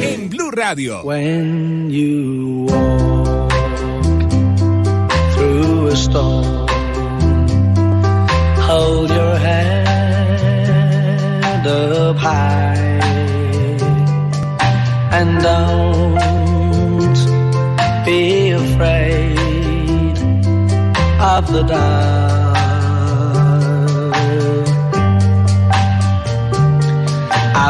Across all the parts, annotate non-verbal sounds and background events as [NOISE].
En Blue Radio. When you walk through a storm, hold your head up high and don't be afraid of the dark.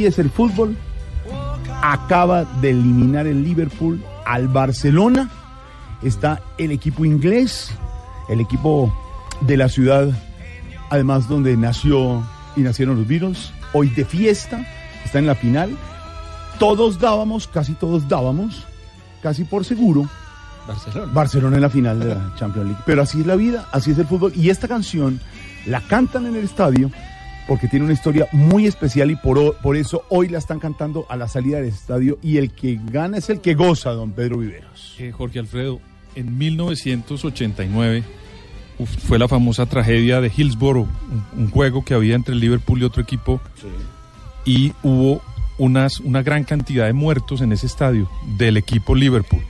así es el fútbol. Acaba de eliminar el Liverpool al Barcelona. Está el equipo inglés, el equipo de la ciudad, además donde nació y nacieron los Beatles. Hoy de fiesta, está en la final. Todos dábamos, casi todos dábamos, casi por seguro, Barcelona. Barcelona en la final de la [LAUGHS] Champions League. Pero así es la vida, así es el fútbol. Y esta canción la cantan en el estadio porque tiene una historia muy especial y por, eso hoy la están cantando a la salida del estadio y el que gana es el que goza, don Pedro Viveros. Eh, Jorge Alfredo, en 1989 uf, fue la famosa tragedia de Hillsborough, un, un juego que había entre el Liverpool y otro equipo, y hubo unas, una gran cantidad de muertos en ese estadio del equipo Liverpool.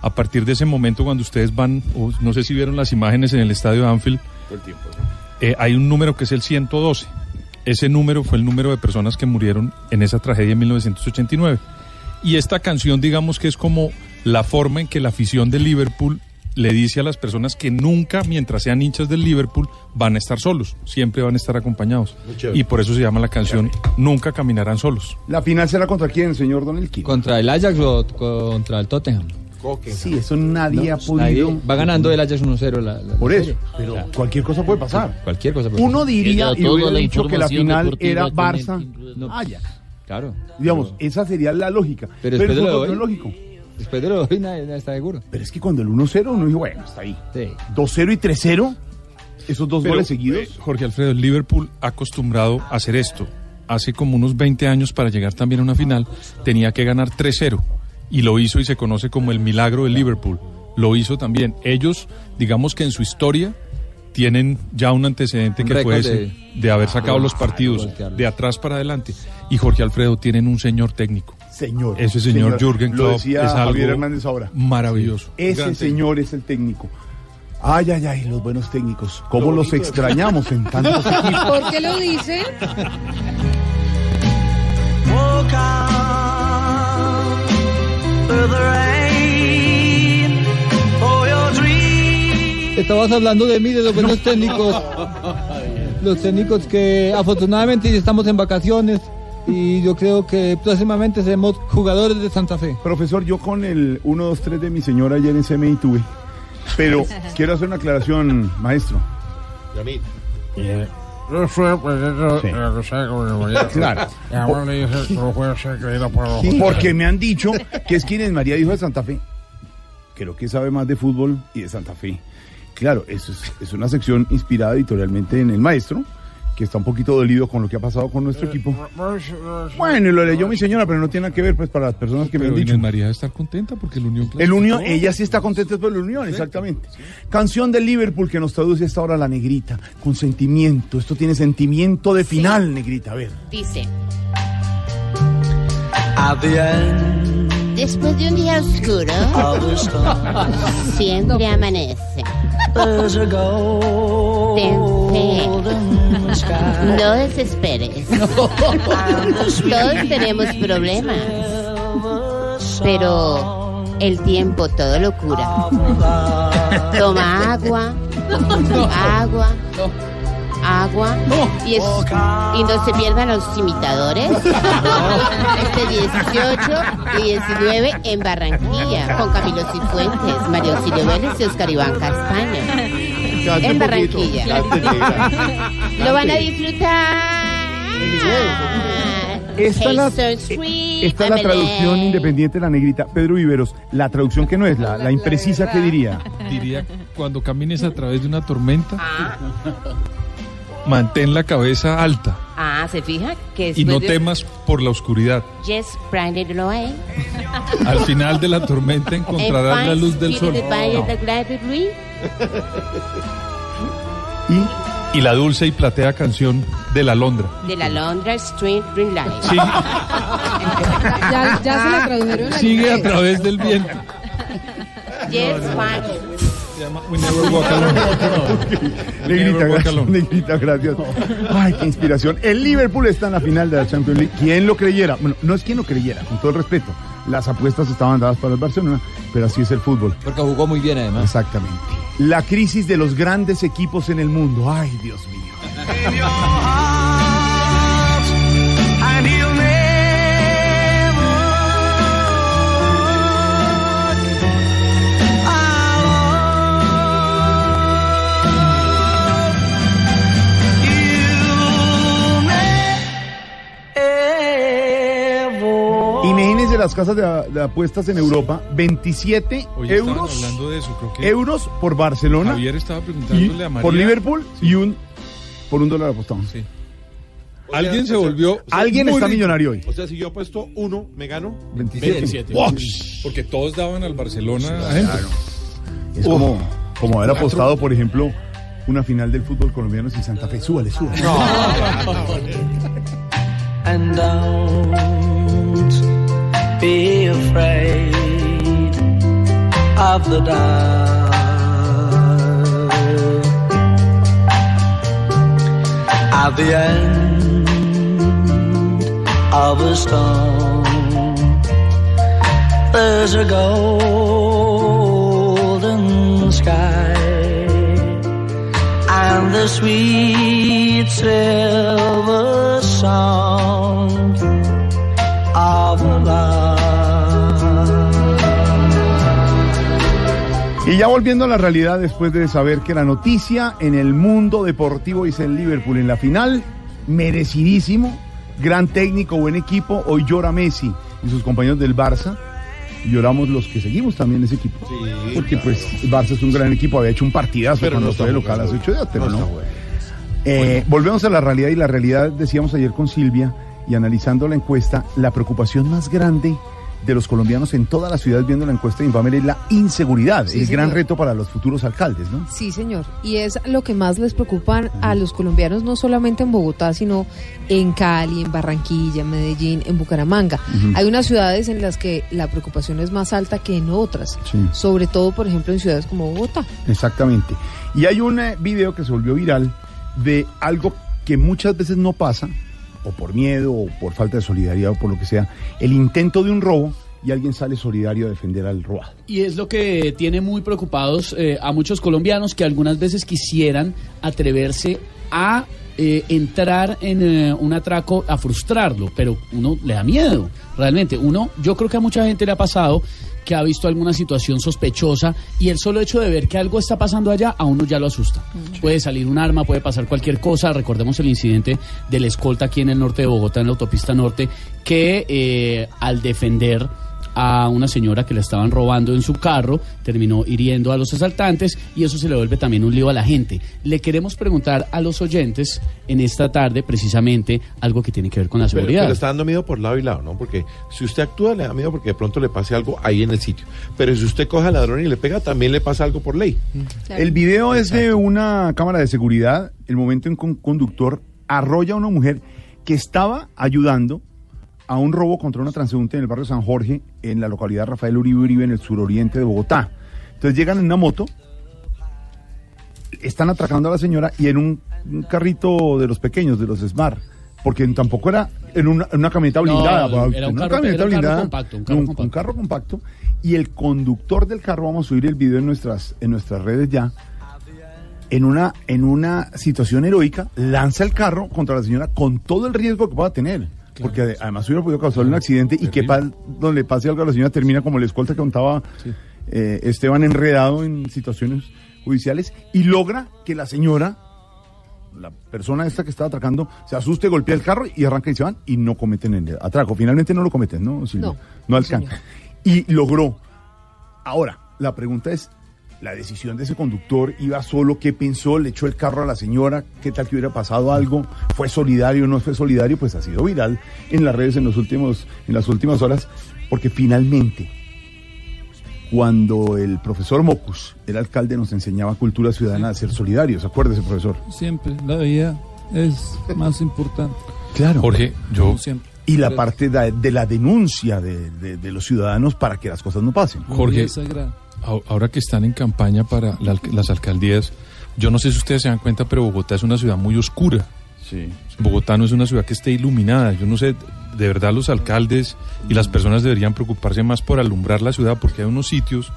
A partir de ese momento, cuando ustedes van, no sé si vieron las imágenes en el estadio de Anfield, eh, hay un número que es el 112. Ese número fue el número de personas que murieron en esa tragedia en 1989. Y esta canción, digamos que es como la forma en que la afición de Liverpool le dice a las personas que nunca, mientras sean hinchas del Liverpool, van a estar solos, siempre van a estar acompañados. Y por eso se llama la canción Nunca caminarán solos. ¿La final será contra quién, señor Don Elkin? ¿Contra el Ajax o contra el Tottenham? Sí, eso nadie ha Nadie- podido. va ganando el Ajax 1-0 la, la- Por eso, serie. pero Claro. cualquier cosa puede pasar. Cualquier cosa. puede Uno pasar. diría, y hubiera la dicho que la final era con el Barça, timbre de- Ajax. Claro. Digamos, Pero- esa sería la lógica. Pero Pero, después de lo lógico. Después de lo de hoy nadie, nadie está seguro. Pero es que cuando el 1-0 uno dijo, bueno, está ahí. Sí. 2-0 y 3-0, esos dos Pero, goles seguidos. eh, Jorge Alfredo, el Liverpool ha acostumbrado a hacer esto. Hace como unos 20 años para llegar también a una final tenía que ganar 3-0 y lo hizo y se conoce como el milagro del Liverpool. Lo hizo también. Ellos, digamos que en su historia tienen ya un antecedente Un que fue récord ese, de- de, haber sacado Ah, los partidos de atrás para adelante. Y Jorge Alfredo tienen un señor técnico. Señor. Ese señor Jürgen Lo Klopp decía es algo Javier Hernández ahora. maravilloso. Ese señor es el técnico. Ay, ay, ay, los buenos técnicos. ¿Cómo los extrañamos en tantos [LAUGHS] equipos? ¿Por qué lo dice? Estabas hablando de mí, de los buenos [LAUGHS] técnicos. Los técnicos que afortunadamente estamos en vacaciones y yo creo que próximamente seremos jugadores de Santa Fe. Profesor, yo con el 1, 2, 3 de mi señora ayer en CMI tuve. Pero [LAUGHS] quiero hacer una aclaración, maestro. Yo soy pues, eso, Sí. lo que sea, como me voy Claro. Mi abuelo le dice, no puede ser creído por los Porque me han dicho que es quien es María dijo de Santa Fe. Creo que sabe más de fútbol y de Santa Fe. Claro, eso es, es una sección inspirada editorialmente en el maestro, que está un poquito dolido con lo que ha pasado con nuestro equipo. Bueno, y lo leyó mi señora, pero no tiene nada que ver pues para las personas que me han Pero dicho. Inés María debe estar contenta porque el Unión El. Unión, ella sí está contenta por el Unión, exactamente. Canción del Liverpool que nos traduce esta hora la negrita, con sentimiento. Esto tiene sentimiento de final, negrita. A ver. Dice. Después de un día oscuro, siempre amanece. No desesperes. [LAUGHS] Todos tenemos problemas, pero El tiempo todo lo cura. Toma agua, agua, agua. Y, es- y no se pierdan los imitadores. [LAUGHS] Este 18 y 19 en Barranquilla con Camilo Cifuentes, Mario Auxilio Vélez y Oscar Iván Castaño. Cante En poquito, Barranquilla. [LAUGHS] Lo van a disfrutar. Esta es la, Street, esta es la traducción independiente de la negrita. Pedro Viveros, la traducción que no es, la, la imprecisa que diría. Diría, cuando camines a través de una tormenta, Ah, mantén la cabeza alta ah, ¿se fija? Que y no temas por la oscuridad. Yes. Al final de la tormenta encontrarás la luz del sol Y y la dulce y platea canción de la Londra. De la Londra Street Green Line. Sigue, [LAUGHS] Ya, ya se la tradujeron sigue a través del viento. Yes, fine. Se llama We Never Walk Alone. [LAUGHS] negrita, Never walk gracias. alone. Negrita, gracias. Ay, qué inspiración. El Liverpool está en la final de la Champions League. ¿Quién lo creyera? Bueno, no es quien lo creyera, con todo el respeto. Las apuestas estaban dadas para el Barcelona, pero así es el fútbol. Porque jugó muy bien además. Exactamente. La crisis de los grandes equipos en el mundo. Ay, Dios mío. Imagínense las casas de, de apuestas en Europa, 27 Hoy estaban euros, hablando de eso, creo que euros por Barcelona Javier estaba preguntándole a María. por Liverpool y un por un dólar apostado. Sí. Alguien se volvió Alguien muy está rico. millonario hoy. O sea, si yo apuesto uno, me gano. 27. 27. ¡Wow! Porque todos daban al Barcelona. Es como, como haber apostado, por ejemplo, una final del fútbol colombiano sin Santa Fe. Súbale, súbale. [LAUGHS] [LAUGHS] and don't be afraid of the dark. At the end of a storm, there's a golden sky and the sweet silver sound of love. Y ya volviendo a la realidad, después de saber que la noticia en el mundo deportivo dice el Liverpool en la final, merecidísimo, gran técnico, buen equipo, hoy llora Messi y sus compañeros del Barça. Y lloramos los que seguimos también ese equipo. Porque pues el Barça es un gran equipo, había hecho un partidazo Pero cuando no fue de local hace ocho días, pero No no. está bueno. Eh, Volvemos a la realidad y la realidad, decíamos ayer con Silvia y analizando la encuesta, la preocupación más grande de los colombianos en toda la ciudad viendo la encuesta de Infamer es la inseguridad, Sí, el gran reto para los futuros alcaldes, ¿no? Sí, señor. Y es lo que más les preocupa a los colombianos, no solamente en Bogotá, sino en Cali, en Barranquilla, en Medellín, en Bucaramanga. Hay unas ciudades en las que la preocupación es más alta que en otras. Sí. Sobre todo, por ejemplo, en ciudades como Bogotá. Exactamente. Y hay un eh, video que se volvió viral de algo que muchas veces no pasa, o por miedo, o por falta de solidaridad, o por lo que sea, el intento de un robo y alguien sale solidario a defender al robado. Y es lo que tiene muy preocupados eh, a muchos colombianos que algunas veces quisieran atreverse a eh, entrar en eh, un atraco, a frustrarlo, pero uno le da miedo, realmente. Uno, yo creo que a mucha gente le ha pasado que ha visto alguna situación sospechosa y el solo hecho de ver que algo está pasando allá a uno ya lo asusta. Puede salir un arma, puede pasar cualquier cosa. Recordemos el incidente del escolta aquí en el norte de Bogotá, en la autopista norte, que eh, al defender a una señora que le estaban robando en su carro, terminó hiriendo a los asaltantes y eso se le vuelve también un lío a la gente. Le queremos preguntar a los oyentes en esta tarde precisamente algo que tiene que ver con la seguridad. pero está dando miedo por lado y lado, ¿no? Porque si usted actúa, le da miedo porque de pronto le pase algo ahí en el sitio. Pero si usted coge al ladrón y le pega, también le pasa algo por ley. El video es de una cámara de seguridad, el momento en que un conductor arrolla a una mujer que estaba ayudando a un robo contra una transeúnte en el barrio San Jorge, en la localidad Rafael Uribe Uribe, en el suroriente de Bogotá. Entonces llegan en una moto, están atracando a la señora y en un, un carrito de los pequeños, de los Smart, porque tampoco era en una, en una camioneta No, blindada. era un en una carro- camioneta era un carro blindada, compacto, un carro un- compacto. un carro compacto, y el conductor del carro, vamos a subir el video en nuestras, en nuestras redes ya, en una, en una situación heroica, lanza el carro contra la señora con todo el riesgo que pueda tener. Porque ade- además hubiera podido causarle un accidente y que pa- donde le pase algo a la señora termina como el escolta que contaba eh, Esteban enredado en situaciones judiciales y logra que la señora, la persona esta que estaba atracando, se asuste, golpea el carro y arranca y se van y no cometen el atraco. Finalmente no lo cometen, ¿no? Silvia? No, alcanzan. Y logró. Ahora, la pregunta es, la decisión de ese conductor iba solo, ¿qué pensó? ¿Le echó el carro a la señora? ¿Qué tal que hubiera pasado algo? ¿Fue solidario o no fue solidario? Pues ha sido viral en las redes en, los últimos, en las últimas horas, porque finalmente, cuando el profesor Mocus, el alcalde, nos enseñaba cultura ciudadana de ser solidarios, acuérdese, profesor. Siempre, la vida es más importante. Claro. Jorge, yo como siempre. Y la parte de, de la denuncia de, de- de los ciudadanos para que las cosas no pasen. Jorge, ahora que están en campaña para la las alcaldías, yo no sé si ustedes se dan cuenta, pero Bogotá es una ciudad muy oscura. Sí. Bogotá no es una ciudad que esté iluminada. Yo no sé, de verdad los alcaldes y las personas deberían preocuparse más por alumbrar la ciudad porque hay unos sitios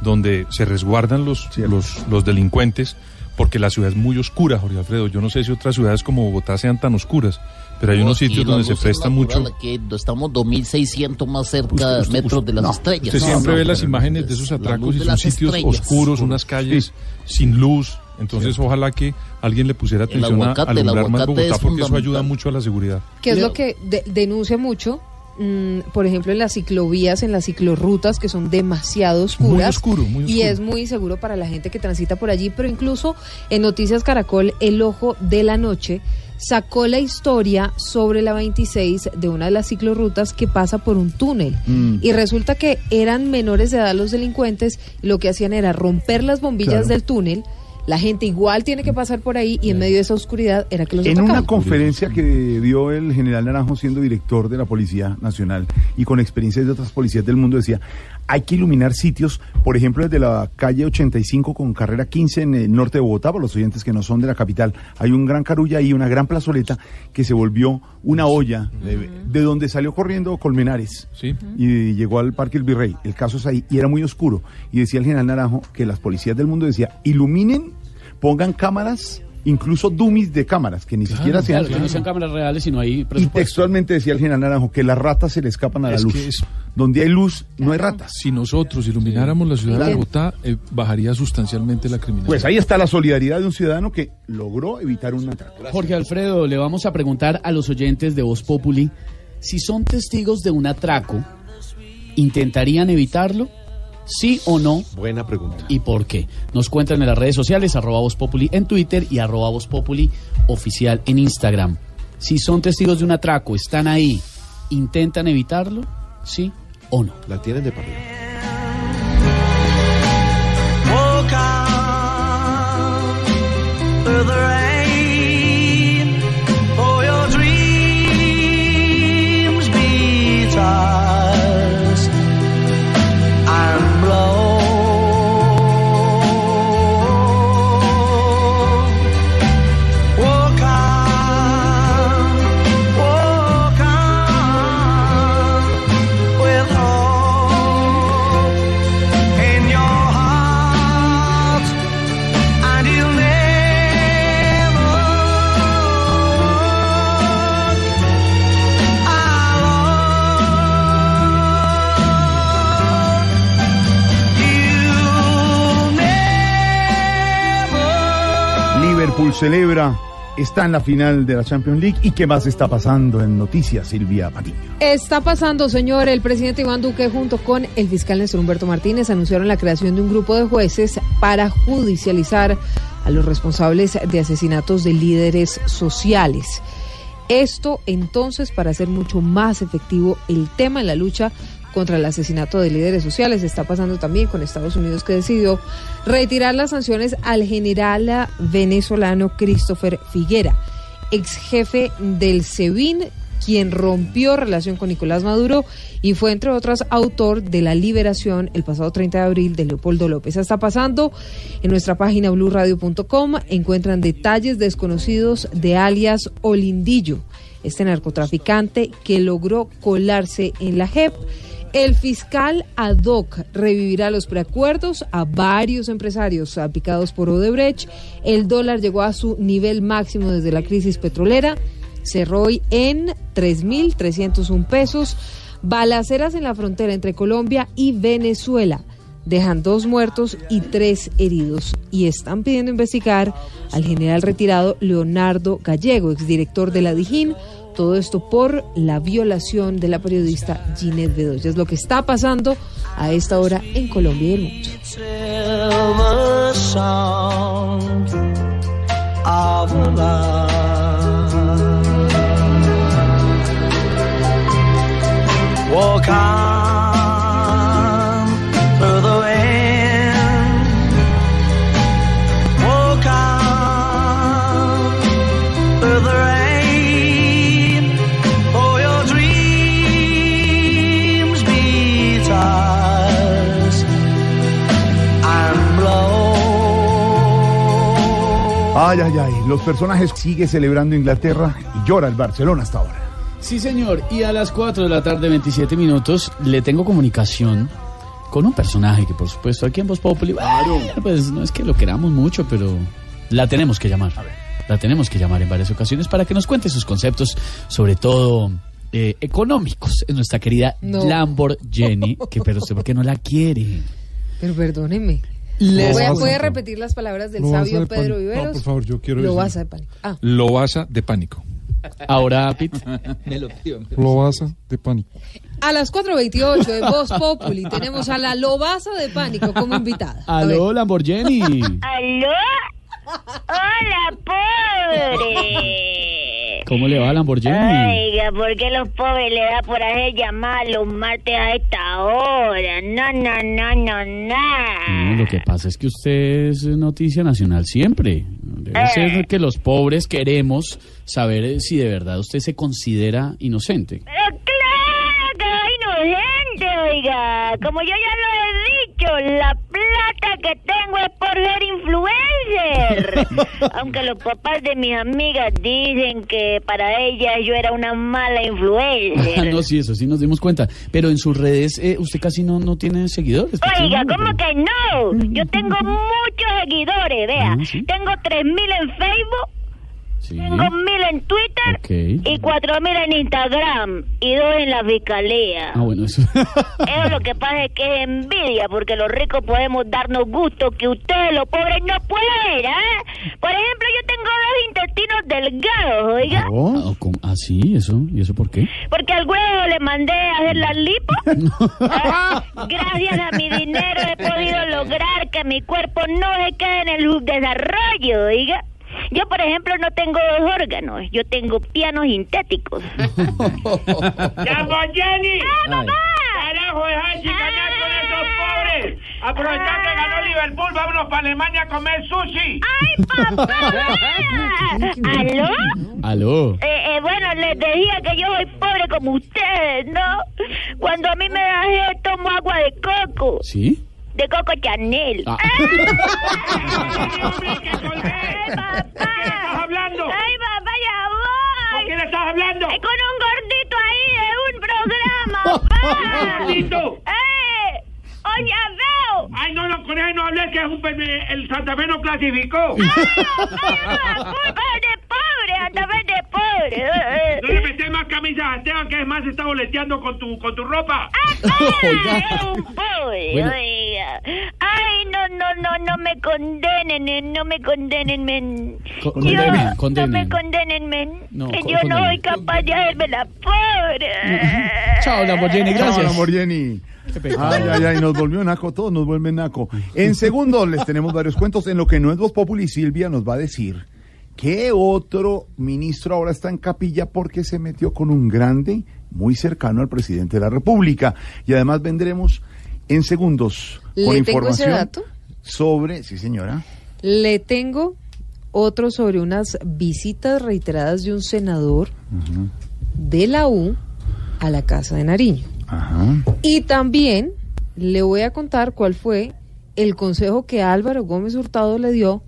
donde se resguardan los, los, los delincuentes porque la ciudad es muy oscura, Jorge Alfredo. Yo no sé si otras ciudades como Bogotá sean tan oscuras, pero hay unos sitios donde se presta mucho... aquí estamos 2600 más cerca Usted- usted- metros de las no, estrellas. Usted siempre no, ve las imágenes de es esos atracos y son sitios estrellas. oscuros, unas calles sin luz. Entonces, ojalá que alguien le pusiera atención a aguacate, el alumbrar más Bogotá porque eso ayuda mucho a la seguridad. que es lo que de- denuncia mucho, mm, por ejemplo, en las ciclovías, en las ciclorrutas, que son demasiado oscuras. Muy oscuro, muy Y oscuro. es muy seguro para la gente que transita por allí, pero incluso en Noticias Caracol, El Ojo de la Noche sacó la historia sobre la 26 de una de las ciclorrutas que pasa por un túnel. Mm. Y resulta que eran menores de edad los delincuentes, y lo que hacían era romper las bombillas Claro. del túnel. La gente igual tiene que pasar por ahí y en medio de esa oscuridad era que los En atacaban. una conferencia que dio el general Naranjo siendo director de la Policía Nacional y con experiencias de otras policías del mundo decía, hay que iluminar sitios, por ejemplo, desde la calle 85 con carrera 15 en el norte de Bogotá, para los oyentes que no son de la capital, hay un gran carulla ahí, una gran plazoleta que se volvió una olla de, de donde salió corriendo Colmenares Sí. y llegó al Parque El Virrey. El caso es ahí y era muy oscuro. Y decía el general Naranjo que las policías del mundo decía, iluminen, pongan cámaras, incluso dummies de cámaras, que ni siquiera sean... Claro, que no sean cámaras reales, sino hay Y presupuesto. textualmente decía el general Naranjo que las ratas se le escapan a la Es luz. que es- Donde hay luz, no hay ratas. Si nosotros ilumináramos la ciudad de. Bogotá, eh, bajaría sustancialmente la criminalidad. Pues ahí está la solidaridad de un ciudadano que logró evitar un atraco. Jorge Alfredo, le vamos a preguntar a los oyentes de Voz Populi si son testigos de un atraco, ¿intentarían evitarlo? ¿Sí o no? Buena pregunta. ¿Y por qué? Nos cuentan en las redes sociales, arroba Voz Populi en Twitter y arroba Voz Populi oficial en Instagram. Si son testigos de un atraco, están ahí, ¿intentan evitarlo? ¿Sí o no? La tienen de. Walk está en la final de la Champions League. ¿Y qué más está pasando en noticias, Silvia Patiño? Está pasando, señor. El presidente Iván Duque, junto con el fiscal Néstor Humberto Martínez, anunciaron la creación de un grupo de jueces para judicializar a los responsables de asesinatos de líderes sociales. Esto, entonces, para hacer mucho más efectivo el tema en la lucha contra el asesinato de líderes sociales. Está pasando también con Estados Unidos, que decidió retirar las sanciones al general venezolano Christopher Figuera, ex jefe del SEBIN quien rompió relación con Nicolás Maduro y fue, entre otras, autor de la liberación el pasado 30 de abril de Leopoldo López. Está pasando en nuestra página blurradio.com. Encuentran detalles desconocidos de alias Olindillo, este narcotraficante que logró colarse en la JEP. El fiscal ad hoc revivirá los preacuerdos a varios empresarios aplicados por Odebrecht. El dólar llegó a su nivel máximo desde la crisis petrolera. Cerró hoy en 3.301 pesos. Balaceras en la frontera entre Colombia y Venezuela dejan dos muertos y tres heridos y están pidiendo investigar al general retirado Leonardo Gallego, exdirector de la Dijín. Todo esto por la violación de la periodista Ginette Bedoya. Es lo que está pasando a esta hora en Colombia y el mundo. Walk on Ay, ay, ay. Los personajes sigue celebrando Inglaterra y llora el Barcelona hasta ahora. Sí, señor. Y a las 4 de la tarde, 27 minutos, le tengo comunicación con un personaje que, por supuesto, aquí en Voz Populi, bueno, pues no es que lo queramos mucho, pero la tenemos que llamar. La tenemos que llamar en varias ocasiones para que nos cuente sus conceptos, sobre todo eh, económicos. Es nuestra querida No. Lamborghini, que pero usted, ¿por qué no la quiere? Pero perdóneme. Les- Voy a- Lobaza. ¿Puede repetir las palabras del sabio de Pedro. Viveros? No, por favor, yo quiero Lo decir- vas a de pánico. Ah, Lobaza de pánico. Ahora, Pit. [LAUGHS] Lobaza de pánico. a las 4.28 de Voz Populi tenemos a la Lobaza de Pánico como invitada. A ver. [LAUGHS] Aló, Lamborghini. ¿Aló? Hola, pobre. ¿Cómo le va, Lamborghini? Oiga, ¿por qué los pobres le da por hacer llamar los martes a esta hora? No, no, no, no, No, no. lo que pasa es que usted es noticia nacional siempre. Debe Eh. ser que los pobres queremos saber eh, si de verdad usted se considera inocente. Pero claro que soy inocente, oiga. Como yo ya lo he dicho, la plata que tengo es por ser influencer. [LAUGHS] Aunque los papás de mis amigas dicen que para ellas yo era una mala influencer. [LAUGHS] no, sí, eso sí nos dimos cuenta. Pero en sus redes eh, usted casi no, no tiene seguidores. ¿por qué Oiga? ¿cómo que no? Yo tengo muchos seguidores, vea. Ah, ¿sí? Tengo 3.000 en Facebook, Sí. tengo 1.000 en Twitter y 4.000 en Instagram y dos en la fiscalía. Ah, bueno, eso. [LAUGHS] Eso lo que pasa es que es envidia, porque los ricos podemos darnos gusto que ustedes, los pobres, no pueden, ¿eh? Por ejemplo, yo tengo dos intestinos delgados, oiga. Ah, ¿cómo? Ah, sí, eso. ¿Y eso por qué? Porque al huevo le mandé a hacer la lipo. [LAUGHS] Ah, Gracias a mi dinero he podido lograr que mi cuerpo no se quede en el subdesarrollo, oiga. Yo, por ejemplo, no tengo dos órganos, yo tengo pianos sintéticos. Lamborghini. ¡Ah, mamá! Carajo, deja de chicanear con esos pobres. Aprovechar que ganó Liverpool, vámonos para Alemania a comer sushi. ¡Ay, papá! [LAUGHS] ¿Aló? Aló. Eh, eh, bueno, les decía que yo soy pobre como ustedes, ¿no? Cuando a mí me da sed, tomo agua de coco, ¿Sí? De coco Chanel. Ah. [LAUGHS] Ay. ¡Ay, ¿Con quién estás papá! hablando? ¡Ay, papá, ya ¿Con voy! quién estás hablando? Con un gordito ahí de un programa, [LAUGHS] papá. gordito? ¡Eh! ¡Oye, veo! Ay, no, no, con él no hablé, que es un, el Santa Fe no clasificó. ¡Ah, la! ¡Anda, de pobre! Eh, No eh. le metes más camisas a Esteban, que es más está boleteando con tu, con tu ropa. Es un pobre, Bueno. oiga. Ay, no, no, no, no me condenen, eh, no me condenen, men. Condenen, condenen. No me condenen, men. No, que co- yo no soy capaz de hacerme la pobre. Chao, Lamborghini, Chao, gracias. Lamborghini. Qué pecado. Ay, ay, ay, nos volvió naco, todos nos vuelven naco. En segundos les tenemos varios cuentos. En lo que no es Voz Populi, Silvia nos va a decir que otro ministro ahora está en capilla porque se metió con un grande muy cercano al presidente de la República. Y además vendremos en segundos con ¿Le tengo ese información dato? sobre, sí señora, Le tengo otro sobre unas visitas reiteradas de un senador de la U a la Casa de Nariño. Ajá. Y también le voy a contar cuál fue el consejo que Álvaro Gómez Hurtado le dio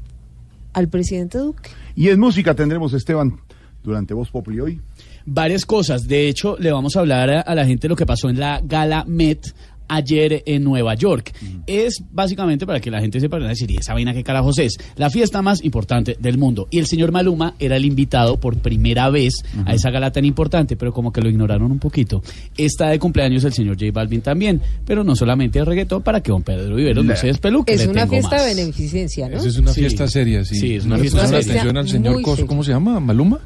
al presidente Duque. Y en música tendremos, Esteban, durante Voz Populi hoy. Varias cosas. De hecho, le vamos a hablar a, a la gente lo que pasó en la Gala Met ayer en Nueva York. Es básicamente para que la gente sepa, decir, ¿y esa vaina qué carajos es? La fiesta más importante del mundo. Y el señor Maluma era el invitado por primera vez a esa gala tan importante, pero como que lo ignoraron un poquito. Está de cumpleaños el señor J Balvin también, pero no solamente el reggaetón para que don Pedro Viveros no se despeluque. Es le una fiesta más. de beneficencia, ¿no? Esa es una Sí. fiesta seria, sí. Sí, es una ¿No le fiesta pusieron seria. atención al señor Coso. ¿cómo se llama? ¿Maluma?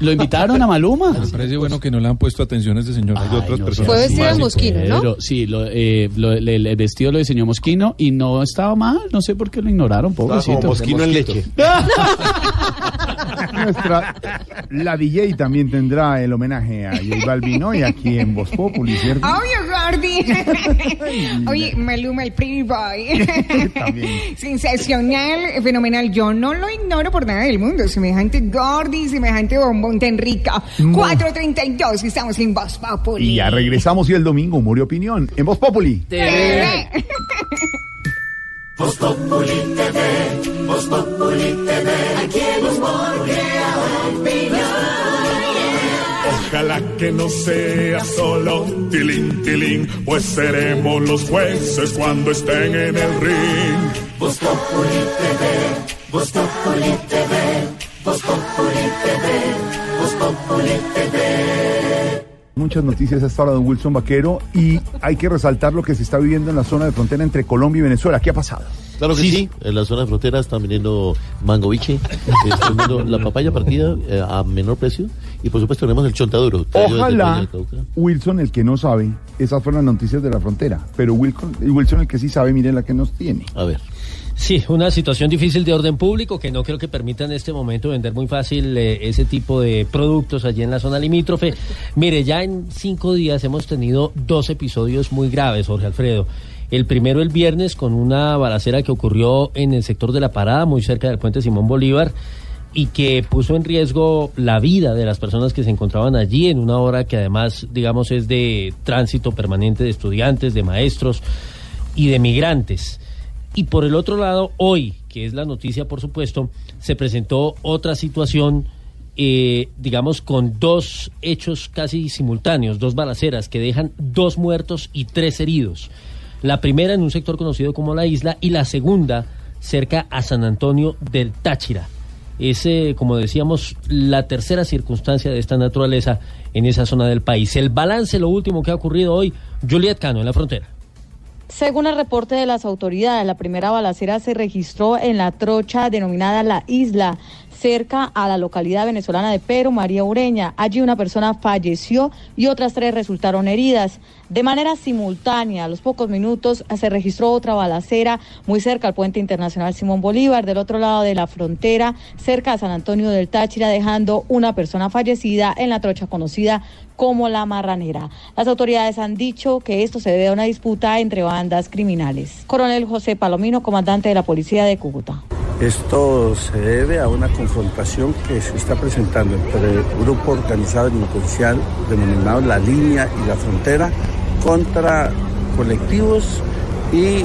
¿Lo invitaron a Maluma? Me parece bueno que no le han puesto atención a este señor. Hay Ay, otras no personas. Fue vestido de mosquino, ¿no? Pero sí, lo, eh, lo- el, el vestido lo diseñó Mosquino y no estaba mal. No sé por qué lo ignoraron, pobrecito. como mosquino en leche. [LAUGHS] Nuestra, la DJ también tendrá el homenaje a J Balvin hoy aquí en Voz Populi, ¿cierto? Obvio, Gordy. [LAUGHS] Oye, Maluma, el pretty boy. [LAUGHS] También. Sensacional, fenomenal. Yo no lo ignoro por nada del mundo. Semejante Gordy, semejante bombón tan rica. 432, estamos en Voz Populi. Y ya regresamos y el domingo, humor y opinión en Voz Populi. [LAUGHS] Ojalá que no sea solo tilín, tilín, pues seremos los jueces cuando estén en el ring. Voz Populi TV, Voz Populi TV, Voz Populi TV, Voz Populi TV. Muchas noticias hasta ahora, don Wilson Vaquero, y hay que resaltar lo que se está viviendo en la zona de frontera entre Colombia y Venezuela. ¿Qué ha pasado? Claro que sí. En la zona de frontera están vendiendo mangoviche, están vendiendo la papaya partida eh, a menor precio y por supuesto tenemos el chontaduro. Ojalá. Wilson, el que no sabe, esas fueron las noticias de la frontera, pero Wilson, Wilson el que sí sabe, mire la que nos tiene. A ver. Sí, una situación difícil de orden público que no creo que permita en este momento vender muy fácil eh, ese tipo de productos allí en la zona limítrofe. [LAUGHS] Mire, ya en cinco días hemos tenido dos episodios muy graves, Jorge Alfredo. El primero el viernes con una balacera que ocurrió en el sector de la parada, muy cerca del puente Simón Bolívar, y que puso en riesgo la vida de las personas que se encontraban allí en una hora que además, digamos, es de tránsito permanente de estudiantes, de maestros y de migrantes. Y por el otro lado, hoy, que es la noticia, por supuesto, se presentó otra situación, eh, digamos, con dos hechos casi simultáneos, dos balaceras que dejan dos muertos y tres heridos. La primera en un sector conocido como la isla y la segunda cerca a San Antonio del Táchira. Es, eh, como decíamos, la tercera circunstancia de esta naturaleza en esa zona del país. El balance, lo último que ha ocurrido hoy, Juliet Cano en la frontera. Según el reporte de las autoridades, la primera balacera se registró en la trocha denominada La Isla, cerca a la localidad venezolana de Pero María Ureña. Allí una persona falleció y otras tres resultaron heridas. De manera simultánea, a los pocos minutos, se registró otra balacera muy cerca al puente internacional Simón Bolívar, del otro lado de la frontera, cerca a San Antonio del Táchira, dejando una persona fallecida en la trocha conocida como la marranera. Las autoridades han dicho que esto se debe a una disputa entre bandas criminales. Coronel José Palomino, comandante de la Policía de Cúcuta. Esto se debe a una confrontación que se está presentando entre el grupo organizado delincuencial denominado La Línea y la Frontera contra colectivos y eh,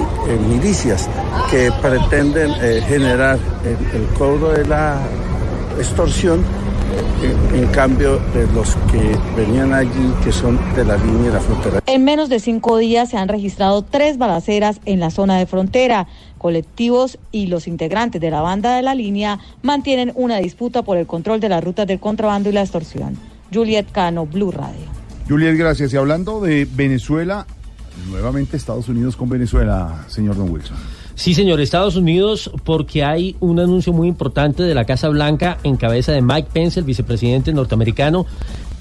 milicias que pretenden eh, generar el, cobro de la extorsión en, en cambio de los que venían allí que son de la línea y la frontera. En menos de cinco días se han registrado tres balaceras en la zona de frontera. Colectivos y los integrantes de la banda de la línea mantienen una disputa por el control de las rutas del contrabando y la extorsión. Juliet Cano, Blue Radio. Juliet, gracias. Y hablando de Venezuela, nuevamente Estados Unidos con Venezuela, señor Don Wilson. Sí, señor, Estados Unidos, porque hay un anuncio muy importante de la Casa Blanca en cabeza de Mike Pence, el vicepresidente norteamericano,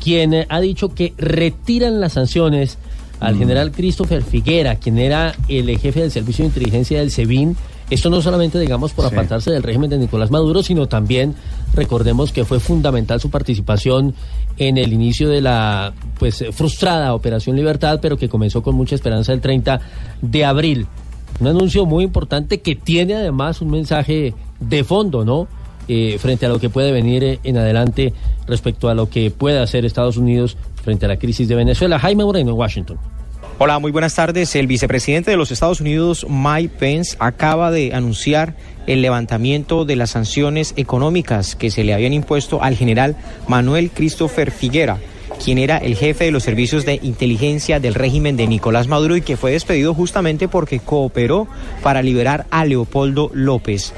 quien eh, ha dicho que retiran las sanciones al general Christopher Figuera, quien era el jefe del Servicio de Inteligencia del SEBIN. Esto no solamente, digamos, por Sí. apartarse del régimen de Nicolás Maduro, sino también, recordemos que fue fundamental su participación en el inicio de la, pues, eh, frustrada Operación Libertad, pero que comenzó con mucha esperanza el 30 de abril. Un anuncio muy importante que tiene además un mensaje de fondo, ¿no? eh, frente a lo que puede venir eh, en adelante respecto a lo que puede hacer Estados Unidos frente a la crisis de Venezuela. Jaime Moreno, Washington. Hola, muy buenas tardes. El vicepresidente de los Estados Unidos, Mike Pence, acaba de anunciar el levantamiento de las sanciones económicas que se le habían impuesto al general Manuel Christopher Figuera quien era el jefe de los servicios de inteligencia del régimen de Nicolás Maduro y que fue despedido justamente porque cooperó para liberar a Leopoldo López.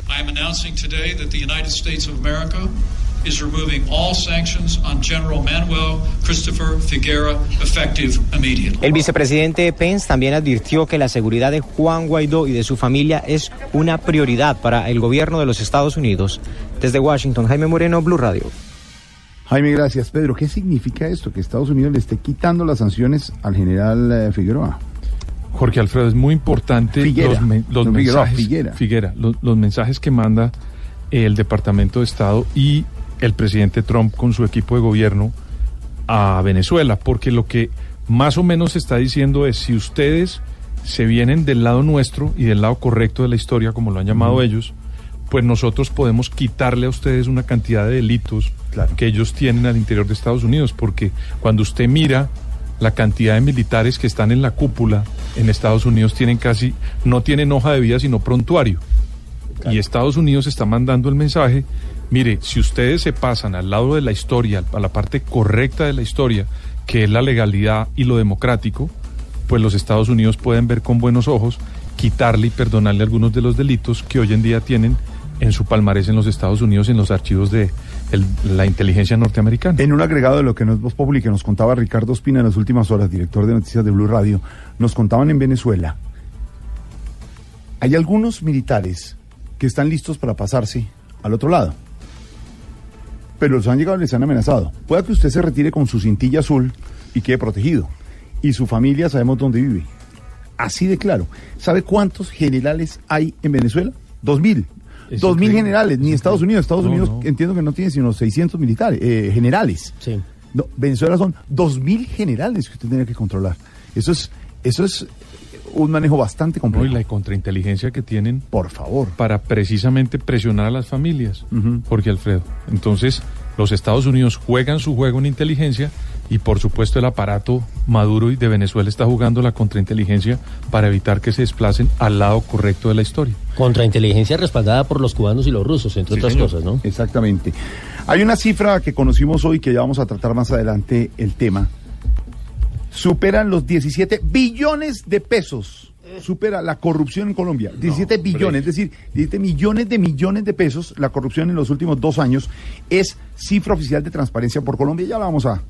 Is removing all sanctions on General Manuel Christopher Figuera effective immediately. El vicepresidente Pence también advirtió que la seguridad de Juan Guaidó y de su familia es una prioridad para el gobierno de los Estados Unidos. Desde Washington, Jaime Moreno, Blue Radio. Jaime, gracias. Pedro, ¿qué significa esto? Que Estados Unidos le esté quitando las sanciones al general eh, Figueroa. Jorge Alfredo, es muy importante Figuera. los, me- los No, Figueroa, mensajes, Figuera. los, los mensajes que manda el Departamento de Estado y el presidente Trump con su equipo de gobierno a Venezuela, porque lo que más o menos se está diciendo es si ustedes se vienen del lado nuestro y del lado correcto de la historia, como lo han llamado ellos, pues nosotros podemos quitarle a ustedes una cantidad de delitos que ellos tienen al interior de Estados Unidos, porque cuando usted mira la cantidad de militares que están en la cúpula en Estados Unidos tienen casi, no tienen hoja de vida, sino prontuario. Y Estados Unidos está mandando el mensaje, mire, si ustedes se pasan al lado de la historia, a la parte correcta de la historia, que es la legalidad y lo democrático, pues los Estados Unidos pueden ver con buenos ojos, quitarle y perdonarle algunos de los delitos que hoy en día tienen en su palmarés en los Estados Unidos, en los archivos de la inteligencia norteamericana. En un agregado de lo que no es Voz Populi, nos contaba Ricardo Espina en las últimas horas, director de noticias de Blue Radio, nos contaban en Venezuela. Hay algunos militares que están listos para pasarse al otro lado. Pero los han llegado y les han amenazado. Pueda que usted se retire con su cintilla azul y quede protegido. Y su familia sabemos dónde vive. Así de claro. ¿Sabe cuántos generales hay en Venezuela? Dos mil. Dos mil generales, ni Estados Unidos. Estados No, Unidos no. entiendo que no tiene sino 600 militares, eh, generales. No, Venezuela son dos mil generales que usted tiene que controlar. Eso es, eso es un manejo bastante No, complejo. y la contrainteligencia que tienen. Por favor. Para precisamente presionar a las familias. Jorge Alfredo. Entonces, los Estados Unidos juegan su juego en inteligencia y, por supuesto, el aparato Maduro y de Venezuela está jugando la contrainteligencia para evitar que se desplacen al lado correcto de la historia. Contrainteligencia respaldada por los cubanos y los rusos, entre Sí, otras señor. cosas, ¿no? Exactamente. Hay una cifra que conocimos hoy que ya vamos a tratar más adelante el tema. Superan los 17 billones de pesos. Supera la corrupción en Colombia. 17 billones, es decir, 17 millones de millones de pesos. La corrupción en los últimos dos años es cifra oficial de transparencia por Colombia. Ya la vamos a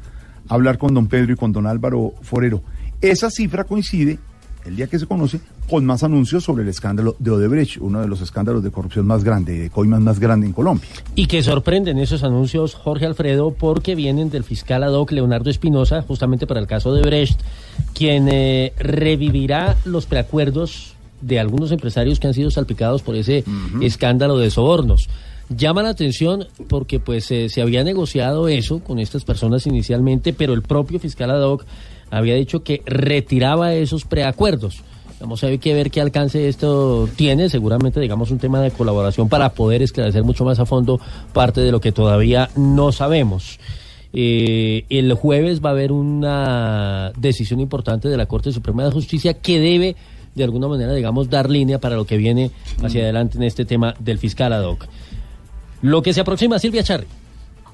hablar con don Pedro y con don Álvaro Forero. Esa cifra coincide, el día que se conoce, con más anuncios sobre el escándalo de Odebrecht, uno de los escándalos de corrupción más grande, de coimas más grande en Colombia. Y que sorprenden esos anuncios, Jorge Alfredo, porque vienen del fiscal ad hoc Leonardo Espinosa, justamente para el caso de Brecht, quien eh, revivirá los preacuerdos de algunos empresarios que han sido salpicados por ese escándalo de sobornos. Llama la atención porque pues eh, se había negociado eso con estas personas inicialmente, pero el propio fiscal ad hoc había dicho que retiraba esos preacuerdos. Vamos a ver que ver qué alcance esto tiene, seguramente digamos un tema de colaboración para poder esclarecer mucho más a fondo parte de lo que todavía no sabemos. Eh, el jueves va a haber una decisión importante de la Corte Suprema de Justicia que debe de alguna manera, digamos, dar línea para lo que viene hacia adelante en este tema del fiscal ad hoc. Lo que se aproxima, Silvia Charri.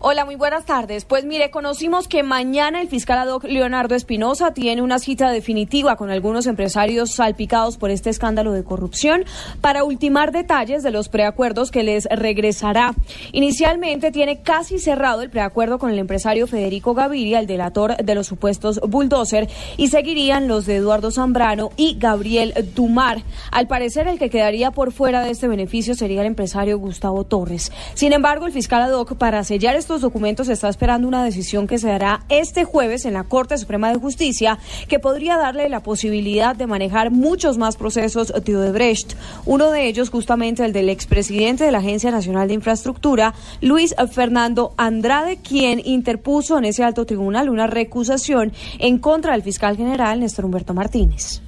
Hola, muy buenas tardes. Pues mire, conocimos que mañana el fiscal ad hoc Leonardo Espinosa tiene una cita definitiva con algunos empresarios salpicados por este escándalo de corrupción para ultimar detalles de los preacuerdos que les regresará. Inicialmente tiene casi cerrado el preacuerdo con el empresario Federico Gaviria, el delator de los supuestos bulldozer, y seguirían los de Eduardo Zambrano y Gabriel Dumar. Al parecer, el que quedaría por fuera de este beneficio sería el empresario Gustavo Torres. Sin embargo, el fiscal ad hoc para sellar estos documentos está esperando una decisión que se dará este jueves en la Corte Suprema de Justicia que podría darle la posibilidad de manejar muchos más procesos de Odebrecht. Uno de ellos justamente el del expresidente de la Agencia Nacional de Infraestructura, Luis Fernando Andrade, quien interpuso en ese alto tribunal una recusación en contra del fiscal general Néstor Humberto Martínez.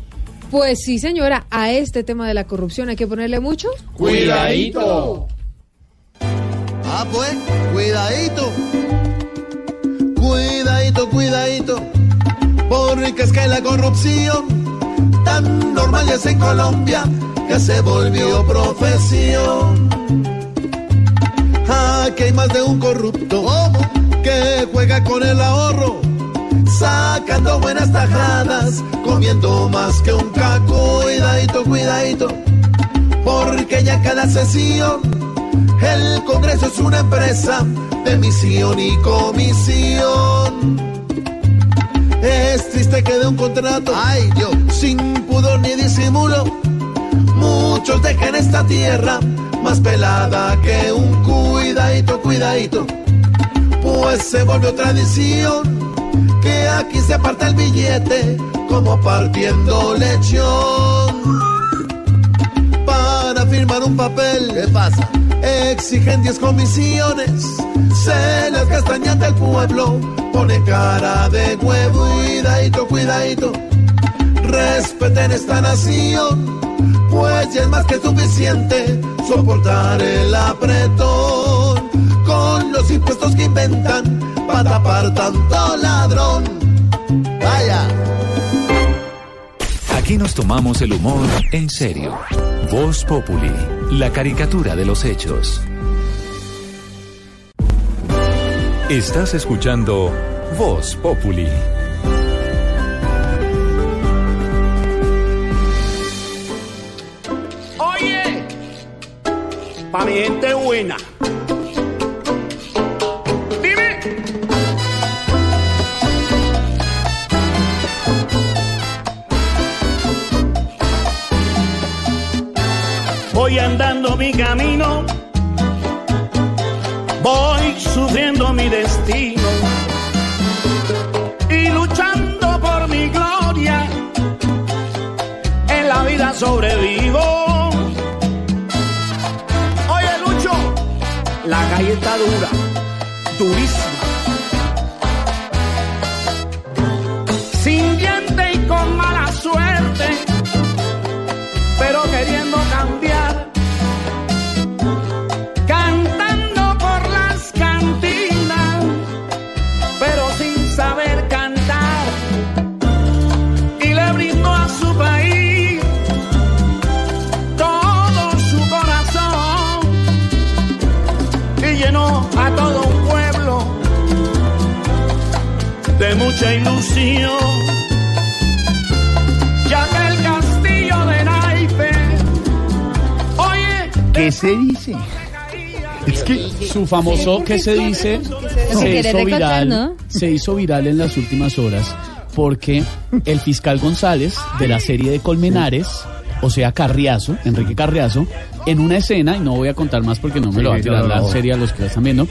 Pues sí, señora, a este tema de la corrupción hay que ponerle mucho Cuidadito. Ah, pues, cuidadito. Cuidadito, cuidadito. Porque es que la corrupción tan normal es en Colombia que se volvió profesión. Aquí hay más de un corrupto que juega con el ahorro, sacando buenas tajadas, comiendo más que un caco. Cuidadito, cuidadito, porque ya cada sesión el Congreso es una empresa de misión y comisión. Es triste que de un contrato, ay yo, sin pudor ni disimulo, muchos dejen esta tierra más pelada que un cuidadito, cuidadito, pues se volvió tradición que aquí se aparta el billete como partiendo lechón. Para firmar un papel, ¿qué pasa? Exigen 10 comisiones, se les castañan del pueblo, pone cara de huevo, cuidadito, cuidadito, respeten esta nación, pues ya es más que suficiente soportar el apretón, con los impuestos que inventan para tapar tanto ladrón. Vaya. Aquí nos tomamos el humor en serio. Voz Populi, la caricatura de los hechos. Estás escuchando Voz Populi. Oye, pa' mi gente buena. Voy andando mi camino, voy sufriendo mi destino y luchando por mi gloria. En la vida sobrevivo. Oye, Lucho, la calle está dura, durísima. Sin diente y con mala mucha ilusión. Ya que el castillo de Naipe, oye, ¿Qué se dice? Es que su famoso ¿qué se dice? Se hizo viral, se hizo viral en las últimas horas porque el fiscal González de la serie de Colmenares, o sea Carriazo, Enrique Carriazo, en una escena, y no voy a contar más porque no me lo va a tirar la serie a los que lo están viendo,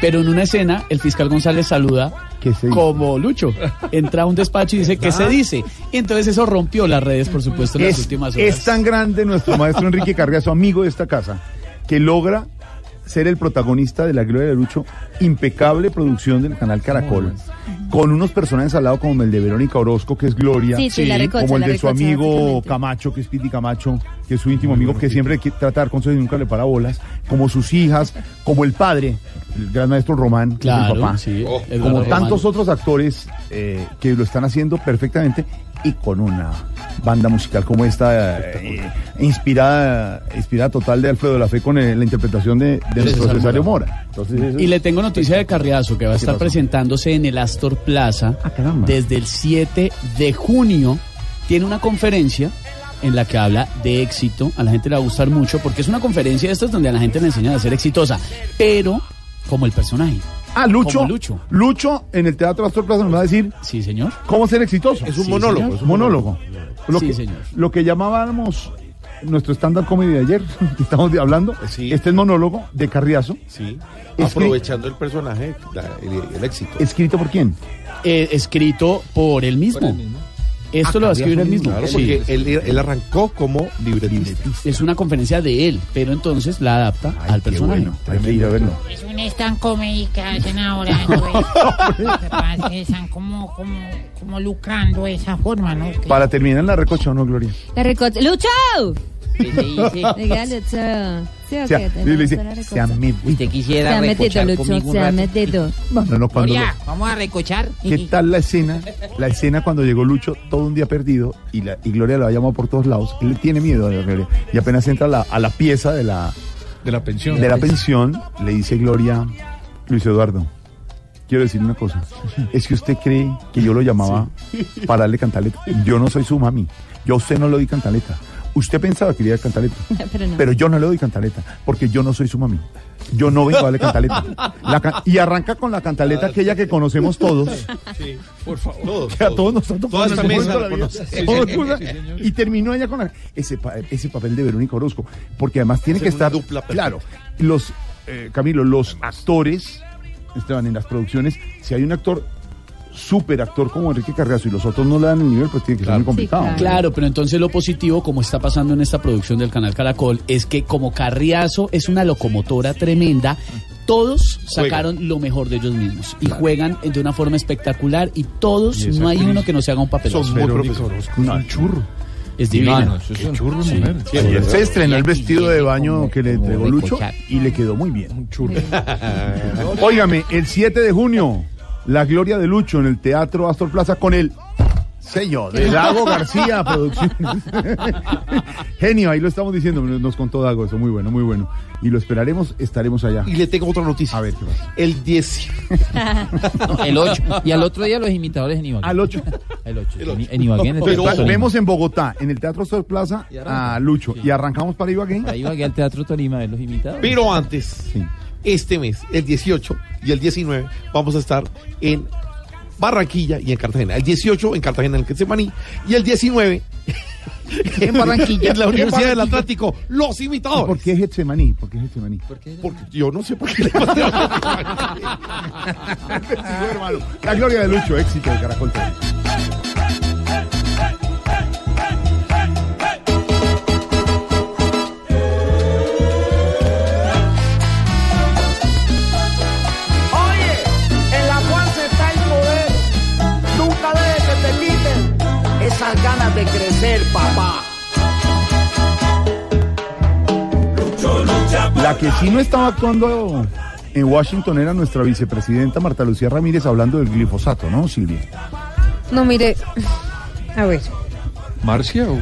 pero en una escena el fiscal González saluda como Lucho. Entra a un despacho y dice, ¿qué se dice? Y entonces eso rompió las redes, por supuesto, en las últimas horas. es tan grande nuestro maestro Enrique Carriazo, amigo de esta casa, que logra ser el protagonista de La Gloria de Lucho, impecable producción del canal Caracol, con unos personajes al lado como el de Verónica Orozco, que es Gloria, Sí, sí, la recocha, como el la de su recocha, amigo. Camacho, que es Piti Camacho, que es su íntimo amigo, que siempre quiere tratar con y nunca le para bolas, como sus hijas, como el padre, el gran maestro Román, Claro, el papá, sí, como tantos Román. otros actores eh, que lo están haciendo perfectamente y con una banda musical como esta, eh, inspirada, inspirada total de Alfredo La Fe con eh, la interpretación de, de nuestro Cesario Mora. Mora. Entonces, eso Y es- le tengo noticia de Carriazo que va a estar presentándose en el Astor Plaza desde el 7 de junio. Tiene una conferencia en la que habla de éxito. A la gente le va a gustar mucho porque es una conferencia de estas donde a la gente le enseñan a ser exitosa, pero como el personaje. Ah, Lucho, Como Lucho. Lucho. en el Teatro Astor Plaza nos va a decir Sí, señor. cómo ser exitoso. Es un Sí, monólogo, señor. Es un monólogo. Lo, Sí, que, señor. lo que llamábamos nuestro stand-up comedy de ayer, [LAUGHS] que estamos hablando, este es monólogo de Carriazo. Sí. Aprovechando el personaje, la- el, el éxito. ¿Escrito por quién? Eh, escrito por él mismo. Esto lo va a escribir él mismo. Claro, Sí. porque él, él arrancó como libretista. Es una conferencia de él, pero entonces la adapta al personaje. Hay que ir a verlo. Es un stand comedy que hacen ahora. [LAUGHS] entonces, Lo que pasa es que están como, como, como lucrando de esa forma, ¿no? Para terminar la recocha, ¿o no, Gloria? La recocha. ¡Lucho! Usted quisiera recochar conmigo un rato. No, no, cuando Gloria, lo- vamos a recochar. ¿Qué tal la escena? La escena cuando llegó Lucho, todo un día perdido, y, la, y Gloria lo ha llamado por todos lados. Él le tiene miedo a Gloria. Y apenas entra a la, a la pieza de la, de la pensión. de la pensión, le dice Gloria, Luis Eduardo, quiero decir una cosa. Es que usted cree que yo lo llamaba para darle cantaleta. Yo no soy su mami. Yo a usted no le doy cantaleta. Usted pensaba que le iba a dar cantaleta. [LAUGHS] Pero no. Pero yo no le doy cantaleta, porque yo no soy su mami. Yo no vengo a darle cantaleta. La y arranca con la cantaleta aquella que conocemos todos. Sí, por favor. Que a todos nos ha tocado Toda esta en algún mesa momento la vida. Sí, Todos sí, y terminó ella con la- ese, pa- ese papel de Verónica Orozco. Porque además tiene que estar. dupla claro, los, eh, Camilo, los actores, Esteban, en las producciones, si hay un actor, super actor como Enrique Carriazo y los otros no le dan el nivel, pues tiene que ser muy complicado. Claro, pero entonces lo positivo, como está pasando en esta producción del canal Caracol, es que como Carriazo es una locomotora tremenda, todos sacaron lo mejor de ellos mismos y juegan de una forma espectacular y todos, Y no hay uno que no se haga un papel. Son muy un churro. Es divino. No, no, eso es un churro, Sí. mujer. Sí, se estrenó el vestido de baño que le entregó Lucho y le quedó muy bien. Un churro. [LAUGHS] Óigame, el 7 de junio, la gloria de Lucho en el Teatro Astor Plaza con el sello de Dago García [LAUGHS] Producciones. [LAUGHS] Genio, ahí lo estamos diciendo, nos contó Dago, eso muy bueno, muy bueno. Y lo esperaremos, estaremos allá. Y le tengo otra noticia. A ver, ¿qué pasa? El 10. [LAUGHS] El 8. Y al otro día los imitadores en Ibagué. Al 8. El 8. En, en Ibagué, en el Pero Teatro Tolima. vemos en Bogotá, en el Teatro Astor Plaza, a Lucho. Y arrancamos para Ibagué. Ahí Ibagué al Teatro Tolima ver los imitadores. Pero antes, este mes, el 18 y el 19, vamos a estar en Barranquilla y en Cartagena. El 18 en Cartagena, en el Quetzemaní, y el 19 [LAUGHS] En Barranquilla. en la Universidad del. Atlántico. Los ¿Y imitadores. ¿Por qué Getsemaní? ¿Por qué Getsemaní? Porque yo no sé por qué le pasé [LAUGHS] Sí, hermano. La gloria de Lucho, éxito de Caracol TV. Ganas de crecer, papá. La que sí no estaba actuando en Washington era nuestra vicepresidenta Marta Lucía Ramírez hablando del glifosato, ¿no, Silvia? No, mire, a ver, ¿Marcia o...?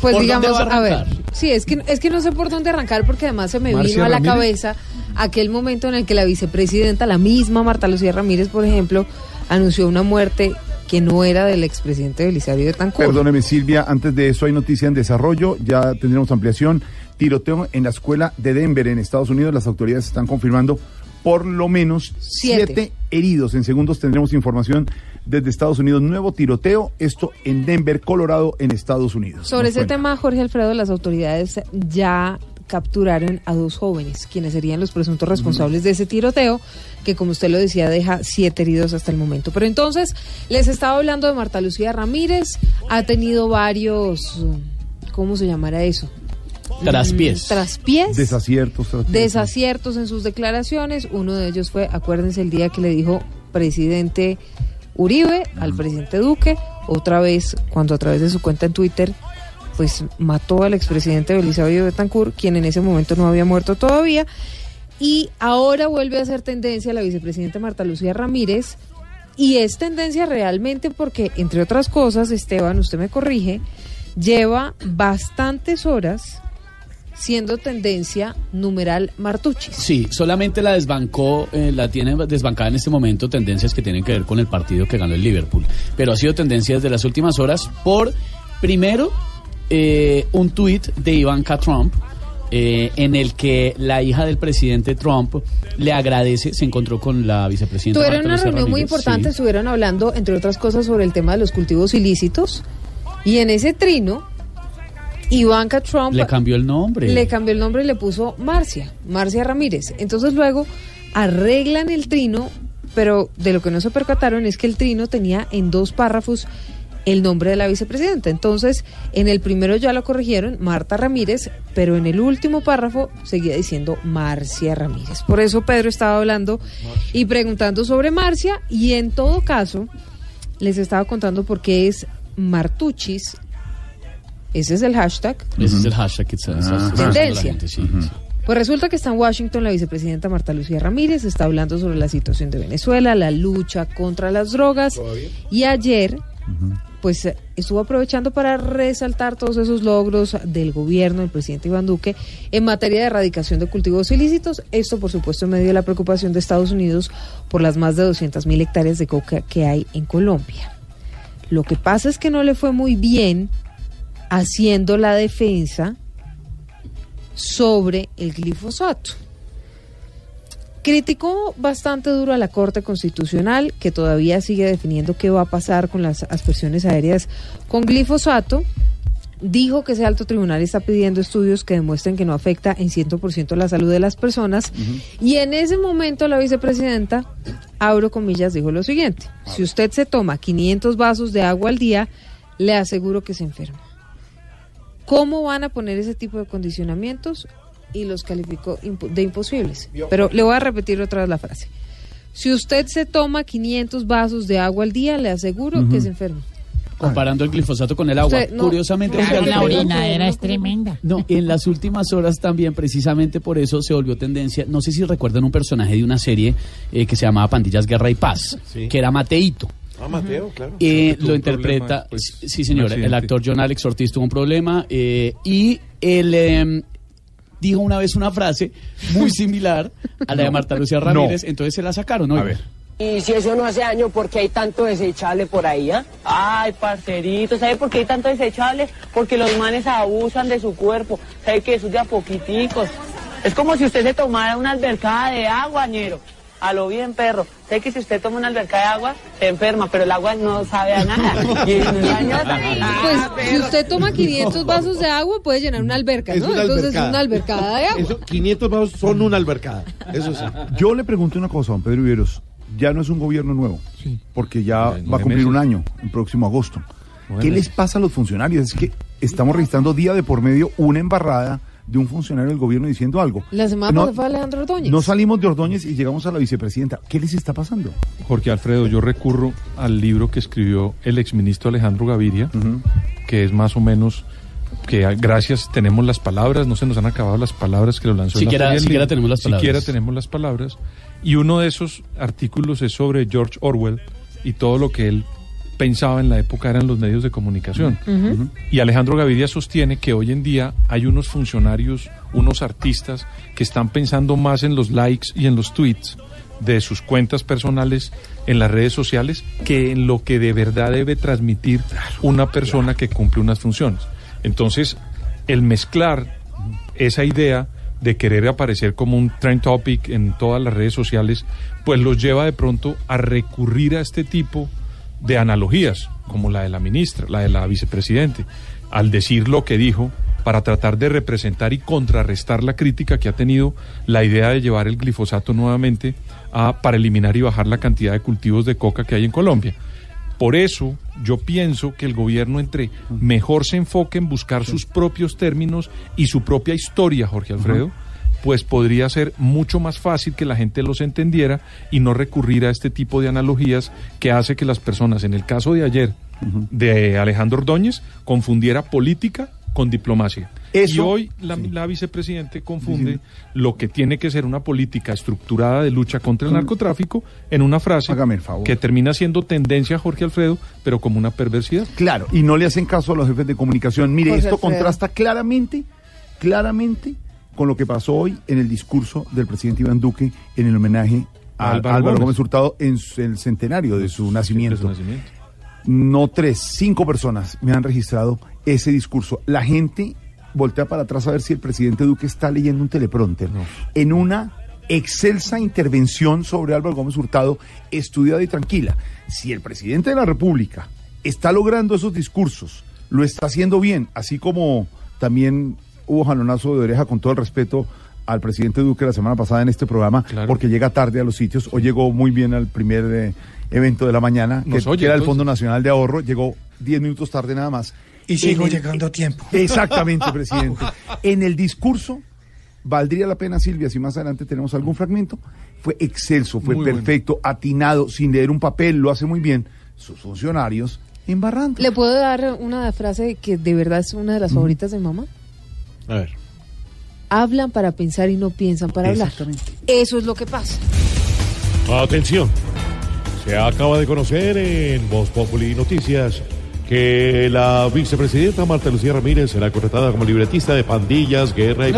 pues ¿Por digamos, a a ver, sí, es que, es que no sé por dónde arrancar porque además se me Marcia vino a la Ramírez. cabeza aquel momento en el que la vicepresidenta, la misma Marta Lucía Ramírez, por ejemplo, anunció una muerte que no era del expresidente Belisario de Tancur. Perdóneme, Silvia, antes de eso hay noticia en desarrollo, ya tendremos ampliación. Tiroteo en la escuela de Denver, en Estados Unidos. Las autoridades están confirmando por lo menos Siete. siete, heridos. En segundos tendremos información desde Estados Unidos. Nuevo tiroteo, esto en Denver, Colorado, en Estados Unidos. Sobre Nos ese cuenta. tema, Jorge Alfredo, las autoridades ya capturaron a dos jóvenes, quienes serían los presuntos responsables de ese tiroteo, que como usted lo decía, deja siete heridos hasta el momento. Pero entonces, les estaba hablando de Marta Lucía Ramírez, ha tenido varios, ¿cómo se llamará eso? Traspiés. Mm, Traspiés. Desaciertos, traspiés. desaciertos en sus declaraciones. Uno de ellos fue, acuérdense, el día que le dijo presidente Uribe al presidente Duque, otra vez cuando a través de su cuenta en Twitter pues mató al expresidente Belisario Betancourt, quien en ese momento no había muerto todavía, y ahora vuelve a ser tendencia la vicepresidenta Marta Lucía Ramírez, y es tendencia realmente porque, entre otras cosas, Esteban, usted me corrige, lleva bastantes horas siendo tendencia numeral Martuchis. Sí, solamente la desbancó, eh, la tiene desbancada en este momento tendencias que tienen que ver con el partido que ganó el Liverpool. Pero ha sido tendencia desde las últimas horas por, primero, eh, un tuit de Ivanka Trump. eh, en el que la hija del presidente Trump le agradece, se encontró con la vicepresidenta. Tuvieron una reunión muy importante, sí. estuvieron hablando, entre otras cosas, sobre el tema de los cultivos ilícitos. Y en ese trino, Ivanka Trump Le cambió el nombre. le cambió el nombre y le puso Marcia, Marcia Ramírez. Entonces luego arreglan el trino, pero de lo que no se percataron es que el trino tenía en dos párrafos el nombre de la vicepresidenta. Entonces, en el primero ya lo corrigieron, Marta Ramírez, pero en el último párrafo seguía diciendo Marcia Ramírez. Por eso Pedro estaba hablando y preguntando sobre Marcia y en todo caso les estaba contando por qué es Martuchis Ese es el hashtag. Ese es el hashtag que está, la Tendencia. sí. Pues resulta que está en Washington la vicepresidenta Marta Lucía Ramírez, está hablando sobre la situación de Venezuela, la lucha contra las drogas. Y ayer, pues eh, estuvo aprovechando para resaltar todos esos logros del gobierno del presidente Iván Duque en materia de erradicación de cultivos ilícitos. Esto, por supuesto, en medio de la preocupación de Estados Unidos por las más de 200 mil hectáreas de coca que hay en Colombia. Lo que pasa es que no le fue muy bien haciendo la defensa sobre el glifosato. Criticó bastante duro a la Corte Constitucional, que todavía sigue definiendo qué va a pasar con las aspersiones aéreas con glifosato. Dijo que ese alto tribunal está pidiendo estudios que demuestren que no afecta en 100% la salud de las personas. Y en ese momento la vicepresidenta, abro comillas, dijo lo siguiente. Si usted se toma 500 vasos de agua al día, le aseguro que se enferma. ¿Cómo van a poner ese tipo de condicionamientos? Y los calificó de imposibles. Pero le voy a repetir otra vez la frase. Si usted se toma 500 vasos de agua al día, le aseguro que se enferma. Comparando el glifosato con el agua. Usted no- Curiosamente, Claro, La orinadera es tremenda. No, en las últimas horas también, precisamente por eso se volvió tendencia. No sé si recuerdan un personaje de una serie eh, que se llamaba Pandillas Guerra y Paz, que era Mateito. Ah, Mateo, claro. Eh, lo interpreta, problema después, sí, señor, el actor John Alex Ortiz tuvo un problema eh, y él eh, dijo una vez una frase muy similar a la de Marta Lucía Ramírez, entonces se la sacaron, ¿no? A ver. Y si eso no hace daño, ¿por qué hay tanto desechable por ahí, ah? Ay, parcerito, ¿sabe por qué hay tanto desechable? Porque los manes abusan de su cuerpo. ¿Sabe que eso es de a poquiticos? Es como si usted se tomara una albercada de agua, ñero. A lo bien, perro. ¿Sabe que si usted toma una albercada de agua, se enferma, pero el agua no sabe a nada? Y es dañosa. Ah, Pues si usted toma 500 vasos de agua, puede llenar una alberca, Es ¿no? una Entonces albercada. una albercada de agua. Eso, 500 vasos son una albercada. Eso sí. Yo le pregunto una cosa, don Pedro Viveros. Ya no es un gobierno nuevo, porque ya va a cumplir meses. un año, el próximo agosto. ¿Qué les pasa a los funcionarios? Es que estamos registrando día de por medio una embarrada de un funcionario del gobierno diciendo algo. La semana No- pasada fue Alejandro Ordóñez. No salimos de Ordóñez y llegamos a la vicepresidenta. ¿Qué les está pasando? Jorge Alfredo, yo recurro al libro que escribió el exministro Alejandro Gaviria, que es más o menos que a- gracias tenemos las palabras, no se nos han acabado las palabras que lo lanzó. en la Siquiera- siquiera tenemos las palabras. Siquiera tenemos las palabras. Y uno de esos artículos es sobre George Orwell y todo lo que él pensaba en la época eran los medios de comunicación. Y Alejandro Gaviria sostiene que hoy en día hay unos funcionarios, unos artistas que están pensando más en los likes y en los tweets de sus cuentas personales en las redes sociales que en lo que de verdad debe transmitir una persona que cumple unas funciones. Entonces, el mezclar esa idea de querer aparecer como un trend topic en todas las redes sociales, pues los lleva de pronto a recurrir a este tipo de analogías, como la de la ministra, la de la vicepresidente, al decir lo que dijo para tratar de representar y contrarrestar la crítica que ha tenido la idea de llevar el glifosato nuevamente a, para eliminar y bajar la cantidad de cultivos de coca que hay en Colombia. Por eso yo pienso que el gobierno entre mejor se enfoque en buscar sus propios términos y su propia historia, Jorge Alfredo, pues podría ser mucho más fácil que la gente los entendiera y no recurrir a este tipo de analogías que hace que las personas, en el caso de ayer, de Alejandro Ordóñez, confundiera política con diplomacia. y hoy la, la vicepresidente confunde lo que tiene que ser una política estructurada de lucha contra el narcotráfico en una frase que termina siendo tendencia, Jorge Alfredo, pero como una perversidad. Claro, y no le hacen caso a los jefes de comunicación. Mire, Jorge esto Alfredo. contrasta claramente, claramente con lo que pasó hoy en el discurso del presidente Iván Duque en el homenaje a Álvaro Álvaro, Gómez. Gómez. Hurtado en el centenario de su nacimiento. nacimiento. No tres, cinco personas me han registrado ese discurso. La gente voltea para atrás a ver si el presidente Duque está leyendo un teleprompter. En una excelsa intervención sobre Álvaro Gómez Hurtado, estudiada y tranquila. Si el presidente de la República está logrando esos discursos, lo está haciendo bien, así como también hubo jalonazo de oreja con todo el respeto al presidente Duque la semana pasada en este programa, porque llega tarde a los sitios, o llegó muy bien al primer eh, evento de la mañana, que, Nos oye, que era el. Fondo Nacional de Ahorro, llegó 10 minutos tarde nada más. Y sigo el- llegando a tiempo. [LAUGHS] Exactamente, presidente. [LAUGHS] En el discurso, valdría la pena, Silvia, si más adelante tenemos algún fragmento, fue excelso, fue Muy bueno. perfecto, atinado, sin leer un papel, lo hace muy bien. Sus funcionarios embarrando. ¿Le puedo dar una frase que de verdad es una de las favoritas de mamá? A ver. Hablan para pensar y no piensan para hablar. Eso es lo que pasa. Atención. Se acaba de conocer en Voz Populi Noticias que la vicepresidenta Marta Lucía Ramírez será contratada como libretista de pandillas, guerra y...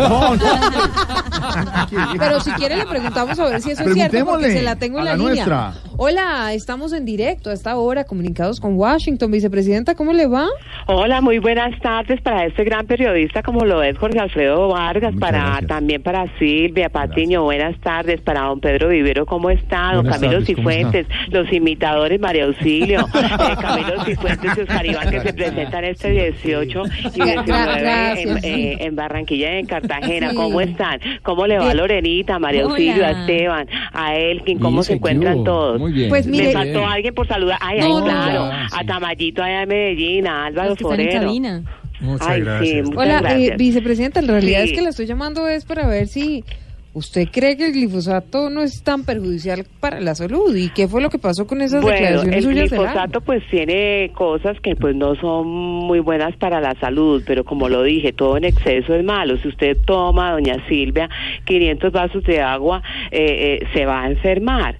[LAUGHS] Pero si quiere le preguntamos a ver si eso es cierto, porque se la tengo en la, la línea. nuestra. Hola, estamos en directo a esta hora, comunicados con Washington. Vicepresidenta, ¿cómo le va? Hola, muy buenas tardes para este gran periodista como lo es Jorge Alfredo Vargas, para también para Silvia Patiño, buenas tardes, para don Pedro Vivero, ¿cómo está? Don Buenas Camilo tardes, ¿cómo Cifuentes, los imitadores María Auxilio, eh, Camilo Cifuentes y Oscar Iván que se presentan este 18 y 19 en, eh, Barranquilla y en Cartagena, Sí. ¿cómo están? ¿Cómo le va a Bien. Lorenita, María Auxilio, a. Esteban, a Elkin, cómo se encuentran todos? Muy bien. Pues Me mire- faltó Bien. alguien por saludar, ay, ay, no, claro, ya, a Tamayito allá en Medellín, a Álvaro Forero. Muchas Ay, gracias. sí, muchas Hola, eh, gracias. vicepresidenta, en realidad Sí. es que la estoy llamando es para ver si usted cree que el glifosato no es tan perjudicial para la salud y qué fue lo que pasó con esas Bueno, declaraciones el suyas glifosato pues tiene cosas que pues no son muy buenas para la salud, pero como lo dije, todo en exceso es malo. Si usted toma, doña Silvia, 500 vasos de agua, eh, eh, se va a enfermar.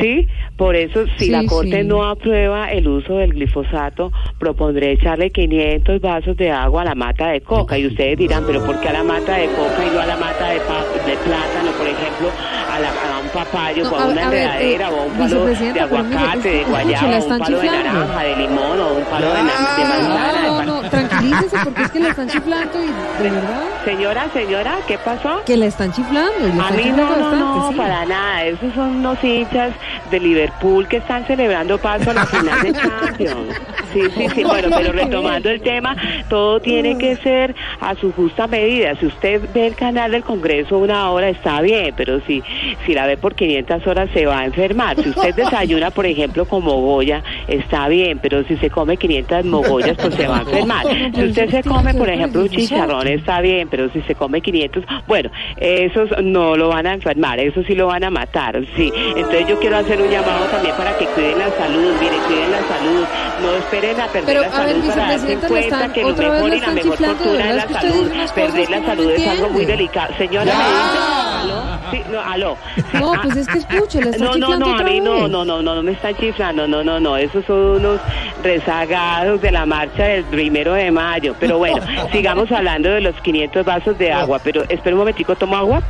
¿Sí? Por eso, si Sí, la Corte sí. no aprueba el uso del glifosato, propondré echarle 500 vasos de agua a la mata de coca. Y ustedes dirán, ¿pero por qué a la mata de coca y no a la mata de, de plátano, por ejemplo, a, la- a un papayo, No, o a, una ver, enredadera, eh, o a un palo de mire, aguacate, de guayaba, un palo de chiflando. naranja, de limón, o un palo de, na- de manzana. de No, no, tranquilícese porque es que la están chiflando y de verdad Señora, señora, ¿qué pasó? que la están chiflando. y la A están mí chiflando no, no, bastante, no, sí. para nada. Esos son unos hinchas de Liverpool que están celebrando paso a la final de [LAUGHS] Champions. Sí, sí, sí. Bueno, pero retomando el tema, todo tiene que ser a su justa medida. Si usted ve el canal del Congreso una hora, está bien, pero si, si la ve por 500 horas, se va a enfermar. Si usted [LAUGHS] desayuna, por ejemplo, con mogolla, está bien, pero si se come 500 mogollas, pues se va a enfermar. [LAUGHS] Si usted se come, por ejemplo, un chicharrón, está bien, pero si se come 500, bueno, esos no lo van a enfermar, esos sí lo van a matar, sí. Entonces yo quiero hacer un llamado también para que cuiden la salud, miren, cuiden la salud, no esperen a perder Pero, la a ver, salud para darse cuenta están- que lo mejor y la mejor ¿verdad? es la salud. Perder la salud es algo muy delicado. Señora, ¿me dice? ¿Aló? Sí, no, aló. No, [LAUGHS] ah, pues es que escuche, le están no, no, chiflando no, a mí no, no, no, no, no me están chiflando, no, no, no, esos son unos rezagados de la marcha del primero de mayo. Pero bueno, [LAUGHS] sigamos hablando de los 500 vasos de agua, pero espera un momentico, ¿tomo agua?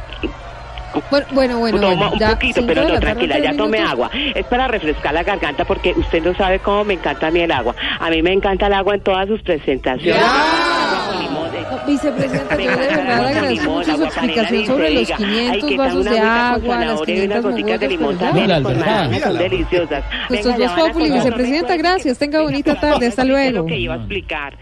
Bueno, bueno, bueno, Toma bueno, un ya, poquito, pero no, tranquila, ya tomé minutos. agua. Es para refrescar la garganta porque usted no sabe cómo me encanta a mí el agua. A mí me encanta el agua en todas sus presentaciones. No, Vicepresidenta, yo de verdad agradezco mucho su explicación sobre los diga. 500 Ay, que tal vasos de agua, las zanahoria y unas 500 goticas de limón también con son deliciosas. Nuestros dos Populi, vicepresidenta, gracias, tenga bonita tarde, hasta luego. que iba a explicar.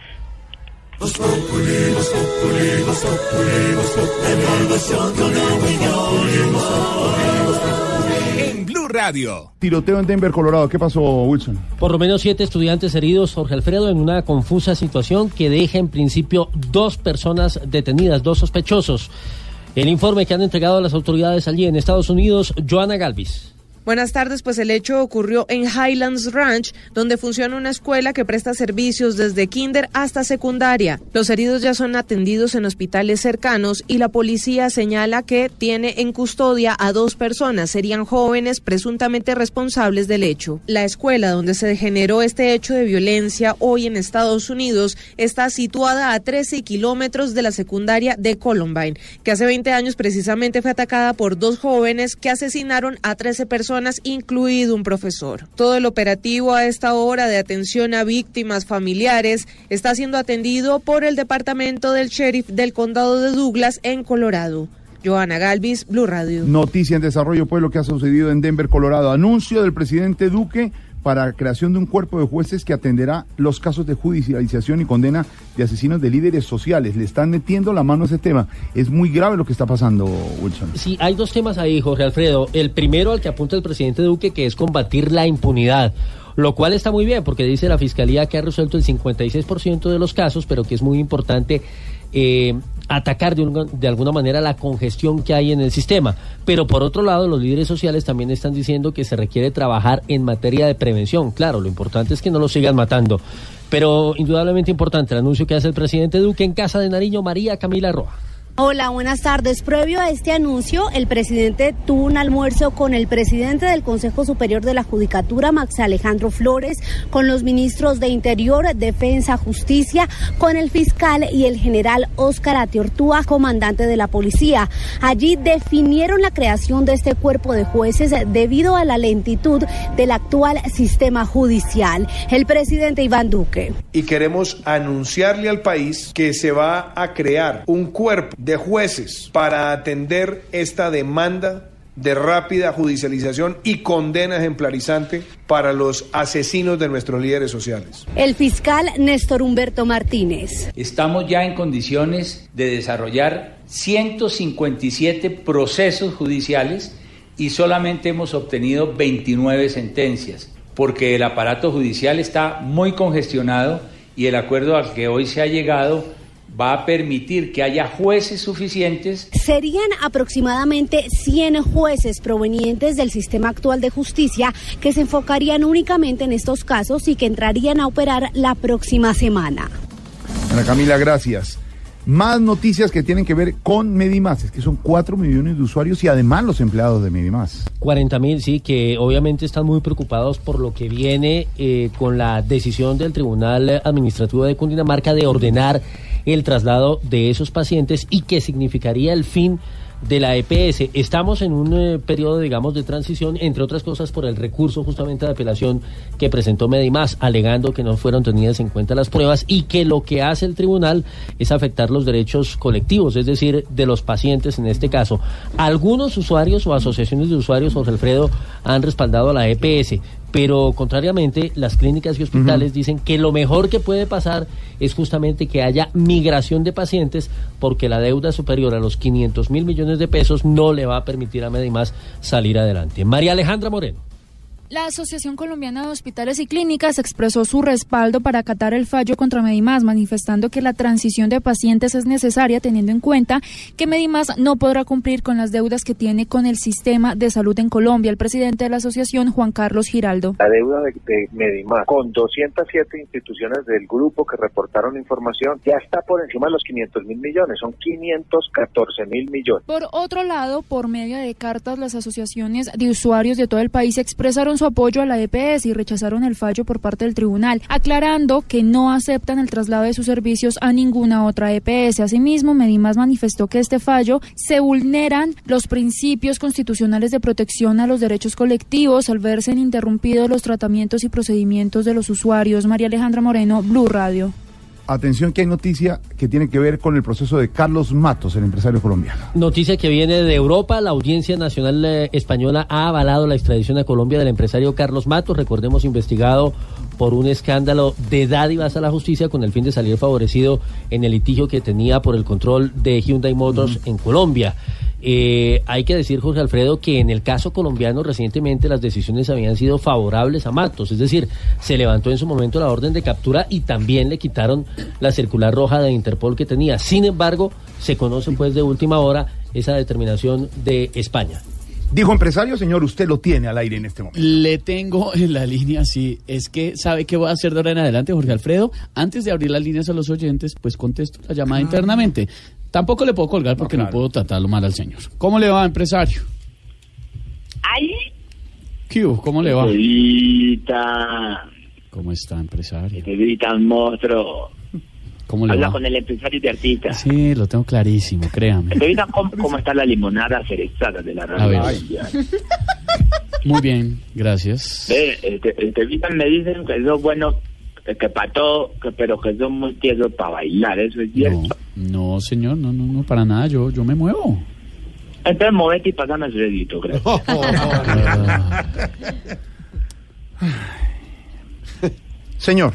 En Blue Radio. Tiroteo en Denver, Colorado. ¿Qué pasó, Wilson? Por lo menos siete estudiantes heridos, Jorge Alfredo, en una confusa situación que deja en principio dos personas detenidas, dos sospechosos. El informe que han entregado las autoridades allí en Estados Unidos, Joana Galvis. Buenas tardes, pues el hecho ocurrió en Highlands Ranch, donde funciona una escuela que presta servicios desde kinder hasta secundaria. Los heridos ya son atendidos en hospitales cercanos y la policía señala que tiene en custodia a dos personas, serían jóvenes presuntamente responsables del hecho. La escuela donde se generó este hecho de violencia hoy en Estados Unidos está situada a 13 kilómetros de la secundaria de Columbine, que hace 20 años precisamente fue atacada por dos jóvenes que asesinaron a 13 personas, incluido un profesor. Todo el operativo a esta hora de atención a víctimas familiares está siendo atendido por el departamento del sheriff del condado de Douglas en Colorado. Joana Galvis, Blue Radio. Noticia en desarrollo, pues lo que ha sucedido en Denver, Colorado. Anuncio del presidente Duque para creación de un cuerpo de jueces que atenderá los casos de judicialización y condena de asesinos de líderes sociales. Le están metiendo la mano a ese tema. Es muy grave lo que está pasando, Wilson. Sí, hay dos temas ahí, Jorge Alfredo. El primero al que apunta el presidente Duque, que es combatir la impunidad. Lo cual está muy bien, porque dice la fiscalía que ha resuelto el 56% de los casos, pero que es muy importante eh, atacar de, de alguna manera la congestión que hay en el sistema. Pero por otro lado, los líderes sociales también están diciendo que se requiere trabajar en materia de prevención. Claro, lo importante es que no los sigan matando. Pero indudablemente importante el anuncio que hace el presidente Duque en Casa de Nariño, María Camila Roa. Hola, buenas tardes. Previo a este anuncio, el presidente tuvo un almuerzo con el presidente del Consejo Superior de la Judicatura, Max Alejandro Flores, con los ministros de Interior, Defensa, Justicia, con el fiscal y el general Óscar Atiortúa, comandante de la policía. Allí definieron la creación de este cuerpo de jueces debido a la lentitud del actual sistema judicial. El presidente Iván Duque. y queremos anunciarle al país que se va a crear un cuerpo de jueces para atender esta demanda de rápida judicialización y condena ejemplarizante para los asesinos de nuestros líderes sociales. El fiscal Néstor Humberto Martínez. Estamos ya en condiciones de desarrollar 157 procesos judiciales y solamente hemos obtenido 29 sentencias, porque el aparato judicial está muy congestionado y el acuerdo al que hoy se ha llegado va a permitir que haya jueces suficientes Serían aproximadamente 100 jueces provenientes del sistema actual de justicia que se enfocarían únicamente en estos casos y que entrarían a operar la próxima semana. Ana Camila, gracias. Más noticias que tienen que ver con Medimás, es que son 4 millones de usuarios y además los empleados de Medimás. 40 mil, sí, que obviamente están muy preocupados por lo que viene eh, con la decisión del Tribunal Administrativo de Cundinamarca de ordenar el traslado de esos pacientes y que significaría el fin de la EPS. Estamos en un eh, periodo, digamos, de transición, entre otras cosas, por el recurso justamente de apelación que presentó Medimás, alegando que no fueron tenidas en cuenta las pruebas y que lo que hace el tribunal es afectar los derechos colectivos, es decir, de los pacientes en este caso. Algunos usuarios o asociaciones de usuarios, Jorge Alfredo, han respaldado a la EPS. Pero contrariamente, las clínicas y hospitales dicen que lo mejor que puede pasar es justamente que haya migración de pacientes porque la deuda superior a los 500 mil millones de pesos no le va a permitir a Medimás salir adelante. María Alejandra Moreno. La Asociación Colombiana de Hospitales y Clínicas expresó su respaldo para acatar el fallo contra Medimás, manifestando que la transición de pacientes es necesaria teniendo en cuenta que Medimás no podrá cumplir con las deudas que tiene con el sistema de salud en Colombia. El presidente de la asociación, Juan Carlos Giraldo. La deuda de, de Medimás con 207 instituciones del grupo que reportaron información ya está por encima de los 500 mil millones, son 514 mil millones. Por otro lado, por medio de cartas, las asociaciones de usuarios de todo el país expresaron su apoyo a la EPS y rechazaron el fallo por parte del tribunal, aclarando que no aceptan el traslado de sus servicios a ninguna otra EPS. Asimismo, Medimás manifestó que este fallo se vulneran los principios constitucionales de protección a los derechos colectivos al verse interrumpidos los tratamientos y procedimientos de los usuarios. María Alejandra Moreno, Blue Radio. Atención que hay noticia que tiene que ver con el proceso de Carlos Matos, el empresario colombiano. Noticia que viene de Europa. La Audiencia Nacional eh, Española ha avalado la extradición a Colombia del empresario Carlos Matos, recordemos investigado por un escándalo de dádivas a la justicia con el fin de salir favorecido en el litigio que tenía por el control de Hyundai Motors en Colombia. Eh, hay que decir, Jorge Alfredo, que en el caso colombiano recientemente las decisiones habían sido favorables a Matos, es decir, se levantó en su momento la orden de captura y también le quitaron la circular roja de Interpol que tenía. Sin embargo, se conoce pues de última hora esa determinación de España. Dijo empresario, señor, usted lo tiene al aire en este momento. Le tengo en la línea, sí. Es que, ¿sabe qué voy a hacer de ahora en adelante, Jorge Alfredo? Antes de abrir las líneas a los oyentes, pues contesto la llamada internamente. Tampoco le puedo colgar porque no, puedo tratarlo mal al señor. ¿Cómo le va, empresario? ¡Ay! ¿Qué hubo? ¿Cómo le va? Evita, ¿Cómo está, empresario? Evita un monstruo. ¿Cómo le Habla va? con el empresario de artista. Sí, lo tengo clarísimo, créame. ¿cómo, cómo está la limonada cerezada de la A radio? ver. Muy bien, gracias. Evita, me dicen que son buenos, que, que para todo, que, pero que son muy tiesos para bailar, ¿eso es cierto? No, señor, no, no, no, para nada, yo, yo me muevo. Entonces, movete y pasame su dedito, gracias. [LAUGHS] Señor.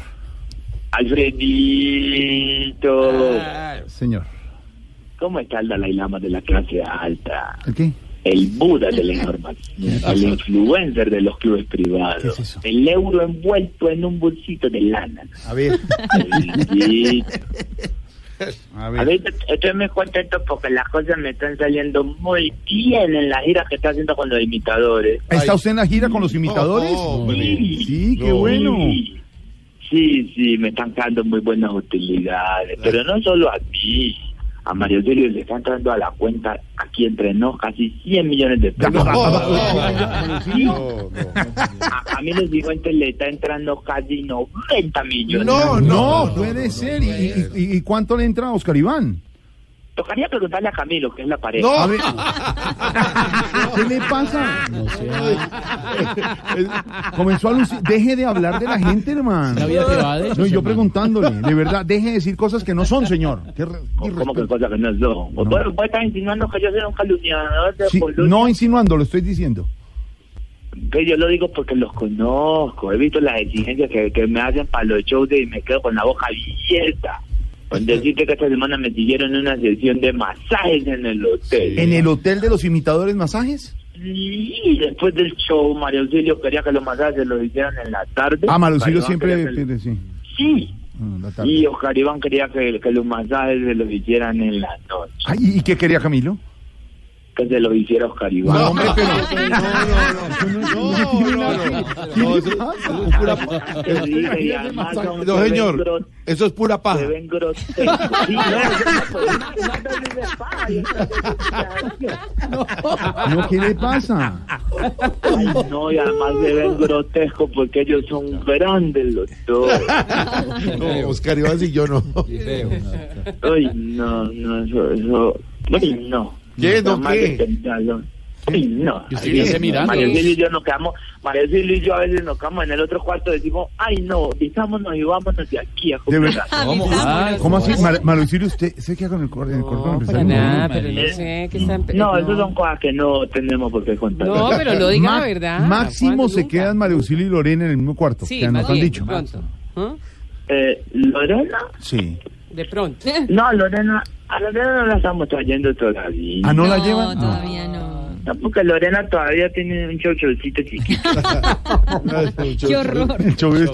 Alfredito. Señor. ¿Cómo está el Dalai Lama de la clase alta? ¿El qué? El Buda de la información, [LAUGHS] el influencer de los clubes privados, el euro envuelto en un bolsito de lana. A ver. El- A A ver, estoy muy contento porque las cosas me están saliendo muy bien en la gira que está haciendo con los imitadores. ¿Está usted en la gira con los imitadores? Sí, qué bueno. Sí, sí, me están dando muy buenas utilidades, pero no solo a mí. A Mario Auxilio le están dando a la cuenta aquí entre nos casi 100 millones de pesos. Sí. A Camilo Cifuentes le está entrando casi 90 millones. No, no, puede ser. ¿Y, y- y- y cuánto le entra a Oscar Iván? Tocaría preguntarle a Camilo, que es la pareja. A ver, [LAUGHS] ¿Qué le pasa? Comenzó a lucir. Deje de hablar de la gente, hermano. La vida te va, de hecho, No, y yo preguntándole, de verdad, deje de decir cosas que no son, señor. Qué re- ¿Cómo que cosa que no es yo? ¿Vos, vos estás insinuando que yo soy un calumniador de Sí, no insinuando, lo estoy diciendo. Que yo lo digo porque los conozco. He visto las exigencias que, que me hacen para los shows de- y me quedo con la boca abierta. Con decirte que esta semana me siguieron una sesión de masajes en el hotel. ¿En el hotel de los imitadores masajes? Y después del show, María Auxilio quería que los masajes se los hicieran en la tarde. Ah, Oscar Iván siempre sí. Sí. Ah. Y Oscar Iván quería que, que los masajes se los hicieran en la noche. ¿Y qué quería Camilo? Que se los hiciera Oscar Iván. No, hombre, pero- No, No, señor, gros- eso es pura paja. Se ven grotescos. No, no, pues, No, ¿qué le pasa? Ay, no, y además se ven grotescos porque ellos son grandes los dos. No, Oscar Iván y yo no. Ay, no, no, eso, eso. Ay, no. ¿Qué? ¿No Jamás qué? Ay, no. ¿Y usted qué hace mirando? María y yo nos quedamos, María Auxilio y yo a veces nos quedamos en el otro cuarto y decimos, ay, no, visámonos y vámonos de aquí a De comer. verdad. ¿Cómo? ¿Cómo así? Mar- Malucilio, ¿usted se queda con el cor- en el cordón empresarial? nada, pero no sé están... No, eso son cosas que no tenemos por qué contar. No, pero no diga Ma- la verdad. Máximo se quedan María Auxilio y Lorena en el mismo cuarto. Sí, que nos han dicho. pronto. ¿Ah? Eh, ¿Lorena? Sí. De pronto. [LAUGHS] No, Lorena, a Lorena no la estamos trayendo todavía. ¿Ah, no la llevan? No, todavía no. No, porque Lorena todavía tiene un chochocito chiquito. [LAUGHS] Qué horror.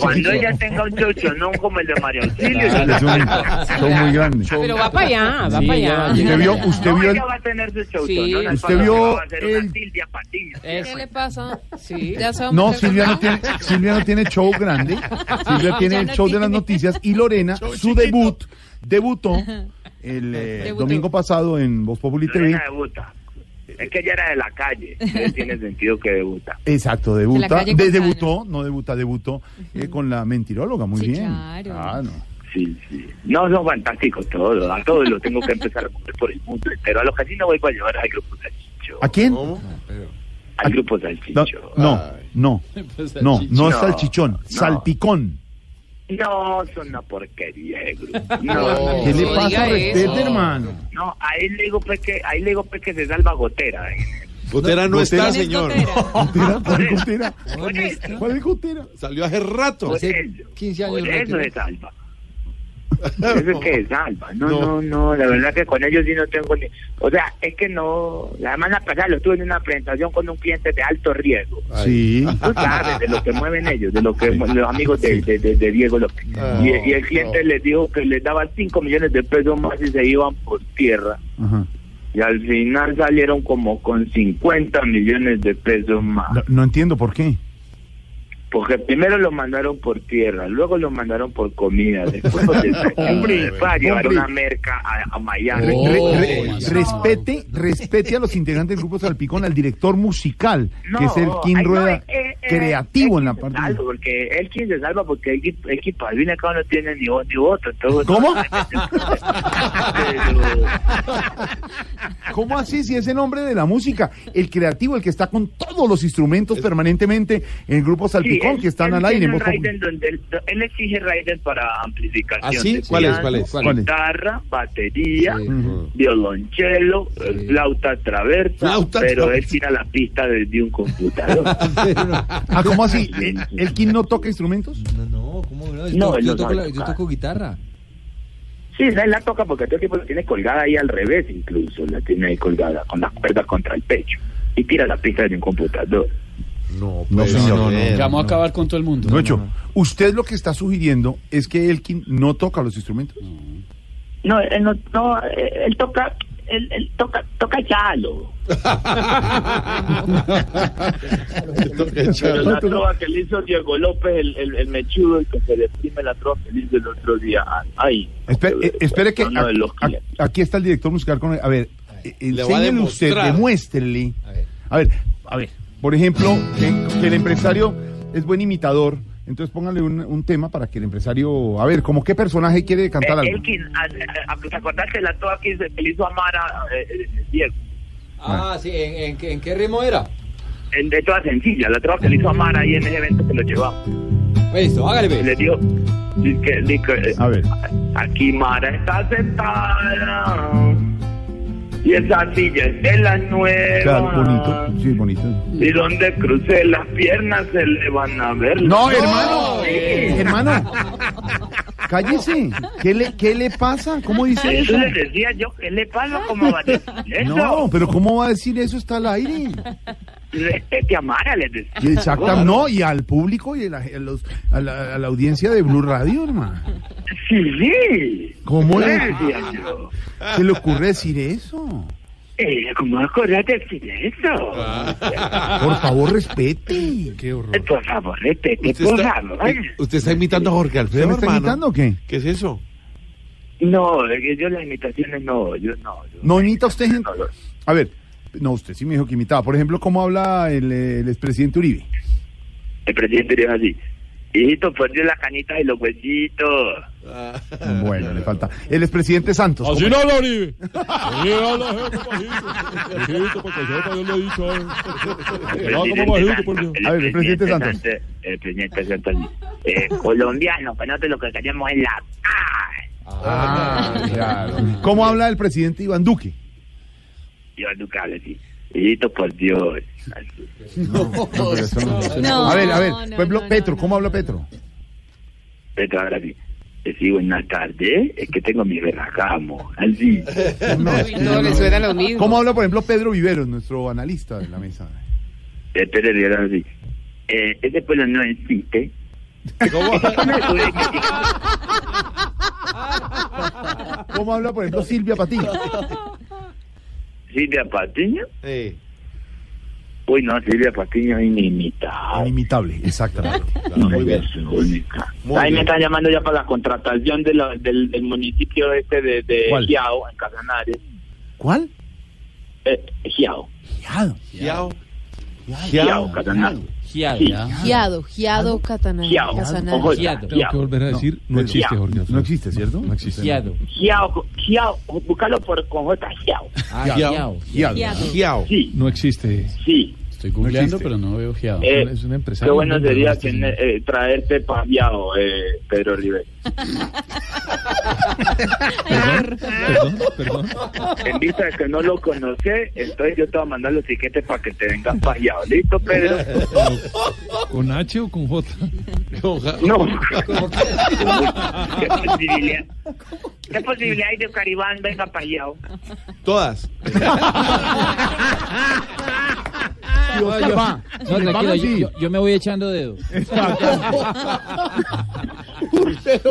Cuando ella tenga un chocho, no como el de María Auxilio. Claro, es un- son muy grandes. Pero va para allá, va Sí, para allá. ¿Usted vio, usted no, vio el, ella va a tener su chocho. Sí. ¿no? La ¿Usted vio va a ser una el- Silvia Patiño. ¿Qué le pasa? Sí. Ya a No, Silvia no tiene, Silvia no tiene show grande. [LAUGHS] Silvia tiene el show de las noticias y Lorena, su debut, debutó el eh, Debutó. domingo pasado en Voz Populi TV. Debuta. Es que ella era de la calle. [LAUGHS] Entonces tiene sentido que debuta. Exacto, debuta. de- debutó, no debuta, debutó eh, con la mentiróloga, muy Sí, bien. claro. Ah, no. Sí, sí. No, son fantásticos todos. A todos los tengo que empezar a mover por el mundo entero. A los casinos voy para llevar al grupo Salchicho. ¿A quién? Al grupo No, Salchicho. no, no, no, no es No, salchichón, no. salpicón. No, son una porquería de grupo. [LAUGHS] No, ¿Qué le pasa? Respete, hermano. no, ahí le digo pues que, ahí le digo pues que se salva gotera. eh. Gotera no está, Gotera. señor. ¿Gotera? [LAUGHS] ¿Cuál es gotera? ¿Cuál es gotera? Salió hace rato. por eso, 15 años por eso se salva. [LAUGHS] Eso es que salva. No, no, no, la verdad que con ellos sí no tengo ni... O sea, es que no... La semana pasada lo estuve en una presentación con un cliente de alto riesgo. Sí. Tú sabes de lo que mueven ellos, de lo que los amigos de, de, de- de Diego López. Y, y el cliente no. les dijo que les daban 5 millones de pesos más y se iban por tierra. Ajá. Y al final salieron como con 50 millones de pesos más. No, no entiendo por qué. Porque primero los mandaron por tierra, luego los mandaron por comida, después los despacharon Hombre, para llevar hombre. una merca a, a Miami. Oh, re- re- respete, respete a los integrantes del grupo Salpicón, al director musical, que es el no, Rueda, eh, eh, creativo en la parte. salva, porque él quien se salva porque el equipo, el y al cabo no tiene ni voz ni voto. entonces- ¿Cómo? [LAUGHS] ¿Cómo así? Si es el hombre de la música, el creativo, el que está con todos los instrumentos permanentemente en el grupo Salpicón, Sí, que están él al aire. Raiden donde él, él exige Raiden para amplificación. ¿Ah, sí? de ¿Cuál es, cuál es? ¿Cuál es? Guitarra, batería, Ujú. violonchelo, eh, flauta traversa, Flauta pero él traversa. tira la pista desde un computador. [LAUGHS] [LAUGHS] Ah, ¿cómo así? ¿El, el Kim no toca instrumentos? No, no, ¿cómo no? Yo, No, él yo no toco, la- yo toco guitarra. Sí, él la toca porque todo el tiempo la tiene colgada ahí al revés incluso, la tiene ahí colgada con las cuerdas contra el pecho y tira la pista desde un computador. No, No, pues, señor. a ver. Ya vamos a acabar con todo el mundo. Lucho, usted lo que está sugiriendo es que Elkin no toca los instrumentos. No, él no, no, él toca, él, él toca, toca chalo. [LAUGHS] Pero la trova que le hizo Diego López, el, el, el mechudo, el que se deprime la trova que le hizo el otro día. Ahí. Espere, eh, espere que a- a- aquí está el director musical con a ver, eh, a enséñele usted, demuéstrele. A ver, a ver, por ejemplo, que, que el empresario es buen imitador, entonces póngale un, un tema para que el empresario, a ver, como qué personaje quiere cantar algo. Elkin, a- a- a- ¿te acordás de la trova que le hizo Amara eh, eh, Diego? Ah, sí, ¿en, en, qué- en qué ritmo era? En- De toda sencilla, la trova que le hizo Amara ahí en ese evento que lo llevamos. Listo, hágale, ve. Le dio. dice dice eh, A ver. Aquí Mara está sentada. Y esa silla es de la nueva. Claro, bonito, sí, bonito. Y donde cruce las piernas se le van a ver. No, hermano, Sí. hermano, cállese. ¿Qué le, qué le pasa? ¿Cómo dice eso? Eso le decía yo, ¿qué le pasa? ¿Cómo va a decir eso? No, pero ¿cómo va a decir eso? Está al aire. Respete a Mara, le decía. Y Exacta, no, y al público y a la, a los- a la- a la audiencia de Blue Radio, hermano. Sí, sí. ¿Cómo le le, decía yo? se le ocurre decir eso? Eh, ¿Cómo acordás de decir eso? Por favor, respete. Qué horror. Eh, Por favor, respete, ¿Usted por está, favor. eh, ¿Usted está imitando a Jorge Alfredo, ¿Se me está hermano? imitando o qué? ¿Qué es eso? No, yo las imitaciones no, yo no. yo- ¿No imita usted no. A ver, no, usted sí me dijo que imitaba. Por ejemplo, ¿cómo habla el, eh, el expresidente Uribe? El presidente dijo así. Hijito, perdió las canitas y los huesitos. [LAUGHS] Bueno, le falta. El expresidente Santos. Así ¿cómo- no habla Uribe. Así habla jefe, bajito. Bajito, porque yo le he dicho. El No, como presidente bajito, por Dios. A ver, el presidente Santos. El presidente Santos. Eh, colombiano, que nosotros lo que queremos es la paz. Ah, claro. ¿Cómo habla el presidente Iván Duque? Habla así. Hijito, por Dios. No, pero eso no- No, a ver, a ver. no, por ejemplo, no, Petro, ¿cómo habla Petro? Petro ahora sí. Sí, buenas tardes. Es que tengo mi berragamo. Así. no, le suena lo mismo. ¿Cómo habla, por ejemplo, Pedro Viveros, nuestro analista de la mesa? Eh, Pedro Rivera así. Eh, ese pueblo no existe. ¿Cómo [LAUGHS] habla, por ejemplo, Silvia Patiño? [LAUGHS] Silvia Patiño. Uy, no, Silvia Patiño es inimitable. Inimitable, exactamente. No, ella es única. Muy Ahí me bien. están llamando ya para la contratación de la- del, del municipio este de, de ¿Cuál? Giao, en Casanares. ¿Cuál? Eh, Giao. Giao. Giao. Giao, Casanares. Giado. Giado, Giado Catanay. Giado. Giado. Tengo que volver a decir, no, existe. Jorge. No existe, ¿cierto? No existe. Giado. Giao, búscalo por con J. Ah. Giado. Giao. Sí, No existe. sí. Estoy googleando, existe. pero no veo Giado. Eh, es un empresario. Qué bueno sería este eh, traerte para Giao, eh, Pedro Rivera. Perdón, perdón, perdón. En vista de que no lo conoce, entonces yo te voy a mandar los tiquetes para que te vengan para Giao. ¿Listo, Pedro? [LAUGHS] ¿Con H o con J? No. [LAUGHS] ¿Qué posibilidad? ¿Qué posibilidad hay de que Caribán venga para Giao? Todas. [LAUGHS] Y Oscar va. No, tranquilo, yo, sí. yo- yo me voy echando dedo.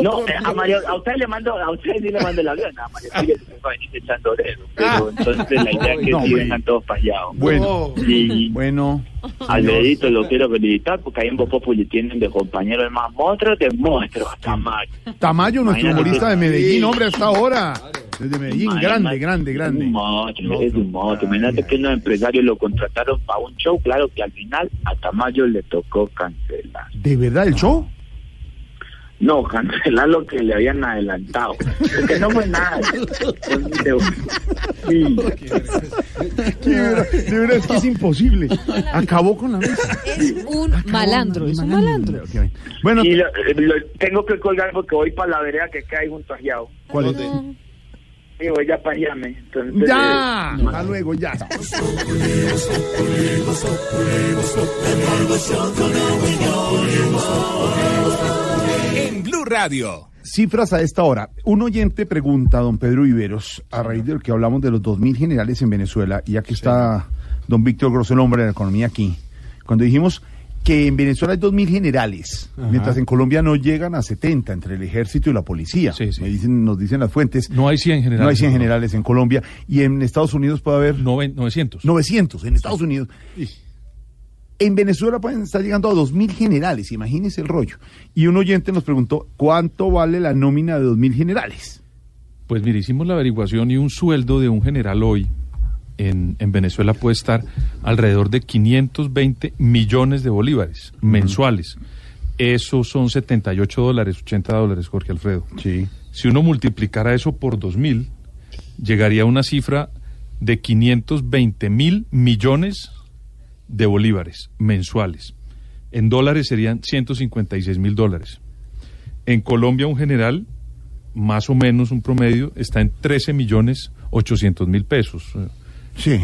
No, eh, a Mario, a usted le mando, a usted sí le mando el avión, a Mario sí le va a venir echando dedo, pero entonces la idea es que No, sí vengan todos allá. Bueno, Sí, bueno. Alfredito lo quiero felicitar porque ahí en Popopuli tienen de compañero el más monstruo de monstruo, Tamayo. Tamayo, nuestro Imagínate humorista que- de Medellín, Sí. hombre, hasta ahora. Desde Medellín, Imagínate- grande, grande, Es grande. un monstruo, es un monstruo. Imagínate que unos empresarios lo contrataron para un show, claro que al final a Tamayo le tocó cancelar. ¿De verdad el show? No, cancelar lo que le habían adelantado. Porque no fue nada. [LAUGHS] Sí. De verdad, de verdad es que es imposible. Acabó con la mesa. Es un malandro, es un malandro. Bueno, Y lo- lo- tengo que colgar porque voy para la vereda que cae junto a Giao. ¿cuál es? Y voy ya para. Entonces, Ya, eh, hasta luego, ya. En Blue Radio. Cifras a esta hora. Un oyente pregunta a don Pedro Viveros, a raíz de lo que hablamos de los 2.000 generales en Venezuela, y aquí está don Víctor Grosso, el hombre de la economía aquí. Cuando dijimos, que en Venezuela hay 2.000 generales, Ajá. mientras en Colombia no llegan a 70 entre el ejército y la policía. Me dicen, nos dicen las fuentes. No hay 100 generales. No hay 100 en Colombia. generales en Colombia. Y en Estados Unidos puede haber... 900. 900 en Estados Unidos. En Venezuela pueden estar llegando a 2.000 generales, imagínense el rollo. Y un oyente nos preguntó, ¿cuánto vale la nómina de 2.000 generales? Pues mire, hicimos la averiguación y un sueldo de un general hoy en, en Venezuela puede estar alrededor de 520 millones de bolívares mensuales. Eso son 78 dólares, 80 dólares, Jorge Alfredo. Sí. Si uno multiplicara eso por 2.000, llegaría a una cifra de 520 mil millones de bolívares mensuales. En dólares serían 156 mil dólares. En Colombia un general, más o menos un promedio, está en 13 millones 800 mil pesos. Sí,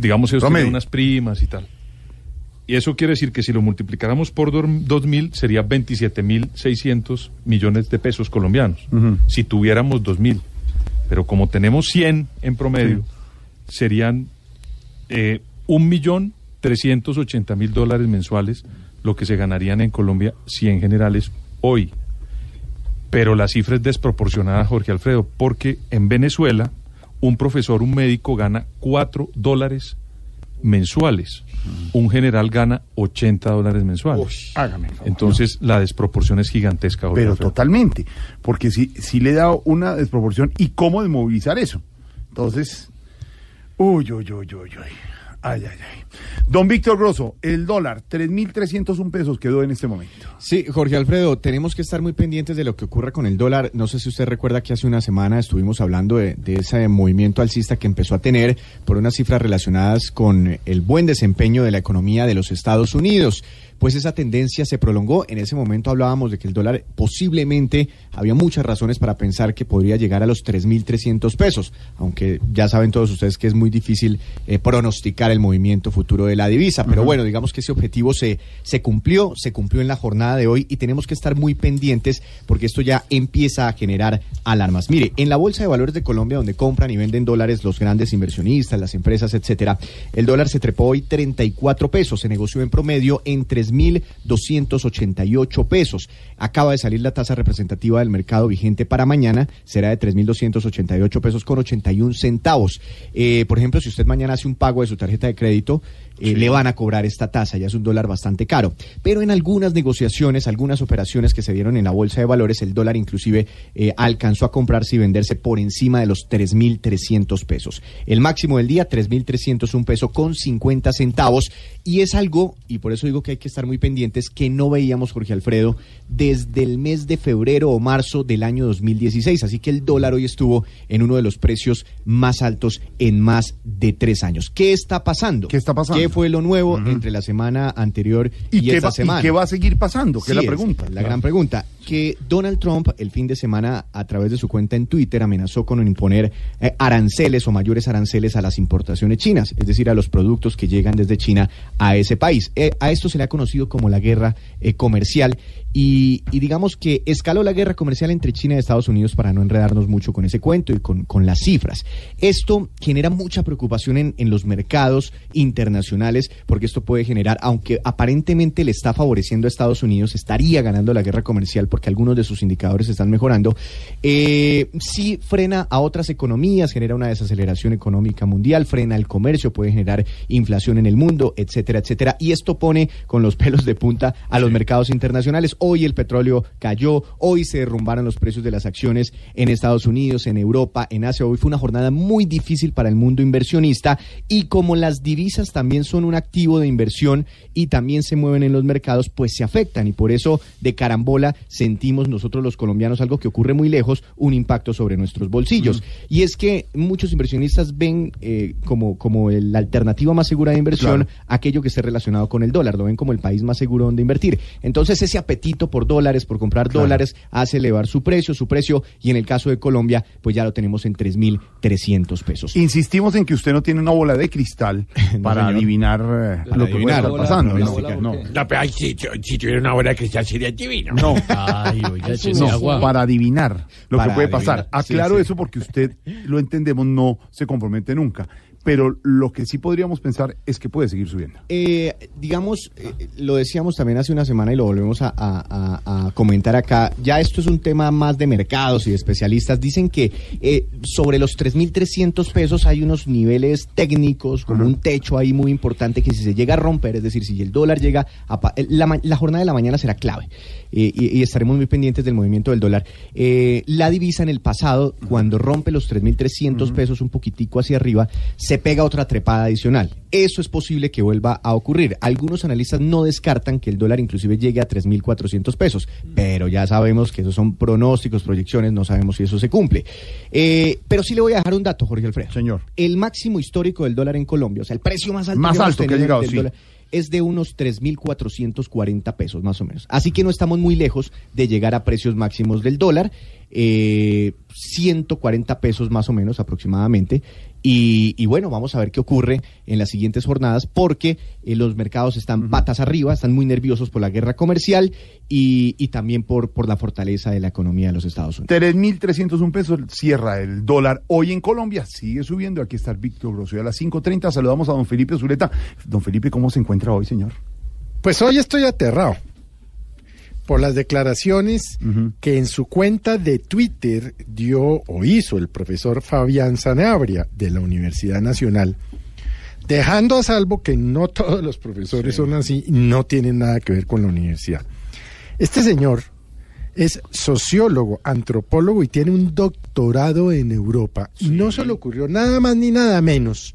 digamos eso promedio. tiene unas primas y tal. Y eso quiere decir que si lo multiplicáramos por dor- 2.000 sería 27.600 millones de pesos colombianos. Si tuviéramos 2.000. Pero como tenemos 100 en promedio, serían eh, 1.380.000 dólares mensuales lo que se ganarían en Colombia 100 generales hoy. Pero la cifra es desproporcionada, Jorge Alfredo, porque en Venezuela un profesor, un médico gana 4 dólares mensuales. Un general gana 80 dólares mensuales. hágame el favor. Entonces la desproporción es gigantesca. Pero totalmente, porque sí, sí le da una desproporción y cómo desmovilizar eso. Entonces, uy, uy, uy, uy, uy. Ay, ay, ay. Don Víctor Grosso, el dólar, 3.301 pesos quedó en este momento. Sí, Jorge Alfredo, tenemos que estar muy pendientes de lo que ocurra con el dólar. No sé si usted recuerda que hace una semana estuvimos hablando de, de ese movimiento alcista que empezó a tener por unas cifras relacionadas con el buen desempeño de la economía de los Estados Unidos. Pues esa tendencia se prolongó. En ese momento hablábamos de que el dólar posiblemente había muchas razones para pensar que podría llegar a los 3.300 pesos, aunque ya saben todos ustedes que es muy difícil eh, pronosticar el movimiento futuro de la divisa. Pero bueno, digamos que ese objetivo se, se cumplió, se cumplió en la jornada de hoy y tenemos que estar muy pendientes porque esto ya empieza a generar alarmas. Mire, en la Bolsa de Valores de Colombia, donde compran y venden dólares los grandes inversionistas, las empresas, etcétera, el dólar se trepó hoy 34 pesos, se negoció en promedio en 3.288 pesos. Acaba de salir la tasa representativa del mercado vigente para mañana, será de 3.288 pesos con 81 centavos. Eh, por ejemplo, si usted mañana hace un pago de su tarjeta de crédito, eh, le van a cobrar esta tasa, ya es un dólar bastante caro. Pero en algunas negociaciones, algunas operaciones que se dieron en la bolsa de valores, el dólar inclusive eh, alcanzó a comprarse y venderse por encima de los 3.300 pesos. El máximo del día, 3.301 peso con 50 centavos. Y es algo, y por eso digo que hay que estar muy pendientes, que no veíamos, Jorge Alfredo, desde el mes de febrero o marzo del año 2016. Así que el dólar hoy estuvo en uno de los precios más altos en más de tres años. ¿Qué está pasando? ¿Qué está pasando? ¿Qué fue lo nuevo entre la semana anterior y, ¿Y, esta va, y semana? qué va a seguir pasando? Que es la pregunta. la gran pregunta. Que Donald Trump el fin de semana a través de su cuenta en Twitter amenazó con imponer eh, aranceles o mayores aranceles a las importaciones chinas, es decir, a los productos que llegan desde China a ese país. Eh, a esto se le ha conocido como la guerra eh, comercial y, y digamos que escaló la guerra comercial entre China y Estados Unidos para no enredarnos mucho con ese cuento y con, con las cifras. Esto genera mucha preocupación en, en los mercados internacionales porque esto puede generar, aunque aparentemente le está favoreciendo a Estados Unidos, estaría ganando la guerra comercial porque algunos de sus indicadores están mejorando, eh, sí frena a otras economías, genera una desaceleración económica mundial, frena el comercio, puede generar inflación en el mundo, etcétera, etcétera. Y esto pone con los [LAUGHS] pelos de punta a los mercados internacionales. Hoy el petróleo cayó, hoy se derrumbaron los precios de las acciones en Estados Unidos, en Europa, en Asia. Hoy fue una jornada muy difícil para el mundo inversionista y como las divisas también son un activo de inversión y también se mueven en los mercados, pues se afectan y por eso de carambola sentimos nosotros los colombianos algo que ocurre muy lejos, un impacto sobre nuestros bolsillos. Y es que muchos inversionistas ven eh, como, como la alternativa más segura de inversión Claro. aquello que esté relacionado con el dólar, lo ven como el país más seguro donde invertir. Entonces ese apetito por dólares, por comprar Claro. dólares, hace elevar su precio, su precio, y en el caso de Colombia, pues ya lo tenemos en 3.300 pesos. Insistimos en que usted no tiene una bola de cristal [LAUGHS] para señor. adivinar eh, Para lo que puede adivinar. estar pasando. una No, bola, no. No, pero ay, si, si tuviera una bola de cristal sería divino. No. Ay, oiga, No, agua. para adivinar lo Para que puede pasar. adivinar, sí, Aclaro sí. eso porque usted lo entendemos, no se compromete nunca. Pero lo que sí podríamos pensar es que puede seguir subiendo. Eh, digamos, eh, lo decíamos también hace una semana y lo volvemos a, a- a- a comentar acá. Ya esto es un tema más de mercados y de especialistas. Dicen que eh, sobre los 3.300 pesos hay unos niveles técnicos, como un techo ahí muy importante que si se llega a romper, es decir, si el dólar llega a... pa- La, la jornada de la mañana será clave eh, y, y estaremos muy pendientes del movimiento del dólar. Eh, la divisa en el pasado, cuando rompe los 3.300 pesos un poquitico hacia arriba, se pega otra trepada adicional. Eso es posible que vuelva a ocurrir. Algunos analistas no descartan que el dólar inclusive llegue a 3.400 pesos, pero ya sabemos que esos son pronósticos, proyecciones, no sabemos si eso se cumple. Eh, pero sí le voy a dejar un dato, Jorge Alfredo. Señor. El máximo histórico del dólar en Colombia, o sea, el precio más alto, Más hemos alto que ha llegado, sí. dólar, es de unos 3.440 pesos más o menos. Así que no estamos muy lejos de llegar a precios máximos del dólar, eh, 140 pesos más o menos aproximadamente. Y, y bueno, vamos a ver qué ocurre en las siguientes jornadas porque eh, los mercados están patas arriba, están muy nerviosos por la guerra comercial y, y también por, por la fortaleza de la economía de los Estados Unidos. 3.301 pesos cierra el dólar hoy en Colombia. Sigue subiendo. Aquí está Víctor Grosso. A las 5.30 saludamos a don Felipe Zuleta. Don Felipe, ¿cómo se encuentra hoy, señor? Pues hoy estoy aterrado por las declaraciones que en su cuenta de Twitter dio o hizo el profesor Fabián Sanabria de la Universidad Nacional, dejando a salvo que no todos los profesores son así y no tienen nada que ver con la universidad. Este señor es sociólogo, antropólogo y tiene un doctorado en Europa. Y no se le ocurrió nada más ni nada menos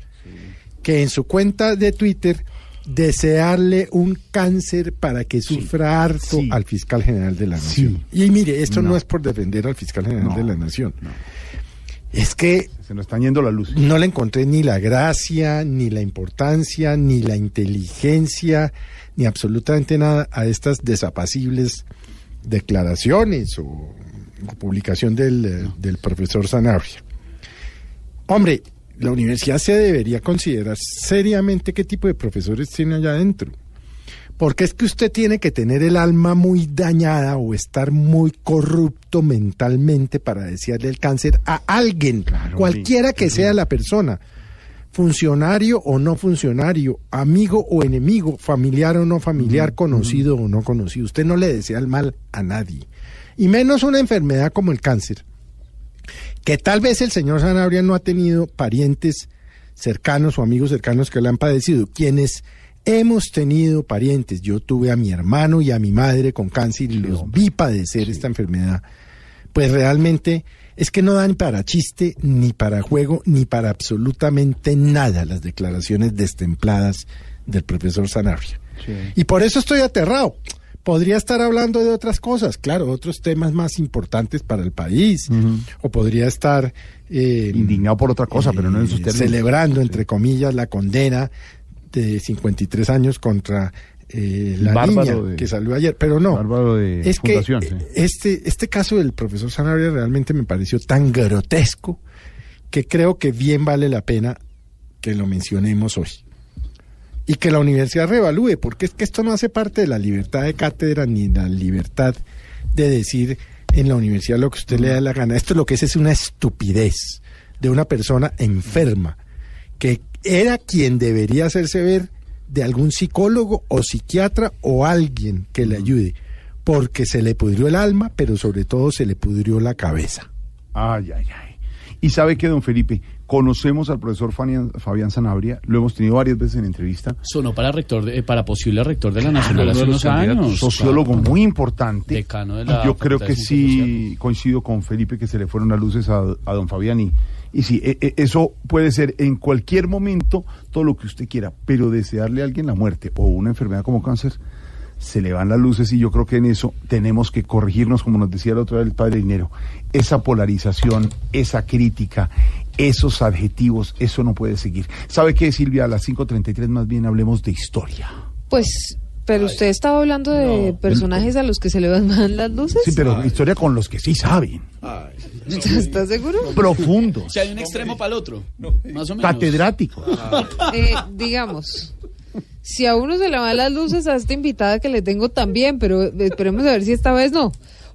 que en su cuenta de Twitter desearle un cáncer para que sufra harto al fiscal general de la nación. Y mire, esto no. No. es por defender al fiscal general No, de la nación. Es que Se nos están yendo la luz. no le encontré ni la gracia, ni la importancia, ni la inteligencia, ni absolutamente nada a estas desapacibles declaraciones o, o publicación del, del profesor Sanabria. Hombre, la universidad se debería considerar seriamente qué tipo de profesores tiene allá adentro. Porque es que usted tiene que tener el alma muy dañada o estar muy corrupto mentalmente para desearle el cáncer a alguien, cualquiera que sea la persona, funcionario o no funcionario, amigo o enemigo, familiar o no familiar, conocido o no conocido. Usted no le desea el mal a nadie. Y menos una enfermedad como el cáncer que tal vez el señor Sanabria no ha tenido parientes cercanos o amigos cercanos que le han padecido. Quienes hemos tenido parientes, yo tuve a mi hermano y a mi madre con cáncer y los vi padecer esta enfermedad, pues realmente es que no dan para chiste, ni para juego, ni para absolutamente nada las declaraciones destempladas del profesor Sanabria. Y por eso estoy aterrado. Podría estar hablando de otras cosas, claro, otros temas más importantes para el país. O podría estar... eh, Indignado por otra cosa, pero no en sus términos. Celebrando, entre comillas, la condena de 53 años contra eh, la Bárbaro niña de- que salió ayer. Pero no, Bárbaro de es que Fundación, sí. este, este caso del profesor Sanabria realmente me pareció tan grotesco que creo que bien vale la pena que lo mencionemos hoy. Y que la universidad reevalúe, porque es que esto no hace parte de la libertad de cátedra ni la libertad de decir en la universidad lo que usted le da la gana. Esto lo que es es una estupidez de una persona enferma que era quien debería hacerse ver de algún psicólogo o psiquiatra o alguien que le ayude, porque se le pudrió el alma, pero sobre todo se le pudrió la cabeza. Ay, ay, ay. Y sabe que, don Felipe, conocemos al profesor Fabián, Fabián Sanabria, lo hemos tenido varias veces en entrevista. Sonó para rector, de- eh, para posible rector de la Nacional hace unos años. sociólogo claro. muy importante. Decano de la Yo creo que sí coincido con Felipe que se le fueron las luces a, a don Fabián y, y sí, e- e- eso puede ser en cualquier momento todo lo que usted quiera, pero desearle a alguien la muerte o una enfermedad como cáncer, se le van las luces y yo creo que en eso tenemos que corregirnos, como nos decía la otra vez el padre Dinero, esa polarización, esa crítica, esos adjetivos, eso no puede seguir. ¿Sabe qué, Silvia? A las 5.33 más bien hablemos de historia. Pues, pero usted estaba hablando de personajes a los que se le van las luces. Sí, pero historia con los que sí saben. [LAUGHS] ¿Estás seguro? Profundo. O sea, hay un extremo para el otro. Más o menos. Catedrático. Eh, digamos, si a uno se le van las luces a esta invitada que le tengo también, pero esperemos a ver si esta vez no.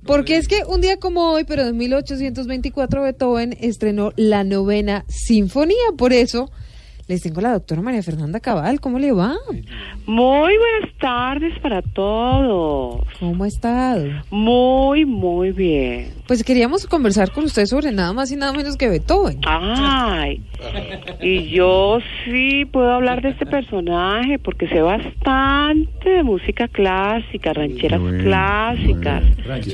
Porque es que un día como hoy, pero en 1824, Beethoven estrenó la novena sinfonía. Por eso Les tengo a la doctora María Fernanda Cabal. ¿Cómo le va? Muy buenas tardes para todos. ¿Cómo ha estado? Muy, muy bien. Pues queríamos conversar con usted sobre nada más y nada menos que Beethoven. Ay, y yo sí puedo hablar de este personaje porque sé bastante de música clásica, rancheras clásicas,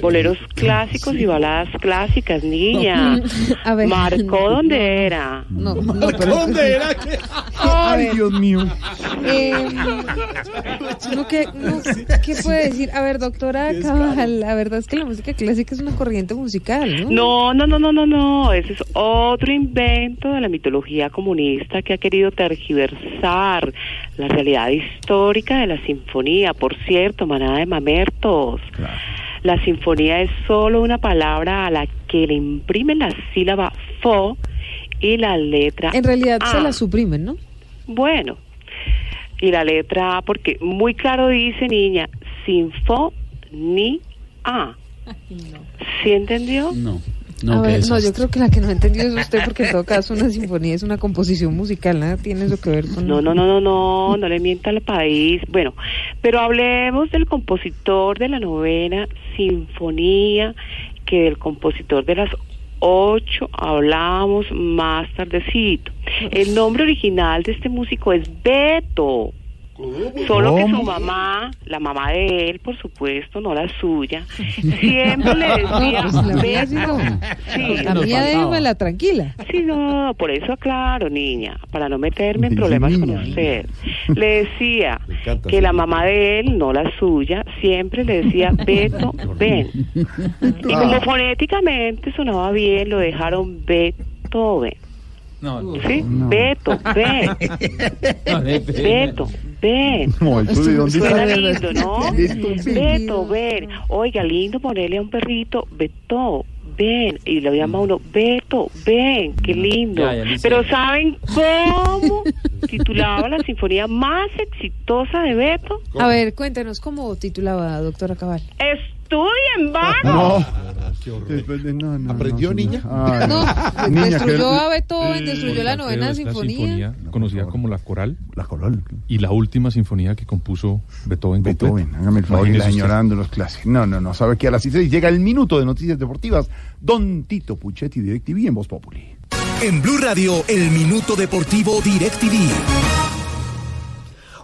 boleros clásicos y baladas clásicas, niña. [LAUGHS] A ver. Marcó [LAUGHS] donde era. No, no, pero... ¿Dónde era? Ay, Dios mío. Eh, no, ¿qué, no, ¿Qué puede decir? A ver, doctora Cabal, la verdad es que la música clásica es una corriente musical, ¿no? No, no, no, no, no, no. Ese es otro invento de la mitología comunista que ha querido tergiversar la realidad histórica de la sinfonía. Por cierto, manada de mamertos. La sinfonía es solo una palabra a la que le imprimen la sílaba fo y la letra En realidad se A. la suprimen, ¿no? Bueno, y la letra A, porque muy claro dice, niña, sin fo ni A. ¿Sí entendió? No. a No, ver, que no, yo creo que la que no ha entendido es usted, porque en todo caso una sinfonía es una composición musical, nada tiene eso que ver con... No, no, no, no, no, no le mienta al país. Bueno, pero hablemos del compositor de la novena sinfonía, que del compositor de las ocho hablamos más tardecito. El nombre original de este músico es Beto. Solo que su mamá, la mamá de él, por supuesto, no la suya, siempre le [LAUGHS] decía No, pues la mía sí no. Sí. La mía tranquila. Sí, no, por eso aclaro, niña, para no meterme en problemas con niña. usted. Le decía encanta que la mamá de él, no la suya, siempre le decía, [LAUGHS] Beto, ven. [LAUGHS] Y como fonéticamente sonaba bien, lo dejaron Beethoven. No, no. ¿Sí? Beto. No, de- Beto, ven. No, ¿eso de dónde Suena lindo, ¿no? Beto, [LAUGHS] ven. Oiga, lindo ponerle a un perrito, Beto, ven. Y lo llama uno, Beto, ven, qué lindo. Ya, ya, listo. Pero ¿saben cómo titulaba la sinfonía más exitosa de Beto? A ver, cuéntenos cómo titulaba, doctora Cabal. Estudien, vagos. [LAUGHS] No. Después no, no, ¿Aprendió, no, niña? Ay. Niña, destruyó que- a Beethoven, destruyó la novena sinfonía. conocida como la coral La coral. y la última sinfonía que compuso Beethoven. completa. Beethoven, hágame el favor, añorando los clásicos. No, no, no, sabe que a las 16 llega el minuto de noticias deportivas. Don Tito Puchetti, DirecTV en Voz Populi. En Blue Radio, el minuto deportivo DirecTV.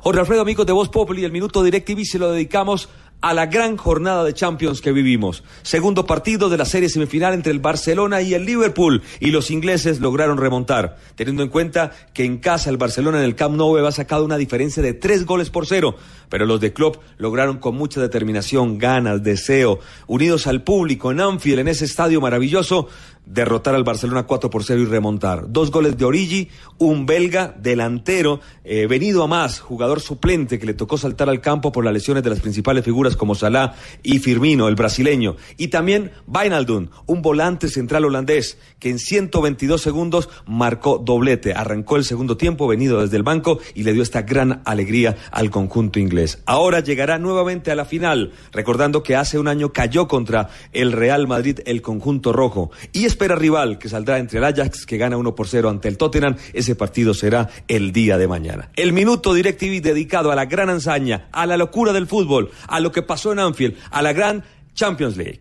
Jorge Alfredo, amigos de Voz Populi, el minuto DirecTV se lo dedicamos a la gran jornada de Champions que vivimos. Segundo partido de la serie semifinal entre el Barcelona y el Liverpool y los ingleses lograron remontar, teniendo en cuenta que en casa el Barcelona en el Camp Nou había sacado una diferencia de tres goles por cero, pero los de Klopp lograron con mucha determinación, ganas, deseo, unidos al público en Anfield, en ese estadio maravilloso, derrotar al Barcelona 4 por 0 y remontar. Dos goles de Origi, un belga delantero, eh, venido a más, jugador suplente que le tocó saltar al campo por las lesiones de las principales figuras como Salah y Firmino, el brasileño. Y también Wijnaldum, un volante central holandés que en 122 segundos marcó doblete. Arrancó el segundo tiempo venido desde el banco y le dio esta gran alegría al conjunto inglés. Ahora llegará nuevamente a la final, recordando que hace un año cayó contra el Real Madrid el conjunto rojo. Y espera rival que saldrá entre el Ajax, que gana 1 por 0 ante el Tottenham. Ese partido será el día de mañana. El minuto DirecTV dedicado a la gran hazaña, a la locura del fútbol, a lo que pasó en Anfield, a la gran Champions League.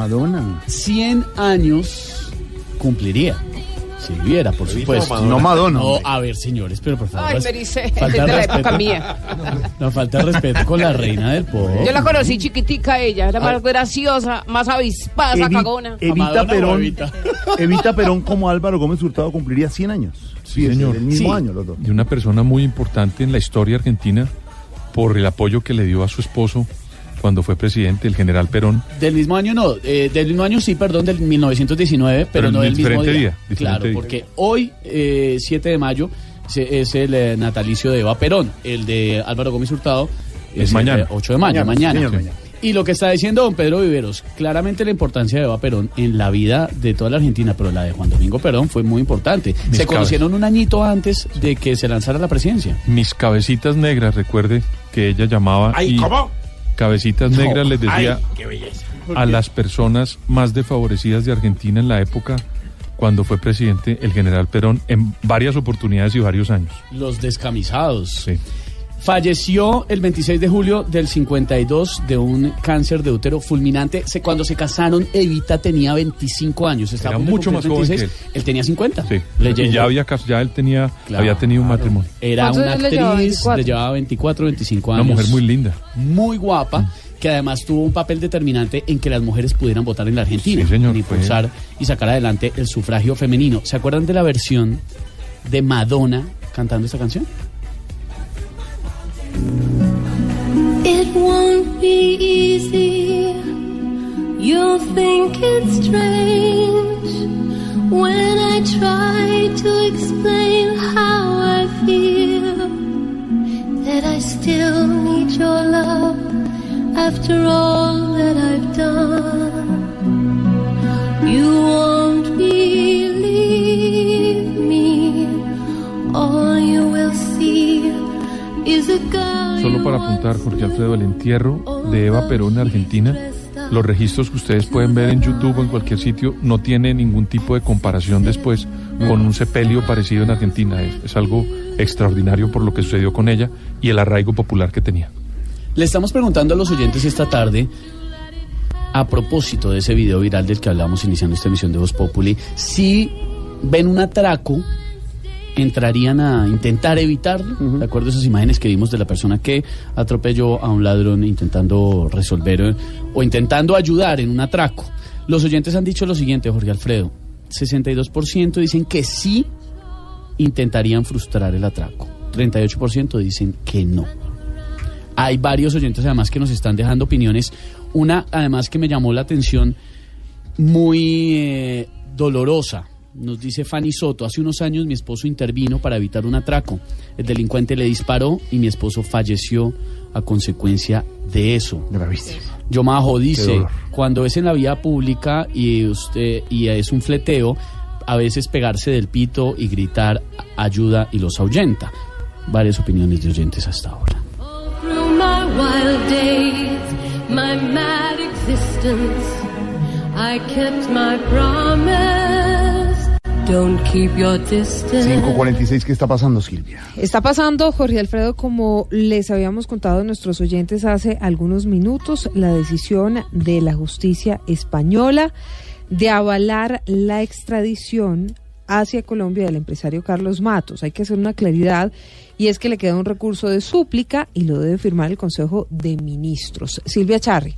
Madonna. 100 años cumpliría. Si viviera, por supuesto. Madonna. No Madonna, No, a ver, señores, pero por favor. Ay, res- me dice, falta es de la respeto. época mía. No falta de respeto con la reina del pop. Yo la conocí chiquitica ella, era más Ay. graciosa, más avispada, Evi- cagona. Evita Perón, Evita Perón como Álvaro Gómez Hurtado cumpliría 100 años. Sí, señor. El mismo Sí. año los dos. Y una persona muy importante en la historia argentina por el apoyo que le dio a su esposo cuando fue presidente, el general Perón. Del mismo año no, eh, del mismo año sí, perdón, del 1919, pero, Pero no del mismo diferente día. día, diferente claro, día. porque hoy, eh, 7 de mayo, se- es el eh, natalicio de Eva Perón, el de Álvaro Gómez Hurtado. Es mañana. de 8 de mayo, Mañana, mañana. señor, mañana. Y lo que está diciendo don Pedro Viveros, claramente la importancia de Eva Perón en la vida de toda la Argentina, pero la de Juan Domingo Perón fue muy importante. Mis se conocieron un añito antes de que se lanzara la presidencia. Mis cabecitas negras, recuerde que ella llamaba. Ay, y ¿cómo? Cabecitas negras les decía Ay, a las personas más desfavorecidas de Argentina en la época cuando fue presidente el general Perón en varias oportunidades y varios años. Los descamisados. Falleció el 26 de julio del 52 de un cáncer de útero fulminante. Se- cuando se casaron, Evita tenía 25 años. Estaba Era mucho más joven que 26. él. tenía 50. Sí. Le y ya había ya él tenía Claro. había tenido un matrimonio. Era ¿Cuántos una años le llevaba? actriz, 24. le llevaba 24, 25 Una años. mujer muy linda. Muy guapa, que además tuvo un papel determinante en que las mujeres pudieran votar en la Argentina. Sí, señor, en impulsar y sacar adelante el sufragio femenino. ¿Se acuerdan de la versión de Madonna cantando esta canción? It won't be easy. You'll think it's strange when I try to explain how I feel. That I still need your love after all that I've done. You Solo para apuntar, Jorge Alfredo, el entierro de Eva Perón en Argentina, los registros que ustedes pueden ver en YouTube o en cualquier sitio no tiene ningún tipo de comparación después con un sepelio parecido en Argentina. Es, es algo extraordinario por lo que sucedió con ella y el arraigo popular que tenía. Le estamos preguntando a los oyentes esta tarde, a propósito de ese video viral del que hablamos iniciando esta emisión de Voz Populi, si ven un atraco, entrarían a intentar evitarlo. ¿De acuerdo a esas imágenes que vimos de la persona que atropelló a un ladrón intentando resolver eh, o intentando ayudar en un atraco? Los oyentes han dicho lo siguiente, Jorge Alfredo. 62% dicen que sí intentarían frustrar el atraco. 38% dicen que no. Hay varios oyentes además que nos están dejando opiniones. Una además que me llamó la atención muy eh, dolorosa. Nos dice Fanny Soto, hace unos años mi esposo intervino para evitar un atraco. El delincuente le disparó y mi esposo falleció a consecuencia de eso. Gravísimo. Yomajo dice, cuando es en la vía pública y usted y es un fleteo, a veces pegarse del pito y gritar ayuda y los ahuyenta. Varias opiniones de oyentes hasta ahora. Through my wild days, my mad existence, I kept my promise. 5.46, ¿qué está pasando, Silvia? Está pasando, Jorge Alfredo, como les habíamos contado a nuestros oyentes hace algunos minutos, la decisión de la justicia española de avalar la extradición hacia Colombia del empresario Carlos Matos. Hay que hacer una claridad y es que le queda un recurso de súplica y lo debe firmar el Consejo de Ministros. Silvia Charri.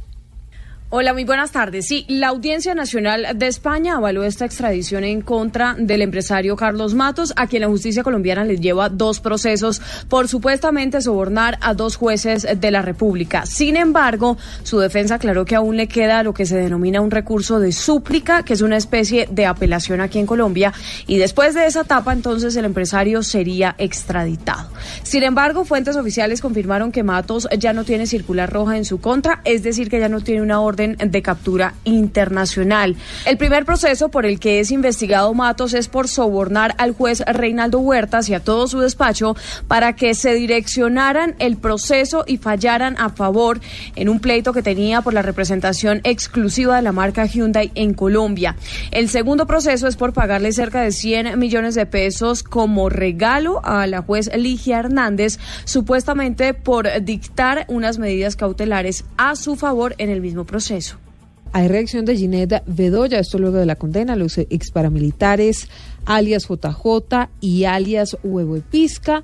Hola, muy buenas tardes. Sí, la Audiencia Nacional de España avaló esta extradición en contra del empresario Carlos Matos, a quien la justicia colombiana le lleva dos procesos por supuestamente sobornar a dos jueces de la República. Sin embargo, su defensa aclaró que aún le queda lo que se denomina un recurso de súplica, que es una especie de apelación aquí en Colombia, y después de esa etapa, entonces el empresario sería extraditado. Sin embargo, fuentes oficiales confirmaron que Matos ya no tiene circular roja en su contra, es decir, que ya no tiene una orden de captura internacional. El primer proceso por el que es investigado Matos es por sobornar al juez Reinaldo Huertas y a todo su despacho para que se direccionaran el proceso y fallaran a favor en un pleito que tenía por la representación exclusiva de la marca Hyundai en Colombia. El segundo proceso es por pagarle cerca de 100 millones de pesos como regalo a la juez Ligia Hernández, supuestamente por dictar unas medidas cautelares a su favor en el mismo proceso. Hay reacción de Ginette Bedoya, esto luego de la condena, los ex paramilitares alias JJ y alias Huevo Episca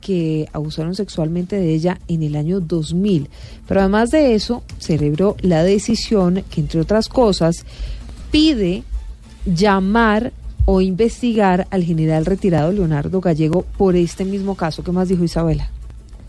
que abusaron sexualmente de ella en el año 2000. Pero además de eso, celebró la decisión que, entre otras cosas, pide llamar o investigar al general retirado Leonardo Gallego por este mismo caso. ¿Qué más dijo Isabela?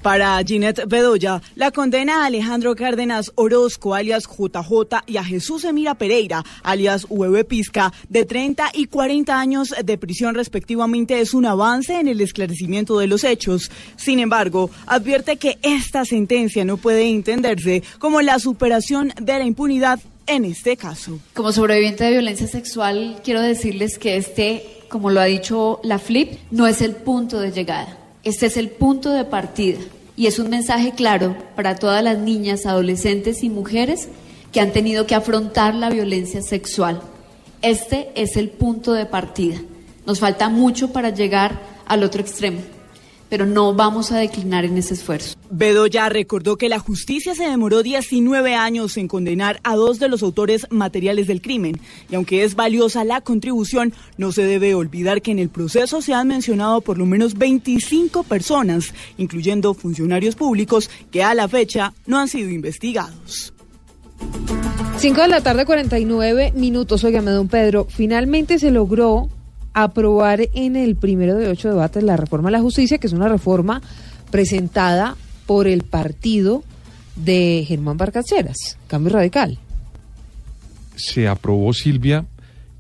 Para Ginette Bedoya, la condena a Alejandro Cárdenas Orozco, alias JJ, y a Jesús Emira Pereira, alias Hueve Pisca, de 30 y 40 años de prisión respectivamente, es un avance en el esclarecimiento de los hechos. Sin embargo, advierte que esta sentencia no puede entenderse como la superación de la impunidad en este caso. Como sobreviviente de violencia sexual, quiero decirles que este, como lo ha dicho la FLIP, no es el punto de llegada. Este es el punto de partida y es un mensaje claro para todas las niñas, adolescentes y mujeres que han tenido que afrontar la violencia sexual. Este es el punto de partida. Nos falta mucho para llegar al otro extremo, pero no vamos a declinar en ese esfuerzo. Bedoya recordó que la justicia se demoró 19 años en condenar a dos de los autores materiales del crimen y aunque es valiosa la contribución, no se debe olvidar que en el proceso se han mencionado por lo menos 25 personas, incluyendo funcionarios públicos que a la fecha no han sido investigados. 5 de la tarde, 49 minutos. Óigame, don Pedro, finalmente se logró aprobar en el primero de ocho debates la reforma a la justicia, que es una reforma presentada por el partido de Germán Vargas Lleras, Cambio Radical. Se aprobó Silvia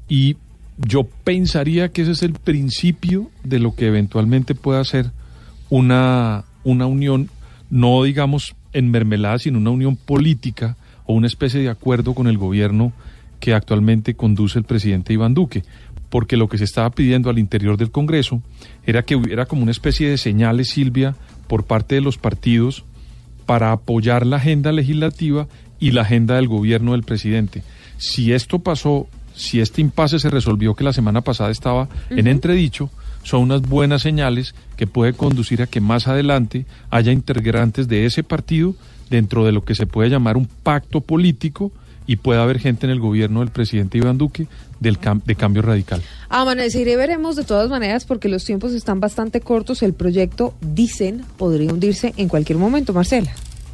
y yo pensaría que ese es el principio de lo que eventualmente pueda ser una, una unión, no digamos en mermelada, sino una unión política o una especie de acuerdo con el gobierno que actualmente conduce el presidente Iván Duque porque lo que se estaba pidiendo al interior del Congreso era que hubiera como una especie de señales, Silvia, por parte de los partidos para apoyar la agenda legislativa y la agenda del gobierno del presidente. Si esto pasó, si este impasse se resolvió que la semana pasada estaba en entredicho, son unas buenas señales que puede conducir a que más adelante haya integrantes de ese partido dentro de lo que se puede llamar un pacto político y pueda haber gente en el gobierno del presidente Iván Duque del cam- de cambio radical. Amaneceré veremos de todas maneras porque los tiempos están bastante cortos. El proyecto, dicen, podría hundirse en cualquier momento, Marcela.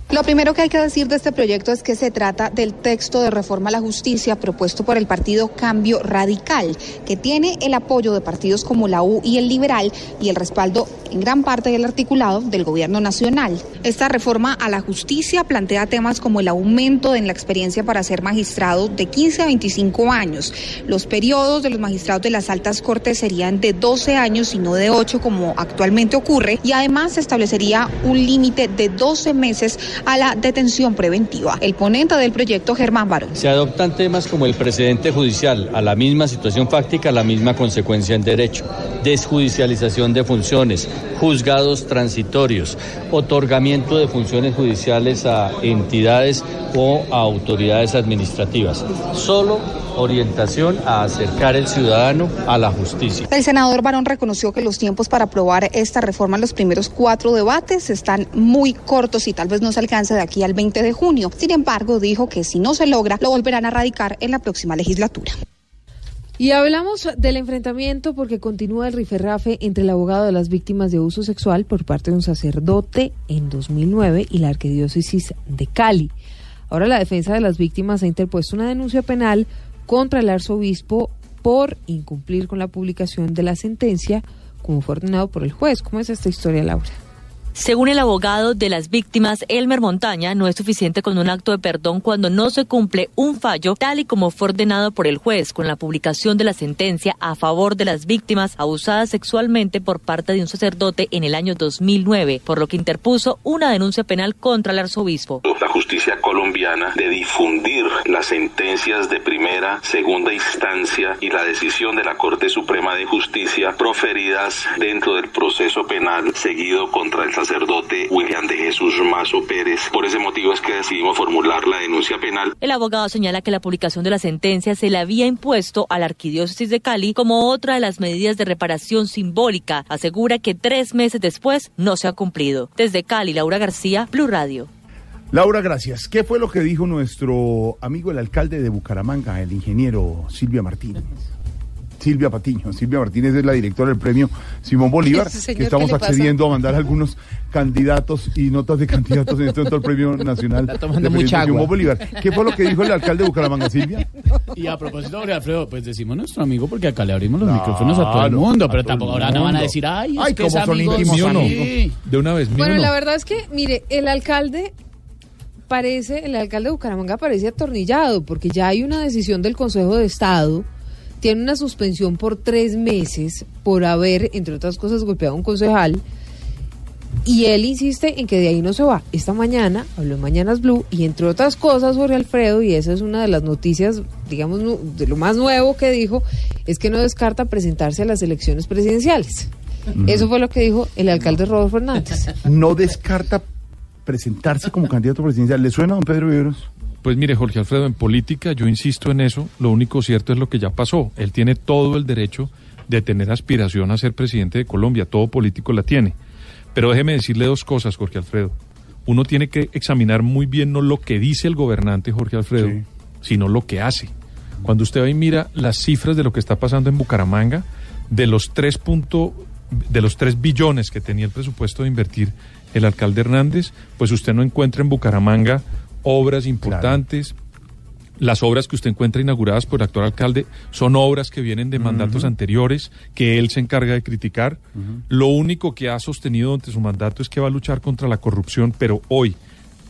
Lo primero que hay que decir de este proyecto es que se trata del texto de reforma a la justicia propuesto por el partido Cambio Radical, que tiene el apoyo de partidos como la U y el Liberal y el respaldo en gran parte del articulado del gobierno nacional. Esta reforma a la justicia plantea temas como el aumento en la experiencia para ser magistrado de 15 a 25 años. Los periodos de los magistrados de las altas cortes serían de 12 años y no de 8 como actualmente ocurre y además se establecería un límite de 12 meses a la detención preventiva. El ponente del proyecto, Germán Barón. Se adoptan temas como el precedente judicial, a la misma situación fáctica, a la misma consecuencia en derecho, desjudicialización de funciones, juzgados transitorios, otorgamiento de funciones judiciales a entidades o a autoridades administrativas. Solo orientación a acercar el ciudadano a la justicia. El senador Barón reconoció que los tiempos para aprobar esta reforma en los primeros cuatro debates están muy cortos y tal vez no se alcance de aquí al 20 de junio. Sin embargo, dijo que si no se logra, lo volverán a radicar en la próxima legislatura. Y hablamos del enfrentamiento porque continúa el rifirrafe entre el abogado de las víctimas de abuso sexual por parte de un sacerdote en 2009 y la arquidiócesis de Cali. Ahora la defensa de las víctimas ha interpuesto una denuncia penal contra el arzobispo por incumplir con la publicación de la sentencia como fue ordenado por el juez. ¿Cómo es esta historia, Laura? Según el abogado de las víctimas, Elmer Montaña, no es suficiente con un acto de perdón cuando no se cumple un fallo tal y como fue ordenado por el juez con la publicación de la sentencia a favor de las víctimas abusadas sexualmente por parte de un sacerdote en el año 2009, por lo que interpuso una denuncia penal contra el arzobispo. La justicia colombiana de difundir las sentencias de primera, segunda instancia y la decisión de la Corte Suprema de Justicia proferidas dentro del proceso penal seguido contra el sacerdote William de Jesús Mazo Pérez. Por ese motivo es que decidimos formular la denuncia penal. El abogado señala que la publicación de la sentencia se le había impuesto a la Arquidiócesis de Cali como otra de las medidas de reparación simbólica. Asegura que tres meses después no se ha cumplido. Desde Cali, Laura García, Blue Radio. Laura, gracias. ¿Qué fue lo que dijo nuestro amigo el alcalde de Bucaramanga, el ingeniero Silvia Martínez? Silvia Patiño. Silvia Martínez es la directora del premio Simón Bolívar, que estamos accediendo a mandar algunos candidatos y notas de candidatos en este momento al premio nacional de mucha agua. Simón Bolívar. ¿Qué fue lo que dijo el alcalde de Bucaramanga, Silvia? Y a propósito, Jorge Alfredo, pues decimos nuestro amigo porque acá le abrimos los No, micrófonos a todo el mundo, pero tampoco ahora no van a decir, ay, es Ay, que es son íntimos. De una vez, Bueno, no. la verdad es que, mire, el alcalde parece, el alcalde de Bucaramanga parece atornillado, porque ya hay una decisión del Consejo de Estado, tiene una suspensión por tres meses por haber, entre otras cosas, golpeado a un concejal, y él insiste en que de ahí no se va. Esta mañana habló en Mañanas Blue, y entre otras cosas, Jorge Alfredo, y esa es una de las noticias, digamos, de lo más nuevo que dijo, es que no descarta presentarse a las elecciones presidenciales. Eso fue lo que dijo el alcalde Rodolfo Hernández. No descarta presentarse como candidato presidencial. ¿Le suena, don Pedro Viveros? Pues mire, Jorge Alfredo, en política yo insisto en eso, lo único cierto es lo que ya pasó. Él tiene todo el derecho de tener aspiración a ser presidente de Colombia, todo político la tiene. Pero déjeme decirle dos cosas, Jorge Alfredo. Uno tiene que examinar muy bien no lo que dice el gobernante Jorge Alfredo, sino lo que hace. Cuando usted va y mira las cifras de lo que está pasando en Bucaramanga, de los tres punto- de los 3 billones que tenía el presupuesto de invertir el alcalde Hernández, pues usted no encuentra en Bucaramanga obras importantes. Las obras que usted encuentra inauguradas por el actual alcalde son obras que vienen de mandatos anteriores, que él se encarga de criticar. Lo único que ha sostenido durante su mandato es que va a luchar contra la corrupción, pero hoy,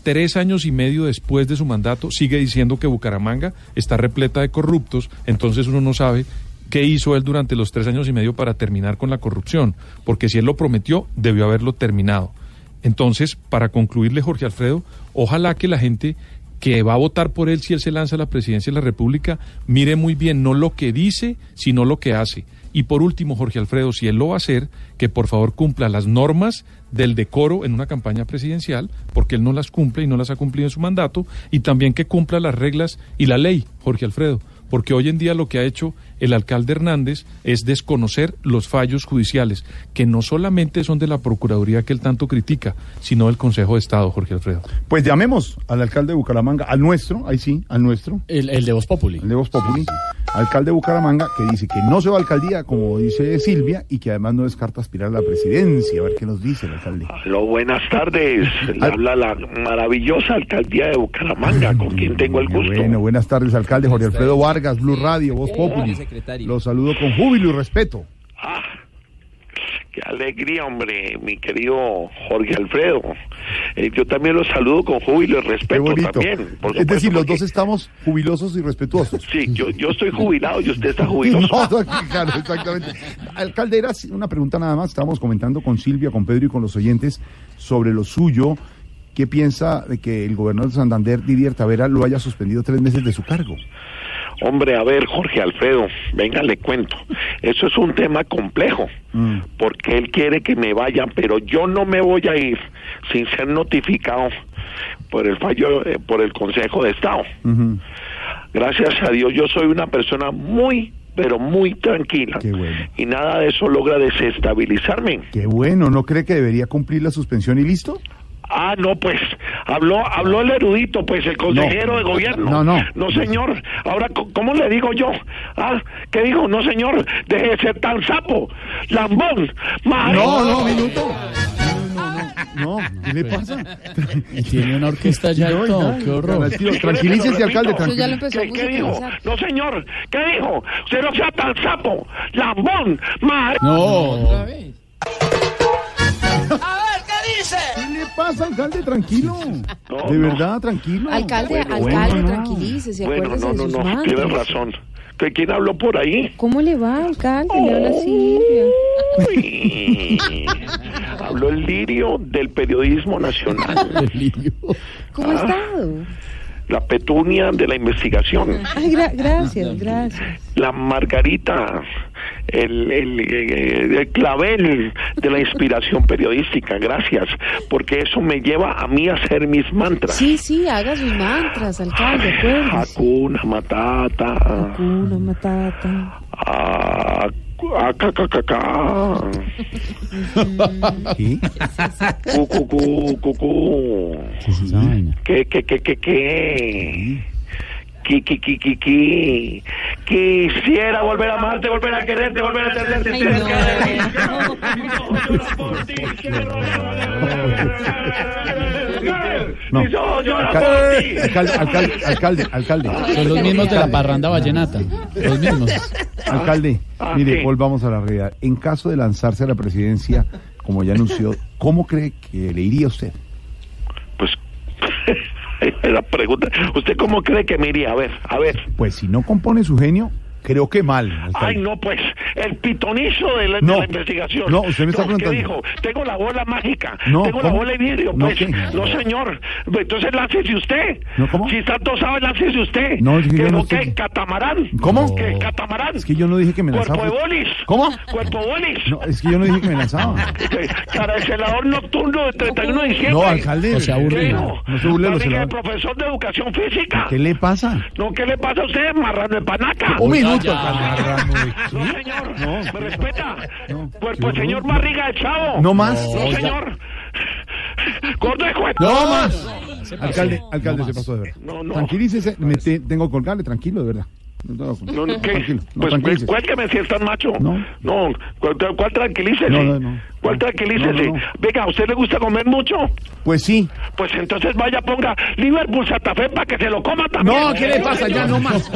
tres años y medio después de su mandato, sigue diciendo que Bucaramanga está repleta de corruptos, entonces uno no sabe qué hizo él durante los tres años y medio para terminar con la corrupción, porque si él lo prometió, debió haberlo terminado. Entonces, para concluirle, Jorge Alfredo, ojalá que la gente que va a votar por él si él se lanza a la presidencia de la República, mire muy bien no lo que dice, sino lo que hace. Y por último, Jorge Alfredo, si él lo va a hacer, que por favor cumpla las normas del decoro en una campaña presidencial, porque él no las cumple y no las ha cumplido en su mandato, y también que cumpla las reglas y la ley, Jorge Alfredo, porque hoy en día lo que ha hecho el alcalde Hernández es desconocer los fallos judiciales, que no solamente son de la Procuraduría que él tanto critica, sino del Consejo de Estado, Jorge Alfredo. Pues llamemos al alcalde de Bucaramanga, al nuestro, ahí sí, al nuestro. El, el de Voz Populi. El de Voz Populi. Alcalde de Bucaramanga, que dice que no se va a alcaldía, como dice Silvia, y que además no descarta aspirar a la presidencia. A ver qué nos dice el alcalde. Aló, buenas tardes. Le habla la maravillosa alcaldía de Bucaramanga, con quien tengo el gusto. Bueno, buenas tardes, alcalde Jorge Alfredo Vargas, Blue Radio, Voz Populi. Los saludo con júbilo y respeto. Qué alegría, hombre, mi querido Jorge Alfredo. Eh, yo también los saludo con júbilo y respeto también. por Es decir, los porque- dos estamos jubilosos y respetuosos. Sí, yo, yo estoy jubilado y usted está [LAUGHS] jubiloso. No, no, claro, exactamente. Alcalde, era una pregunta nada más. Estábamos comentando con Silvia, con Pedro y con los oyentes sobre lo suyo. ¿Qué piensa de que el gobernador de Santander, Didier Tavera, lo haya suspendido tres meses de su cargo? Hombre, a ver, Jorge Alfredo, venga, le cuento. Eso es un tema complejo, Mm. porque él quiere que me vaya, pero yo no me voy a ir sin ser notificado por el fallo, eh, por el Consejo de Estado. Gracias a Dios, yo soy una persona muy, pero muy tranquila. Y nada de eso logra desestabilizarme. Qué bueno, ¿no cree que debería cumplir la suspensión y listo? Ah, no, pues, habló, habló el erudito, pues, el consejero No. de gobierno. No, no. No, señor. Ahora, ¿cómo le digo yo? Ah, ¿qué dijo? No, señor. Deje de ser tan sapo. Lambón. No, no, minuto. No, ¿qué le pasa? Y tiene una orquesta ya No, todo, qué horror. Tranquilícese, alcalde, a ¿Qué, qué dijo? No, señor. ¿Qué dijo? Usted no sea tan sapo. Lambón. Mar. No. ¿Qué le pasa, alcalde? Tranquilo. No, De no. verdad, tranquilo. Alcalde, Bueno, alcalde, bueno, no. tranquilícese, Bueno, no, no, no. mantras. Tienes razón. ¿Que ¿Quién habló por ahí? ¿Cómo le va, alcalde? Le habla Silvia. Uy. Habló el lirio del periodismo nacional. [LAUGHS] ¿Cómo ha Ah. estado? La petunia de la investigación. Ay, gra- gracias, gracias. La margarita. El, el, el clavel de la inspiración periodística. Gracias. Porque eso me lleva a mí a hacer mis mantras. Sí, sí, haga sus mantras, alcalde, acuérdese. Hakuna Matata. Hakuna Matata. Ah, ah, ca, ca, [LAUGHS] cu. ¿Qué es esa vaina? ¿Qué, qué, qué, qué, qué? Qui. Quisiera volver a amarte, volver a quererte, volver a tenerte. Ay, cerca no. [LAUGHS] No. Alcalde, alcalde, alcalde, alcalde. Son los mismos de la parranda vallenata. Los mismos. Alcalde, Ah, mire, volvamos a la realidad. En caso de lanzarse a la presidencia, como ya anunció, ¿cómo cree que le iría a usted? Pues, [LAUGHS] [LAUGHS] la pregunta, ¿usted cómo cree que me iría? A ver, a ver. Pues si no compone su genio, creo que mal. alcalde. Ay, no, pues, el pitonizo de la, de No. la investigación. No, usted me está ¿Qué preguntando. dijo? Tengo la bola mágica. No, Tengo la ¿cómo? bola de vidrio. No, Pues, ¿qué? no, señor. Entonces láncese usted. No, ¿cómo? Si tanto sabe, láncese usted. No, es que ¿Qué, yo no no, qué? estoy- ¿Catamarán? ¿Cómo? ¿Qué? ¿Catamarán? Es que yo no dije que me Cuerpo lanzaba. de bolis. ¿Cómo? Cuerpo bolis. No, es que yo no dije que me lanzaba. [LAUGHS] Cara de celador nocturno del 31 de diciembre. No, alcalde. No se aburre. ¿Qué ¿Qué? No se burle de los de celadores. profesor de educación física. ¿Qué le pasa? No, ¿qué le pasa a usted, marrano de panaca? Un minuto, No, señor. No. ¿Me respeta? No. Pues, pues, señor Barriga de Chavo. No más. No, señor. Gordo de cuento. No más. Alcalde, alcalde, se pasó de verdad. No, no. Tranquilícese, me te- tengo que colgarle, tranquilo, de verdad. No, no, No, ¿qué? Pues, tranquilícese. cuélgueme si es tan macho. No. No, ¿cuál, cuál tranquilícese? No, no, no. ¿Cuál tranquilícese? No, no, no. Venga, ¿a usted le gusta comer mucho? Pues sí. Pues entonces vaya, ponga Liverpool Santa Fe para que se lo coma también. No, ¿qué le pasa? Ya no más.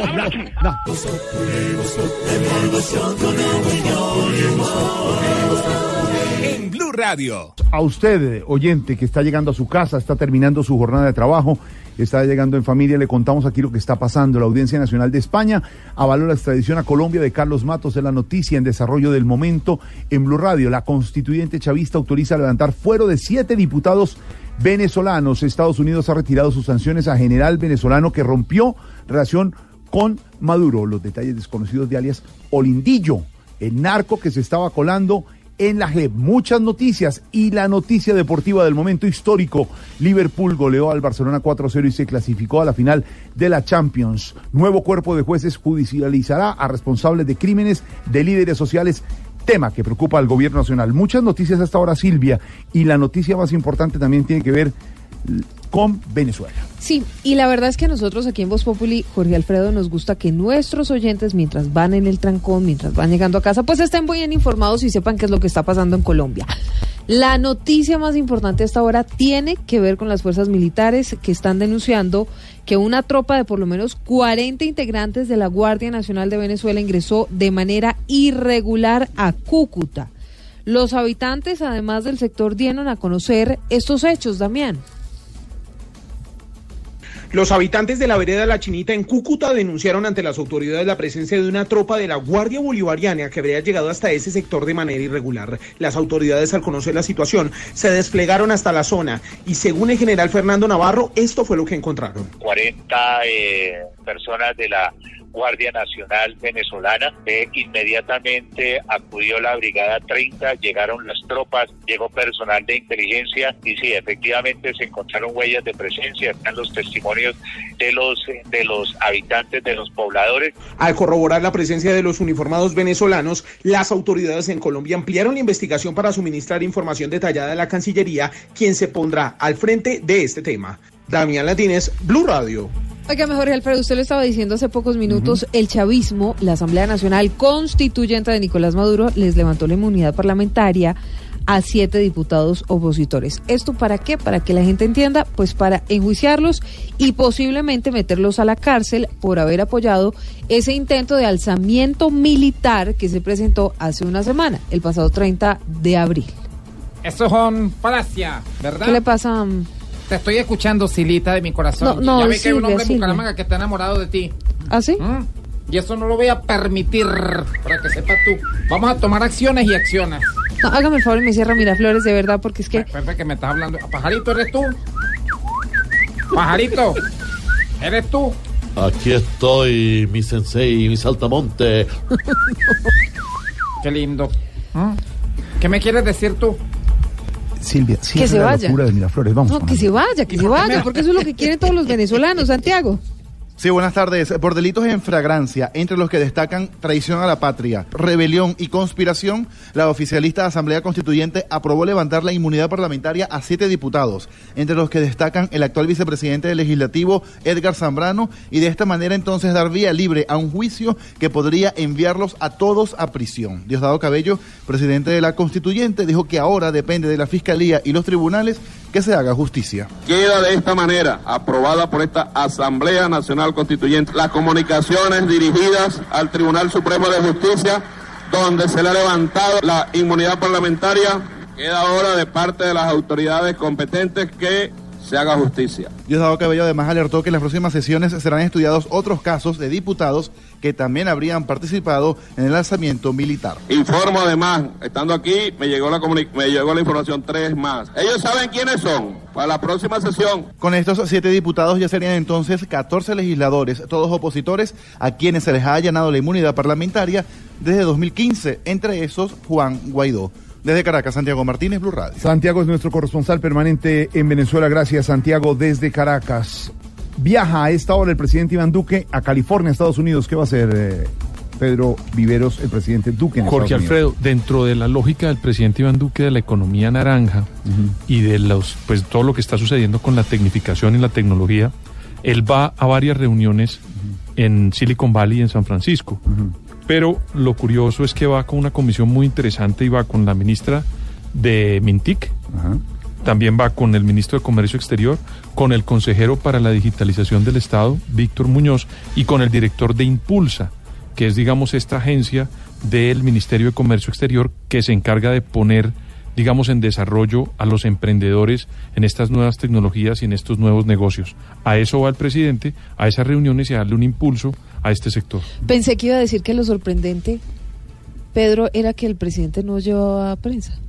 En Blue Radio. A usted, oyente, que está llegando a su casa, está terminando su jornada de trabajo, está llegando en familia, le contamos aquí lo que está pasando. La Audiencia Nacional de España avaló la extradición a Colombia de Carlos Matos de la noticia en desarrollo del momento en Blue Radio. La constituyente chavista autoriza levantar fuero de siete diputados venezolanos. Estados Unidos ha retirado sus sanciones a general venezolano que rompió relación con Maduro. Los detalles desconocidos de alias Olindillo, el narco que se estaba colando en la JEP. Muchas noticias y la noticia deportiva del momento histórico. Liverpool goleó al Barcelona 4-0 y se clasificó a la final de la Champions. Nuevo cuerpo de jueces judicializará a responsables de crímenes de líderes sociales. Tema que preocupa al gobierno nacional. Muchas noticias hasta ahora, Silvia. Y la noticia más importante también tiene que ver con Venezuela. Sí, y la verdad es que a nosotros aquí en Voz Populi, Jorge Alfredo, nos gusta que nuestros oyentes, mientras van en el trancón, mientras van llegando a casa, pues estén bien informados y sepan qué es lo que está pasando en Colombia. La noticia más importante hasta ahora tiene que ver con las fuerzas militares que están denunciando que una tropa de por lo menos 40 integrantes de la Guardia Nacional de Venezuela ingresó de manera irregular a Cúcuta. Los habitantes, además del sector, dieron a conocer estos hechos, Damián. Los habitantes de la vereda La Chinita en Cúcuta denunciaron ante las autoridades la presencia de una tropa de la Guardia Bolivariana que habría llegado hasta ese sector de manera irregular. Las autoridades al conocer la situación se desplegaron hasta la zona y según el general Fernando Navarro, esto fue lo que encontraron. 40 eh, personas de la Guardia Nacional venezolana. Eh, inmediatamente acudió la Brigada 30, llegaron las tropas, llegó personal de inteligencia y sí, efectivamente se encontraron huellas de presencia, están los testimonios de los, de los habitantes, de los pobladores. Al corroborar la presencia de los uniformados venezolanos, las autoridades en Colombia ampliaron la investigación para suministrar información detallada a la Cancillería, quien se pondrá al frente de este tema. Damián Latínez, Blue Radio. Oiga, mejor Alfredo, usted lo estaba diciendo hace pocos minutos, el chavismo, la Asamblea Nacional Constituyente de Nicolás Maduro, les levantó la inmunidad parlamentaria a siete diputados opositores. ¿Esto para qué? Para que la gente entienda, pues para enjuiciarlos y posiblemente meterlos a la cárcel por haber apoyado ese intento de alzamiento militar que se presentó hace una semana, el pasado 30 de abril. Eso es un falacia, ¿verdad? ¿Qué le pasa? Te estoy escuchando, Silita, de mi corazón. No, no, ya ve que hay un hombre en. Bucaramanga que está enamorado de ti. ¿Ah, sí? ¿Mm? Y eso no lo voy a permitir, para que sepas tú. Vamos a tomar acciones y acciones. No, hágame el favor y me cierra Miraflores, de verdad, porque es que... Pepe, que me estás hablando. ¿Pajarito eres tú? ¿Pajarito? ¿Eres tú? Aquí estoy, mi sensei, mi saltamonte. Qué lindo. ¿Mm? ¿Qué me quieres decir tú? Silvia, Que se la vaya. locura de Miraflores, vamos. No, que se vaya, que se vaya, porque eso es lo que quieren todos los venezolanos, Santiago. Sí, buenas tardes. Por delitos en fragrancia, entre los que destacan traición a la patria, rebelión y conspiración, la oficialista Asamblea Constituyente aprobó levantar la inmunidad parlamentaria a siete diputados, entre los que destacan el actual vicepresidente del Legislativo, Edgar Zambrano, y de esta manera entonces dar vía libre a un juicio que podría enviarlos a todos a prisión. Diosdado Cabello, presidente de la Constituyente, dijo que ahora depende de la Fiscalía y los tribunales que se haga justicia. Queda de esta manera aprobada por esta Asamblea Nacional Constituyente las comunicaciones dirigidas al Tribunal Supremo de Justicia, donde se le ha levantado la inmunidad parlamentaria. Queda ahora de parte de las autoridades competentes que se haga justicia. Diosdado Cabello además alertó que en las próximas sesiones serán estudiados otros casos de diputados que también habrían participado en el alzamiento militar. Informo además, estando aquí, me llegó la, me llegó la información tres más. Ellos saben quiénes son. Para la próxima sesión Con estos siete diputados ya serían entonces 14 legisladores, todos opositores, a quienes se les ha allanado la inmunidad parlamentaria desde 2015, entre esos Juan Guaidó. Desde Caracas, Santiago Martínez, Blue Radio. Santiago es nuestro corresponsal permanente en Venezuela. Gracias, Santiago, desde Caracas. Viaja a esta hora el presidente Iván Duque a California, Estados Unidos. ¿Qué va a hacer eh, Pedro Viveros, el presidente Duque? En Jorge Estados Alfredo, dentro de la lógica del presidente Iván Duque de la economía naranja y de los pues todo lo que está sucediendo con la tecnificación y la tecnología, él va a varias reuniones en Silicon Valley y en San Francisco. Pero lo curioso es que va con una comisión muy interesante y va con la ministra de Mintic, también va con el ministro de Comercio Exterior, con el consejero para la digitalización del Estado, Víctor Muñoz, y con el director de Impulsa, que es, digamos, esta agencia del Ministerio de Comercio Exterior que se encarga de poner, digamos, en desarrollo a los emprendedores en estas nuevas tecnologías y en estos nuevos negocios. A eso va el presidente, a esas reuniones y a darle un impulso a este sector. Pensé que iba a decir que lo sorprendente, Pedro, era que el presidente no llevaba prensa.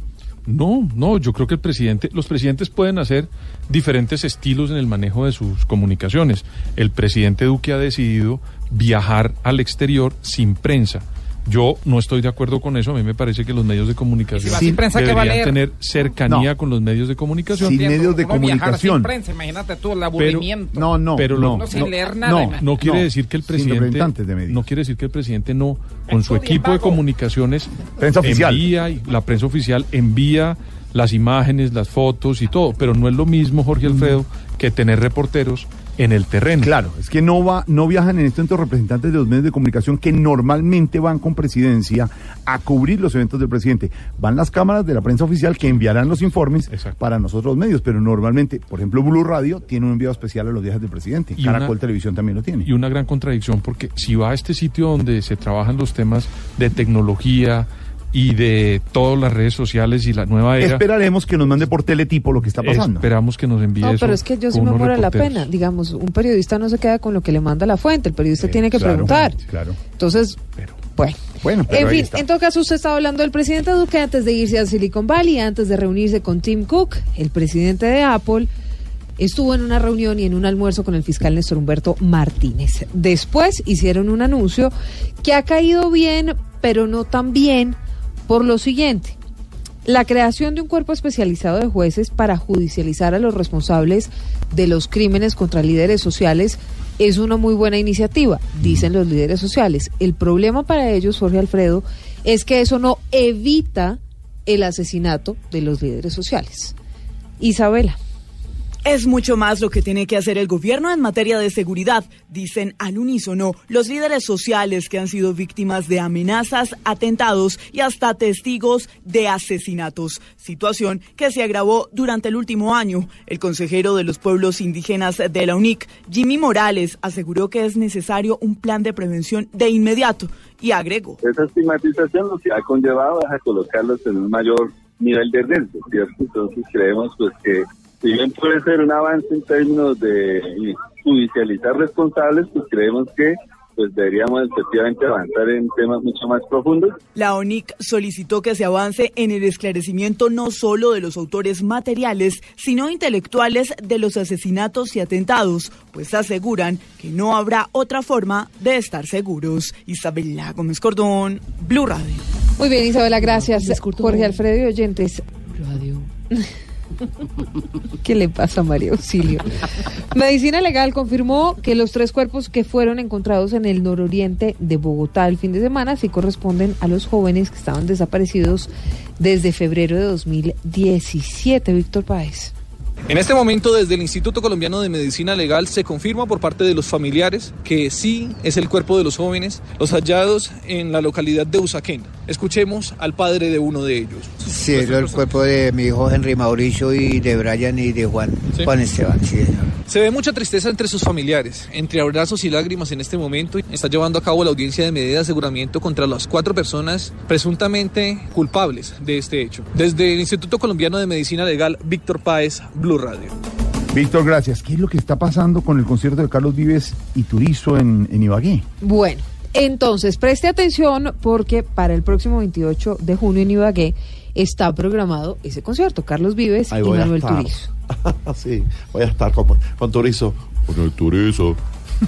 No, no, yo creo que el presidente, los presidentes pueden hacer diferentes estilos en el manejo de sus comunicaciones. El presidente Duque ha decidido viajar al exterior sin prensa. Yo no estoy de acuerdo con eso. A mí me parece que los medios de comunicación ¿Y si va sin prensa, qué va a deberían leer? tener cercanía No. con los medios de comunicación. Sin medios de comunicación. sin prensa, imagínate tú el aburrimiento. No, no, pero no, Uno sin no, leer nada. No, no quiere No, decir que el presidente de no quiere decir que el presidente no con su equipo de comunicaciones Prensa oficial. envía y la prensa oficial envía las imágenes, las fotos y todo, pero no es lo mismo Jorge Alfredo que tener reporteros en el terreno. Claro, es que no va, no viajan en este momento representantes de los medios de comunicación que normalmente van con presidencia a cubrir los eventos del presidente. Van las cámaras de la prensa oficial que enviarán los informes para nosotros los medios, pero normalmente, por ejemplo, Blue Radio tiene un enviado especial a los viajes del presidente. Y Caracol una- Televisión también lo tiene. Y una gran contradicción porque si va a este sitio donde se trabajan los temas de tecnología y de todas las redes sociales y la nueva era, Esperaremos que nos mande por teletipo lo que está pasando. esperamos que nos envíe No, eso pero es que yo sí me muero la pena. Digamos, un periodista no se queda con lo que le manda la fuente, el periodista tiene que claro, preguntar. Claro. Entonces, bueno. Bueno, pero En fin, está. en todo caso, usted estaba hablando del presidente Duque antes de irse a Silicon Valley, antes de reunirse con Tim Cook, el presidente de Apple. Estuvo en una reunión y en un almuerzo con el fiscal Néstor Humberto Martínez. Después hicieron un anuncio que ha caído bien, pero no tan bien, por lo siguiente. La creación de un cuerpo especializado de jueces para judicializar a los responsables de los crímenes contra líderes sociales es una muy buena iniciativa, dicen los líderes sociales. El problema para ellos, Jorge Alfredo, es que eso no evita el asesinato de los líderes sociales. Isabela. Es mucho más lo que tiene que hacer el gobierno en materia de seguridad, dicen al unísono los líderes sociales que han sido víctimas de amenazas, atentados y hasta testigos de asesinatos, situación que se agravó durante el último año. El consejero de los pueblos indígenas de la UNIC, Jimmy Morales, aseguró que es necesario un plan de prevención de inmediato y agregó. Esa estigmatización lo que ha conllevado es a colocarlos en un mayor nivel de riesgo, ¿cierto? Entonces creemos pues que si bien puede ser un avance en términos de judicializar responsables, pues creemos que pues deberíamos efectivamente avanzar en temas mucho más profundos. La ONIC solicitó que se avance en el esclarecimiento no solo de los autores materiales, sino intelectuales de los asesinatos y atentados, pues aseguran que no habrá otra forma de estar seguros. Isabela Gómez Cordón, Blue Radio. Muy bien, Isabela, gracias. Jorge Alfredo y oyentes. Radio. [LAUGHS] [LAUGHS] ¿Qué le pasa a María Auxilio? Medicina Legal confirmó que los tres cuerpos que fueron encontrados en el nororiente de Bogotá el fin de semana sí corresponden a los jóvenes que estaban desaparecidos desde febrero de 2017. Víctor Páez. En este momento, desde el Instituto Colombiano de Medicina Legal se confirma por parte de los familiares que sí es el cuerpo de los jóvenes, los hallados en la localidad de Usaquén. Escuchemos al padre de uno de ellos. Sí, es el cuerpo de mi hijo Henry Mauricio y de Brian y de Juan, Juan Esteban, sí. Se ve mucha tristeza entre sus familiares, entre abrazos y lágrimas en este momento. Está llevando a cabo la audiencia de medida de aseguramiento contra las cuatro personas presuntamente culpables de este hecho. Desde el Instituto Colombiano de Medicina Legal, Víctor Páez, Blue Radio. Víctor, gracias. ¿Qué es lo que está pasando con el concierto de Carlos Vives y Turizo en, en Ibagué? Bueno, entonces preste atención porque para el próximo 28 de junio en Ibagué está programado ese concierto. Carlos Vives Ahí y Manuel. Turizo. [LAUGHS] sí, voy a estar con, con Turizo. Con el Turizo.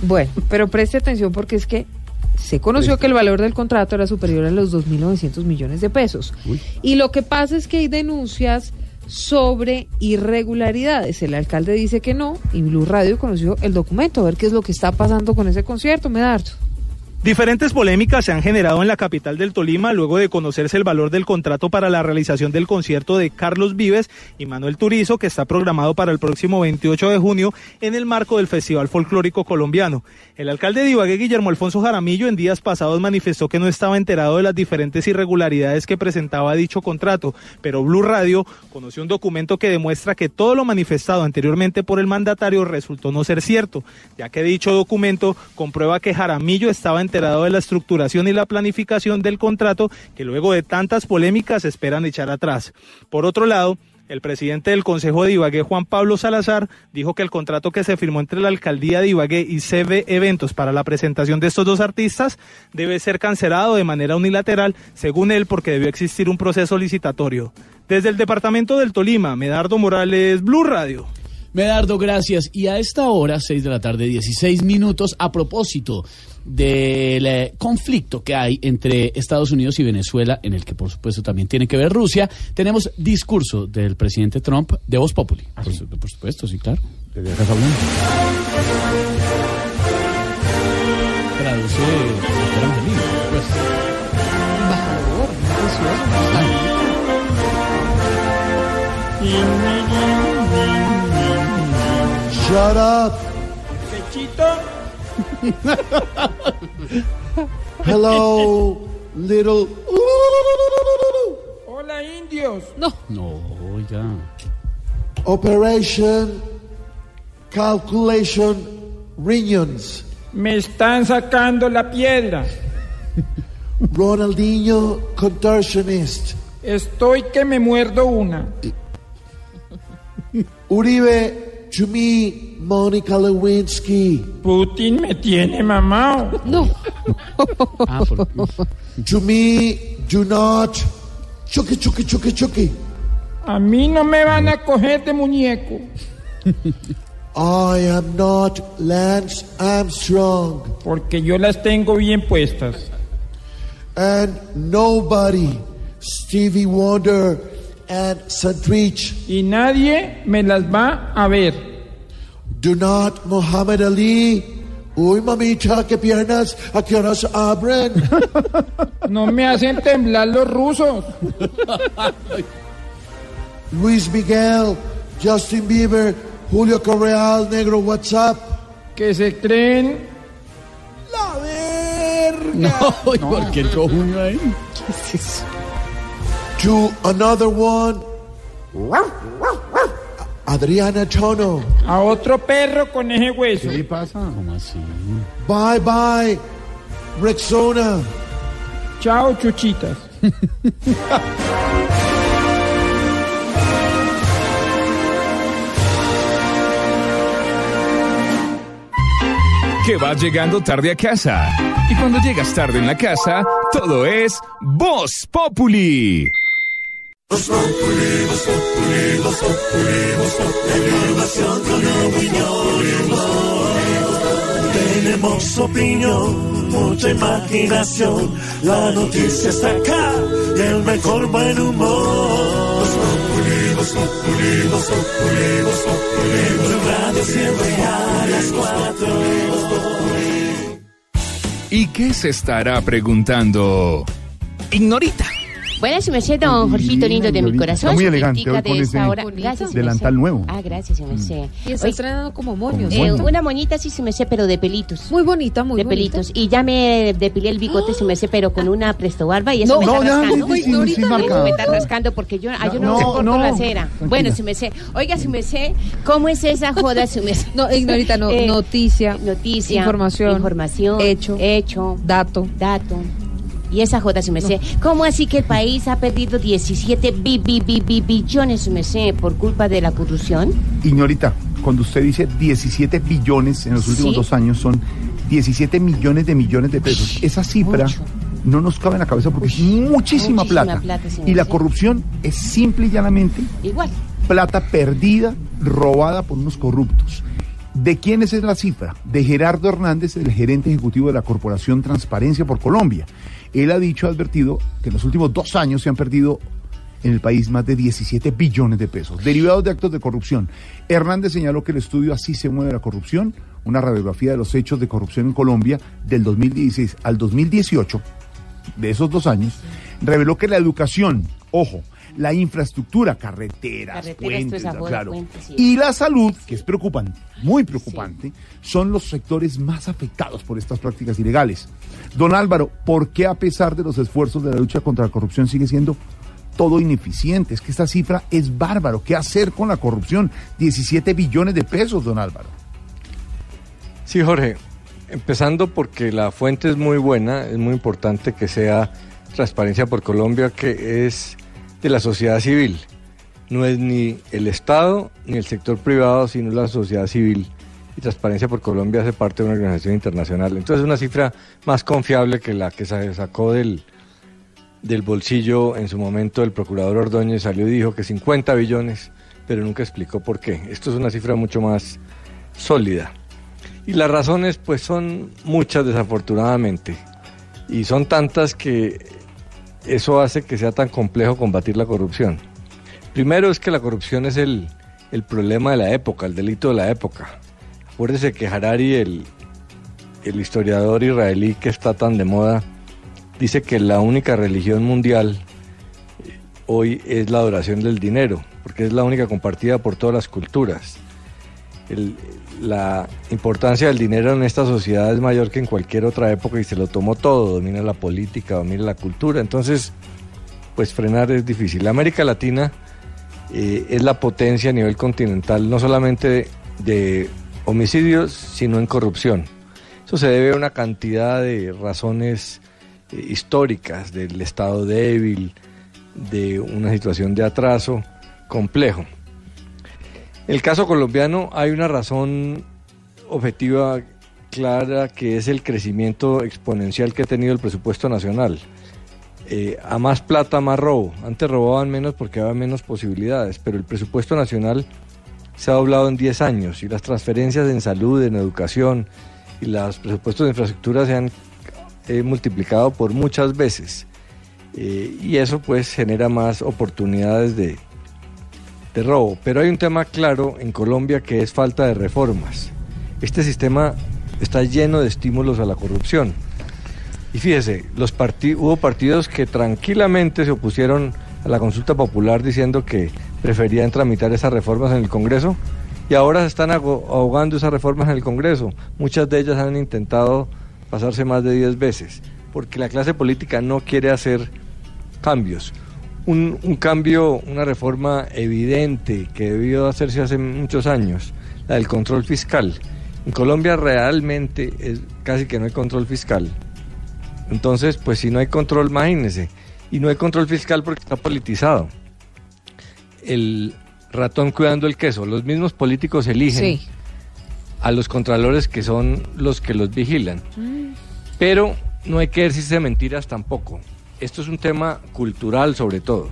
Bueno, pero preste atención porque es que se conoció que el valor del contrato era superior a los 2.900 millones de pesos. Y lo que pasa es que hay denuncias sobre irregularidades. El alcalde dice que no y Blue Radio conoció el documento. A ver qué es lo que está pasando con ese concierto, Medardo. Diferentes polémicas se han generado en la capital del Tolima luego de conocerse el valor del contrato para la realización del concierto de Carlos Vives y Manuel Turizo, que está programado para el próximo 28 de junio en el marco del Festival Folclórico Colombiano. El alcalde de Ibagué, Guillermo Alfonso Jaramillo, en días pasados manifestó que no estaba enterado de las diferentes irregularidades que presentaba dicho contrato, pero Blue Radio conoció un documento que demuestra que todo lo manifestado anteriormente por el mandatario resultó no ser cierto, ya que dicho documento comprueba que Jaramillo estaba enterado de la estructuración y la planificación del contrato que luego de tantas polémicas esperan echar atrás. Por otro lado, el presidente del Consejo de Ibagué, Juan Pablo Salazar, dijo que el contrato que se firmó entre la alcaldía de Ibagué y CB Eventos para la presentación de estos dos artistas debe ser cancelado de manera unilateral, según él, porque debió existir un proceso licitatorio. Desde el departamento del Tolima, Medardo Morales, Blue Radio. Medardo, gracias. Y a esta hora, 6 de la tarde, 16 minutos, a propósito del eh, conflicto que hay entre Estados Unidos y Venezuela, en el que por supuesto también tiene que ver Rusia, tenemos discurso del presidente Trump de Voz Populi. por, su- por supuesto, sí, claro. Traduce pues. Embajador, Shut up. [LAUGHS] Hello, little. Hola, indios. No. No, ya. Operation Calculation Reunions. Me están sacando la piedra. Ronaldinho Contortionist. Estoy que me muerdo una. Uribe Chumi Monica Lewinsky. Putin me tiene mamado. No. Chumi do not. Chucky, chucky, chucky, chucky. A mí no me van a coger de muñeco. I am not Lance Armstrong. Porque yo las tengo bien puestas. And nobody, Stevie Wonder and Santrich. Y nadie me las va a ver. Do not Muhammad Ali. Uy, mamita, qué piernas, a qué horas abren. [LAUGHS] No me hacen temblar los rusos. [LAUGHS] Luis Miguel, Justin Bieber, Julio Correal, negro WhatsApp. Que se creen. La verga. [LAUGHS] No, ¿y por qué entró Julio ahí? ¿Qué es eso? To another one. Adriana Chono. A otro perro con ese hueso. ¿Qué le pasa? ¿Cómo así? Bye bye. Rexona. Chao, chuchitas. que vas llegando tarde a casa. Y cuando llegas tarde en la casa, todo es Voz Populi. Tenemos opinión, mucha imaginación. La noticia está acá y el mejor buen humor. En tu radio siempre a las cuatro. ¿Y qué se estará preguntando? Ignorita. Buenas, merced, don Jorgito lindo de mi corazón. Está muy su elegante hoy con de ese hora. Gracias, su delantal merced. nuevo. Ah, gracias, su merced. Y está Oye, estrenando como moños. eh, una moñita sí se me sé, pero de pelitos. Muy bonita, muy de bonita. pelitos. Y ya me depilé el bigote, se me sé, pero con una presto barba y eso No, me no, está ya, rascando. sí, sí, sí, sí, marca. me está rascando porque yo, ah, yo no, No, me corto no. la cera. Bueno, se me sé. Oiga, se me sé, ¿cómo es esa joda? Se me sé. [LAUGHS] No, ignorita, no, Eh, noticia, noticia, información, información, hecho, hecho, dato, dato. Y esa joda, se me sé. ¿Cómo así que el país ha perdido 17 bi, bi, bi, bi- billones, se me sé, por culpa de la corrupción? Ignorita, cuando usted dice 17 billones en los últimos Sí. dos años, son 17 millones de millones de pesos. Esa cifra no nos cabe en la cabeza porque es muchísima, muchísima plata. y la corrupción es simple y llanamente Igual. plata perdida, robada por unos corruptos. ¿De quién es la cifra? De Gerardo Hernández, el gerente ejecutivo de la Corporación Transparencia por Colombia. Él ha dicho, ha advertido, que en los últimos dos años se han perdido en el país más de 17 billones de pesos, derivados de actos de corrupción. Hernández señaló que el estudio Así se mueve la corrupción, una radiografía de los hechos de corrupción en Colombia del 2016 al 2018, de esos dos años, reveló que la educación, ojo, la infraestructura, carreteras, Carreteras, puentes, claro, puentes, sí. y la salud, que es preocupante, muy preocupante, son los sectores más afectados por estas prácticas ilegales. Don Álvaro, ¿por qué a pesar de los esfuerzos de la lucha contra la corrupción sigue siendo todo ineficiente? Es que esta cifra es bárbaro. ¿Qué hacer con la corrupción? 17 billones de pesos, don Álvaro. Sí, Jorge. Empezando porque la fuente es muy buena, es muy importante que sea Transparencia por Colombia, que es de la sociedad civil. No es ni el Estado ni el sector privado, sino la sociedad civil. Y Transparencia por Colombia hace parte de una organización internacional. Entonces es una cifra más confiable que la que se sacó del, del bolsillo en su momento el procurador Ordóñez. Salió y dijo que 50 billones, pero nunca explicó por qué. Esto es una cifra mucho más sólida. Y las razones pues son muchas desafortunadamente. Y son tantas que eso hace que sea tan complejo combatir la corrupción. Primero es que la corrupción es el, el problema de la época, el delito de la época. Acuérdese que Harari, el, el historiador israelí que está tan de moda, dice que la única religión mundial eh, hoy es la adoración del dinero, porque es la única compartida por todas las culturas. El- la importancia del dinero en esta sociedad es mayor que en cualquier otra época y se lo tomó todo, domina la política, domina la cultura, entonces pues frenar es difícil. América Latina eh, es la potencia a nivel continental, no solamente de, de homicidios, sino en corrupción. Eso se debe a una cantidad de razones eh, históricas, del Estado débil, de una situación de atraso complejo. El caso colombiano hay una razón objetiva clara que es el crecimiento exponencial que ha tenido el presupuesto nacional. Eh, a más plata, más robo. Antes robaban menos porque había menos posibilidades, pero el presupuesto nacional se ha doblado en 10 años y las transferencias en salud, en educación y los presupuestos de infraestructura se han eh, multiplicado por muchas veces. Eh, y eso pues genera más oportunidades de, de robo. Pero hay un tema claro en Colombia que es falta de reformas. Este sistema está lleno de estímulos a la corrupción. Y fíjese, los hubo partidos que tranquilamente se opusieron a la consulta popular diciendo que preferían tramitar esas reformas en el Congreso Y ahora se están ahogando esas reformas en el Congreso. Muchas de ellas han intentado pasarse más de 10 veces, porque la clase política no quiere hacer cambios. Un, un cambio, una reforma evidente que debió hacerse hace muchos años, la del control fiscal. En Colombia realmente es, casi que no hay control fiscal. Entonces, pues si no hay control, imagínense. Y no hay control fiscal porque está politizado. El ratón cuidando el queso. Los mismos políticos eligen Sí. a los contralores que son los que los vigilan. Pero no hay que decirse mentiras tampoco. Esto es un tema cultural sobre todo.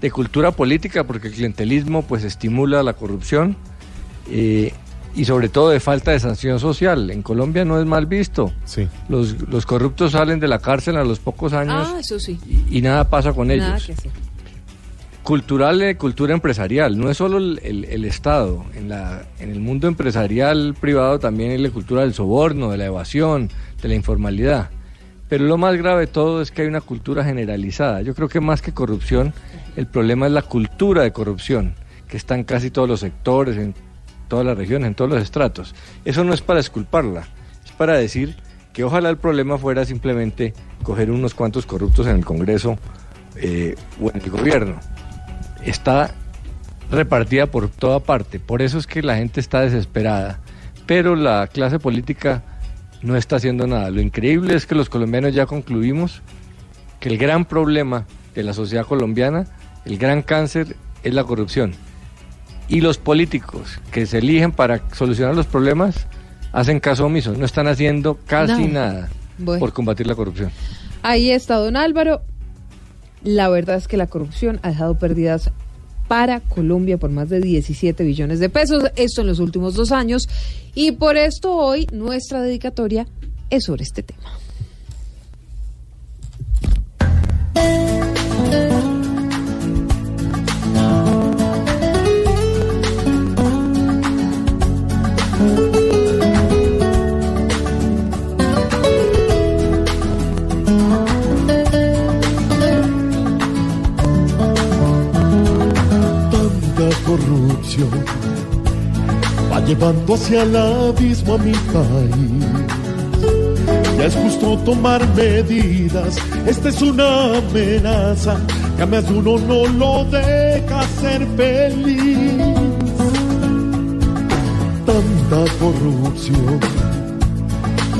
De cultura política porque el clientelismo pues estimula la corrupción eh, y sobre todo de falta de sanción social. En Colombia no es mal visto. Los, los corruptos salen de la cárcel a los pocos años Ah, eso sí. y nada pasa con Nada ellos que hacer. cultural y cultura empresarial. No es solo el, el- el Estado. En, la, en el mundo empresarial privado también hay la cultura del soborno, de la evasión, de la informalidad. Pero lo más grave de todo es que hay una cultura generalizada. Yo creo que más que corrupción, el problema es la cultura de corrupción, que está en casi todos los sectores, en todas las regiones, en todos los estratos. Eso no es para esculparla, es para decir que ojalá el problema fuera simplemente coger unos cuantos corruptos en el Congreso eh, o en el gobierno está repartida por toda parte. Por eso es que la gente está desesperada. Pero la clase política no está haciendo nada. Lo increíble es que los colombianos ya concluimos que el gran problema de la sociedad colombiana, el gran cáncer, es la corrupción. Y los políticos que se eligen para solucionar los problemas hacen caso omiso, no están haciendo casi Nada. nada Bueno. por combatir la corrupción. Ahí está don Álvaro. La verdad es que la corrupción ha dejado pérdidas para Colombia por más de 17 billones de pesos, esto en los últimos dos años, y por esto hoy nuestra dedicatoria es sobre este tema. Va llevando hacia el abismo a mi país. Ya es justo tomar medidas, esta es una amenaza que a más de uno no lo deja ser feliz. Tanta corrupción,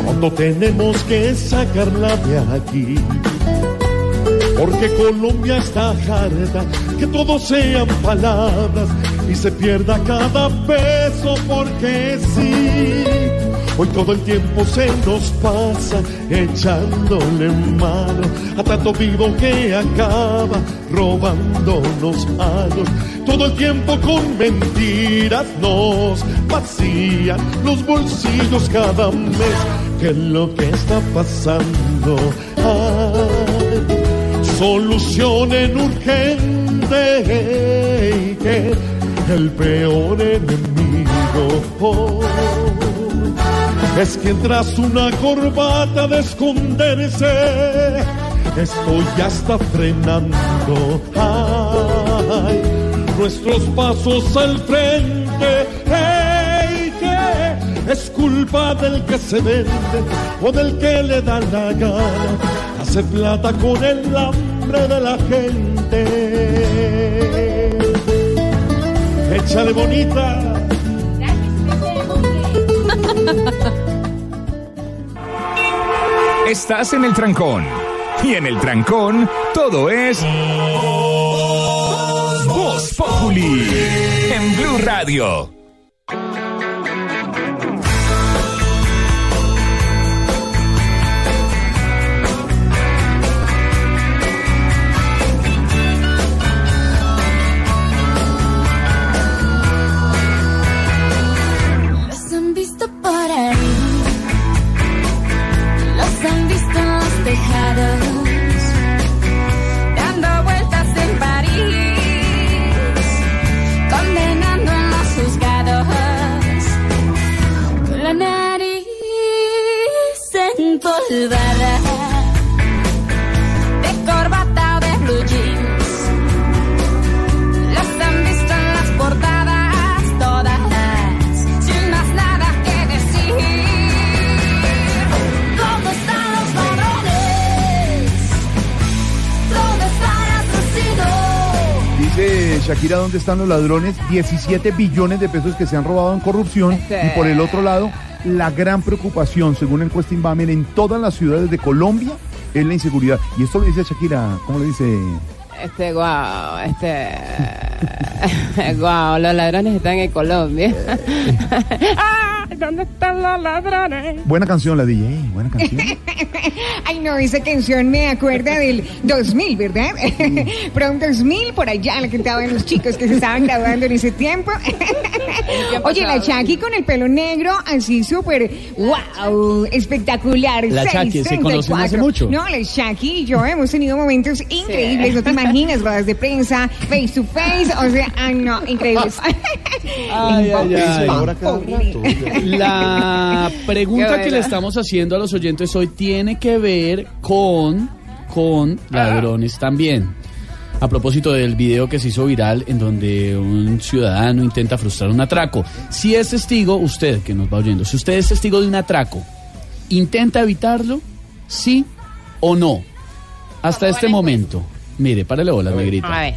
cuando tenemos que sacarla de aquí. Porque Colombia está harta que todo sean palabras y se pierda cada peso porque sí. Hoy todo el tiempo se nos pasa echándole mano a tanto vivo que acaba robándonos años. Todo el tiempo con mentiras nos vacían los bolsillos cada mes. ¿Qué es lo que está pasando? Ay, solucionen urgente el peor enemigo. Es que tras una corbata de esconderse esto ya está frenando nuestros pasos al frente ey, que es culpa del que se vende o del que le da la gana. Hace plata con el hambre de la gente. Échale bonita. Estás en el trancón. Y en el trancón, todo es. Voz Populi. En Blue Radio. Shakira, ¿dónde están los ladrones? 17 billones de pesos que se han robado en corrupción. Este. Y por el otro lado, la gran preocupación, según la encuesta Inbamer, en todas las ciudades de Colombia es la inseguridad. Y esto lo dice Shakira, ¿cómo le dice? Este, guau, este. [LAUGHS] guau, los ladrones están en Colombia. [LAUGHS] ¡Ah! ¿Dónde están los ladrones? Buena canción la DJ, buena canción. [LAUGHS] Ay, no, esa canción me acuerda del 2000, ¿verdad? [LAUGHS] Un 2000 por allá, la cantaban los chicos que se estaban graduando en ese tiempo. [LAUGHS] Oye, la Chucky con el pelo negro, así súper, wow, espectacular. La Chucky, ¿se conocen hace 634. mucho? No, la Chucky y yo hemos tenido momentos increíbles, no te imaginas, ruedas de prensa, face to face, o sea, ay, no, increíbles. Ay, ay, ay. Ahora cada rato. La [LAUGHS] pregunta que le estamos haciendo a los oyentes hoy tiene que ver con, con ladrones también. A propósito del video que se hizo viral en donde un ciudadano intenta frustrar un atraco. Si es testigo, usted que nos va oyendo, si usted es testigo de un atraco, ¿intenta evitarlo? ¿Sí o no? Hasta este momento. Mire, párale bolas, negrita. A ver.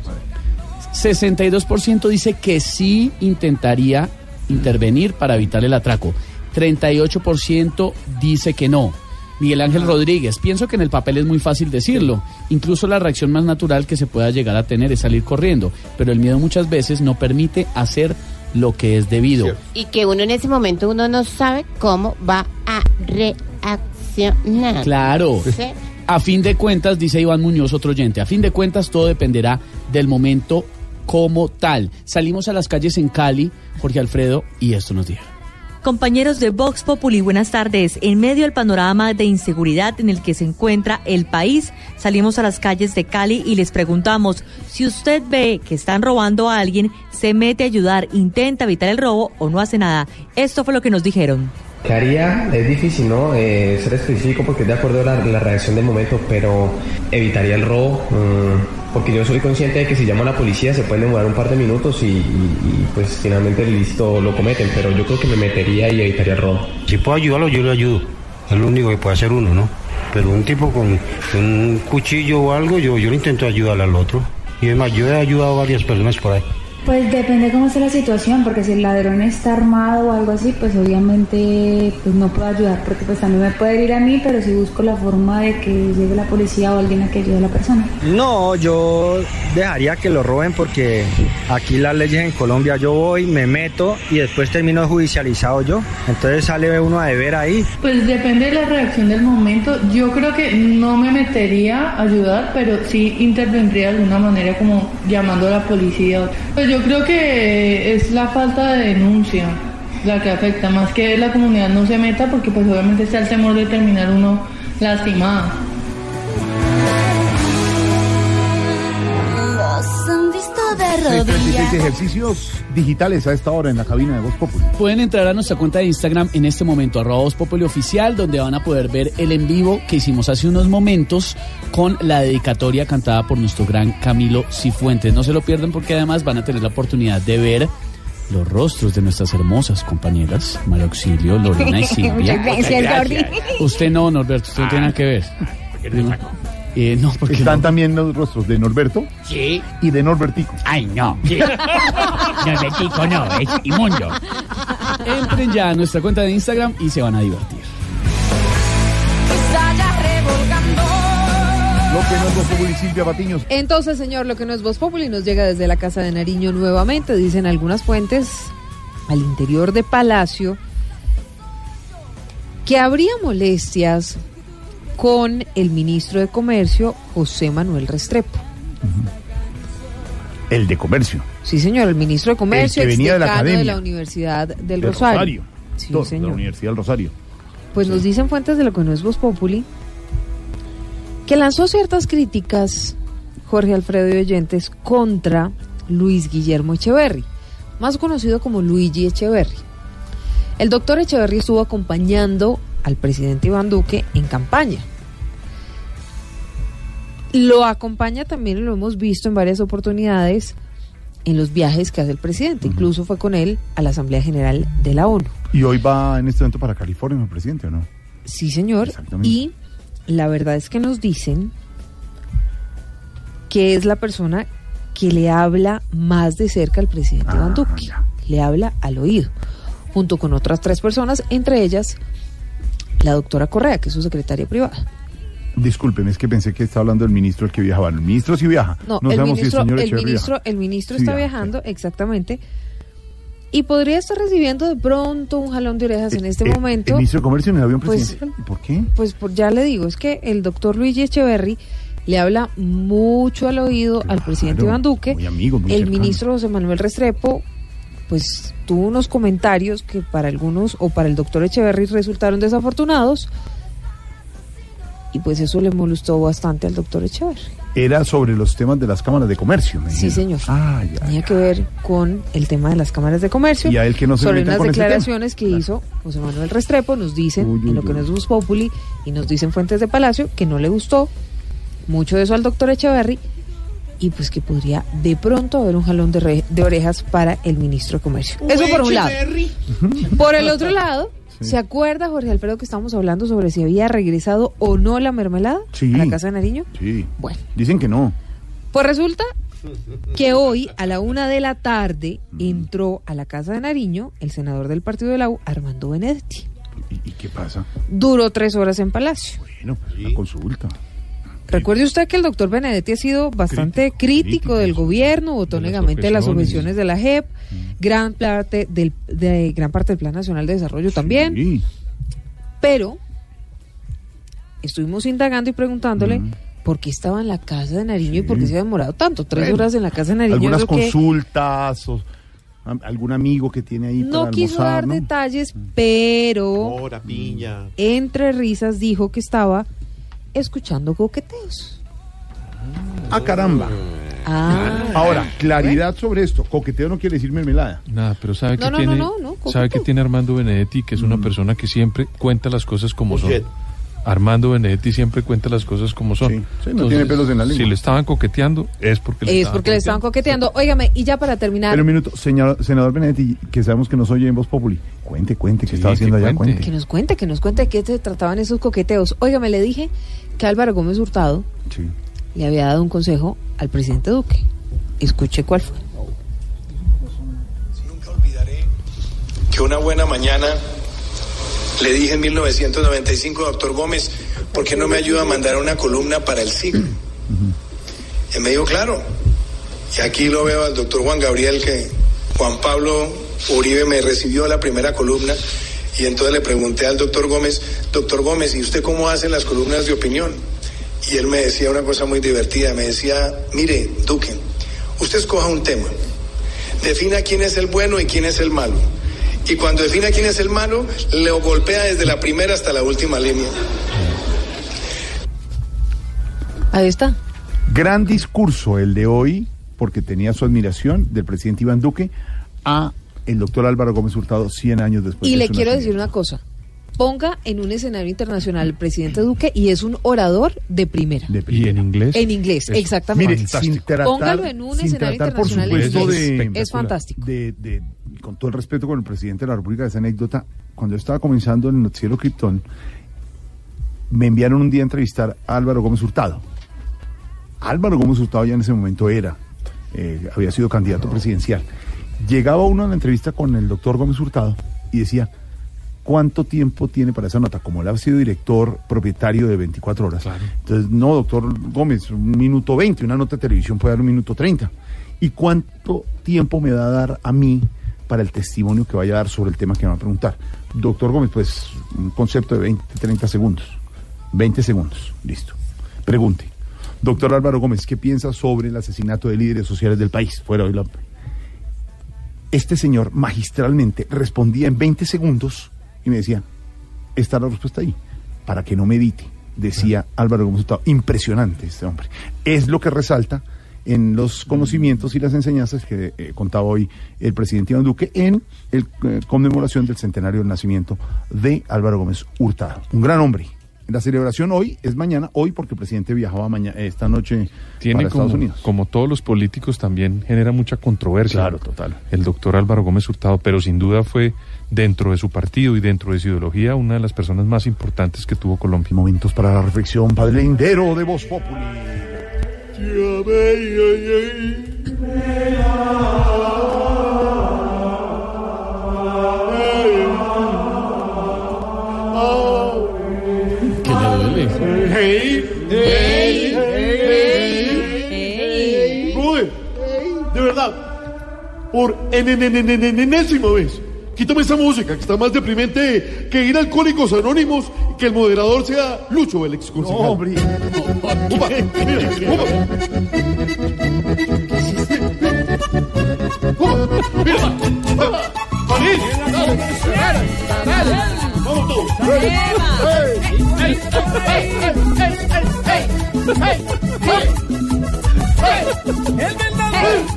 62% dice que sí intentaría intervenir para evitar el atraco. 38% dice que no. Miguel Ángel Rodríguez, pienso que en el papel es muy fácil decirlo. Incluso la reacción más natural que se pueda llegar a tener es salir corriendo, pero el miedo muchas veces no permite hacer lo que es debido. Y que uno en ese momento uno no sabe cómo va a reaccionar. Claro. ¿Sí? A fin de cuentas, dice Iván Muñoz, otro oyente, a fin de cuentas todo dependerá del momento como tal. Salimos a las calles en Cali, Jorge Alfredo, y esto nos dijo. Compañeros de Vox Populi, buenas tardes. En medio del panorama de inseguridad en el que se encuentra el país, salimos a las calles de Cali y les preguntamos, si usted ve que están robando a alguien, se mete a ayudar, intenta evitar el robo o no hace nada. Esto fue lo que nos dijeron. ¿Qué haría? Es difícil, ¿no? Eh, ser específico porque es de acuerdo a la, la reacción del momento, pero evitaría el robo, mm, porque yo soy consciente de que si llamo a la policía se pueden demorar un par de minutos y, pues finalmente ilícito lo cometen, pero yo creo que me metería y evitaría el robo. Si puedo ayudarlo, yo le ayudo. Es lo único que puede hacer uno, ¿no? Pero un tipo con un cuchillo o algo, yo, yo le intento ayudar al otro. Y además, yo he ayudado a varias personas por ahí. Pues depende cómo esté la situación, porque si el ladrón está armado o algo así, pues obviamente pues no puedo ayudar, porque pues también me puede ir a mí, pero si busco la forma de que llegue la policía o alguien a que ayude a la persona. No, yo dejaría que lo roben porque aquí las leyes en Colombia yo voy, me meto y después termino judicializado yo. Entonces sale uno a deber ahí. Pues depende de la reacción del momento. Yo creo que no me metería a ayudar, pero sí intervendría de alguna manera como llamando a la policía. Pues yo creo que es la falta de denuncia la que afecta, más que la comunidad no se meta porque pues obviamente está el temor de terminar uno lastimado. Visto de 36 rodillas. ejercicios digitales a esta hora en la cabina de Voz Populi. Pueden entrar a nuestra cuenta de Instagram en este momento, arroba Voz Populi Oficial, donde van a poder ver el en vivo que hicimos hace unos momentos con la dedicatoria cantada por nuestro gran Camilo Cifuentes. No se lo pierdan porque además van a tener la oportunidad de ver los rostros de nuestras hermosas compañeras, María Auxilio, Lorena y Silvia. Muchas gracias. Usted no, Norberto, usted no tiene nada que ver. Eh, no, porque Están no. también los rostros de Norberto Sí. y de Norbertico. Ay, no. [LAUGHS] Norbertico no, es inmundo. Entren ya a nuestra cuenta de Instagram y se van a divertir. Lo que no es Voz Populi, Silvia Patiños. Entonces, señor, lo que no es Voz Populi nos llega desde la Casa de Nariño nuevamente, dicen algunas fuentes al interior de Palacio, que habría molestias con el ministro de Comercio, José Manuel Restrepo. El de comercio. Sí, señor, el ministro de Comercio, El que venía de la exdecano de academia. la Universidad del del Rosario. Sí, Todo, de señor. la Universidad del Rosario. Pues nos dicen fuentes de lo que no es Voz Populi, que lanzó ciertas críticas, Jorge Alfredo y oyentes, contra Luis Guillermo Echeverry, más conocido como Luigi Echeverry. El doctor Echeverry estuvo acompañando al presidente Iván Duque en campaña. Lo acompaña también, lo hemos visto en varias oportunidades, en los viajes que hace el presidente. Incluso fue con él a la Asamblea General de la ONU. Y hoy va en este momento para California el presidente, ¿o no? Sí, señor. Y la verdad es que nos dicen que es la persona que le habla más de cerca al presidente Ah, Iván Duque. Le habla al oído, junto con otras tres personas, entre ellas la doctora Correa, que es su secretaria privada. Discúlpeme, es que pensé que estaba hablando del ministro el que viajaba. El ministro sí viaja. No, el sabemos ministro, si el señor el ministro, viaja. el ministro Sí está viaja, viajando, exactamente. Y podría estar recibiendo de pronto un jalón de orejas en este Eh, momento. ¿El ministro de Comercio en el avión Pues- presidencial? ¿Y ¿Por qué? Pues por, ya le digo, es que el doctor Luigi Echeverry le habla mucho al oído al presidente Iván Duque. muy amigo, muy el cercano. ministro José Manuel Restrepo, pues tuvo unos comentarios que para algunos o para el doctor Echeverry resultaron desafortunados. Y pues eso le molestó bastante al doctor Echeverry. Era sobre los temas de las cámaras de comercio. me Sí, señor. Ah, ya. Tenía que ver con el tema de las cámaras de comercio. Y a él que no se sobre unas con ese declaraciones que hizo José Manuel Restrepo, nos dicen, en lo que no es Populi, y nos dicen fuentes de Palacio, que no le gustó mucho de eso al doctor Echeverry, y pues que podría de pronto haber un jalón de, re- de orejas para el ministro de Comercio. Eso por un lado. Por el otro lado, ¿se acuerda, Jorge Alfredo, que estábamos hablando sobre si había regresado o no la mermelada Sí. a la casa de Nariño? Sí. Bueno. Dicen que no. Pues resulta que hoy a la una de la tarde entró a la casa de Nariño el senador del partido de la U, Armando Benedetti. ¿Y, y qué pasa? Duró tres horas en Palacio. Bueno, pues una consulta. Recuerde usted que el doctor Benedetti ha sido bastante crítico, del gobierno, votó negamente las objeciones. objeciones de la JEP, gran parte del, de gran parte del Plan Nacional de Desarrollo también. Pero estuvimos indagando y preguntándole por qué estaba en la casa de Nariño y por qué se había demorado tanto. Tres Bueno, horas en la casa de Nariño. Algunas consultas o algún amigo que tiene ahí No para quiso almorzar, dar ¿no? detalles, pero Hora, piña. entre risas dijo que estaba escuchando coqueteos. Ah, caramba. Ah. Ahora, claridad sobre esto. Coqueteo no quiere decir mermelada. Nada, pero sabe No, que no, tiene, no, no, no, sabe que tiene Armando Benedetti, que es una persona que siempre cuenta las cosas como son. Bullshit. Armando Benedetti siempre cuenta las cosas como son. sí, no tiene pelos en la lengua. Si le estaban coqueteando, es porque le Es estaban porque le estaban coqueteando. Óigame, y ya para terminar, Pero un minuto, señor, senador Benedetti, que sabemos que nos oye en Voz Populi. Cuente, cuente, ¿qué estaba haciendo allá? Cuente. que nos cuente, que nos cuente de qué se trataban esos coqueteos. Óigame, le dije que Álvaro Gómez Hurtado Sí. le había dado un consejo al presidente Duque. Escuche cuál fue. que una buena mañana le dije en 1995, doctor Gómez, ¿por qué no me ayuda a mandar una columna para el siglo? Y me dijo, claro. Y aquí lo veo al doctor Juan Gabriel, que Juan Pablo Uribe me recibió la primera columna. Y entonces le pregunté al doctor Gómez, doctor Gómez, ¿y usted cómo hace las columnas de opinión? Y él me decía una cosa muy divertida, me decía, mire, Duque, usted escoja un tema, defina quién es el bueno y quién es el malo. Y cuando defina quién es el malo, lo golpea desde la primera hasta la última línea. Ahí está. Gran discurso el de hoy, porque tenía su admiración del presidente Iván Duque a el doctor Álvaro Gómez Hurtado 100 años después. Y de le quiero decir una cosa. Ponga en un escenario internacional al presidente Duque y es un orador de primera. Y en inglés. En inglés, Es exactamente. Mire, sin tratar, Póngalo en un sin escenario tratar, por internacional en supuesto, inglés. de, Es fantástico. De, de- con todo el respeto con el presidente de la República, esa anécdota, cuando yo estaba comenzando en el Noticiero Krypton, me enviaron un día a entrevistar a Álvaro Gómez Hurtado. Álvaro Gómez Hurtado ya en ese momento era, eh, había sido candidato presidencial. Llegaba uno a la entrevista con el doctor Gómez Hurtado y decía, ¿cuánto tiempo tiene para esa nota? Como él ha sido director propietario de 24 horas. Entonces, no, doctor Gómez, un minuto 20, una nota de televisión puede dar un minuto 30. ¿Y cuánto tiempo me va a dar a mí para el testimonio que vaya a dar sobre el tema que me va a preguntar? Doctor Gómez, pues un concepto de 20, 30 segundos. 20 segundos, listo. Pregunte. Doctor Álvaro Gómez, ¿qué piensa sobre el asesinato de líderes sociales del país? Fuera hoy la... Este señor magistralmente respondía en 20 segundos y me decía, está la respuesta ahí, para que no medite, decía Álvaro Gómez Hurtado. Impresionante este hombre. Es lo que resalta en los conocimientos y las enseñanzas que eh, contaba hoy el presidente Iván Duque en el eh, conmemoración del centenario del nacimiento de Álvaro Gómez Hurtado. Un gran hombre. La celebración hoy es mañana, hoy porque el presidente viajaba mañana, esta noche Tiene para como, Estados Unidos. como todos los políticos también genera mucha controversia. Claro, total. El doctor Álvaro Gómez Hurtado, pero sin duda fue dentro de su partido y dentro de su ideología una de las personas más importantes que tuvo Colombia. Momentos para la reflexión, padre lindero de Voz Populi. De verdad, por en, en, en, en, en- en enésima vez, quítame esa música que está más deprimente que ir a Alcohólicos Anónimos y que el moderador sea Lucho, el ex concejal. No, hombre. Opa, mira, opa. Opa, mira. París. Vamos todos.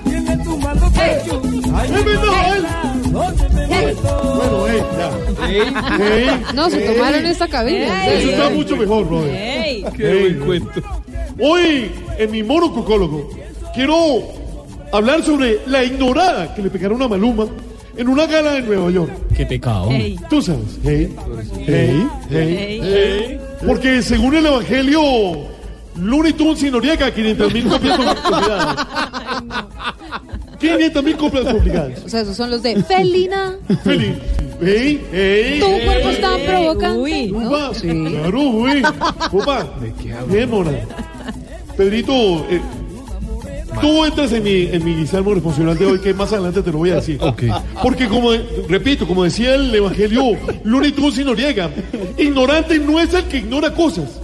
Tiene tu mano pecho. Ay, el vendaval. Bueno, hey, ya. Hey, No, se tomaron esta cabina. Eso está mucho mejor, brother. Ey. Qué buen cuento. Hoy, en mi mono cocólogo, quiero hablar sobre la ignorada que le pegaron a Maluma en una gala en Nueva York. Qué pecado. Tú sabes, hey, hey, hey, hey. Porque según el Evangelio, Looney Tunes y Noriega, 500 mil copias obligadas. [LAUGHS] 500 mil copias obligadas. O sea, esos son los de Felina. Feliz. Hey, hey. Tu cuerpo es tan provocante. ¿no? Upa, Claro, uy. Opa. ¿De qué mona. Pedrito, eh, tú entras en mi, en mi salmo responsorial de hoy, que más adelante te lo voy a decir. Porque como, repito, como decía el Evangelio, Looney Tunes y Noriega, ignorante no es el que ignora cosas.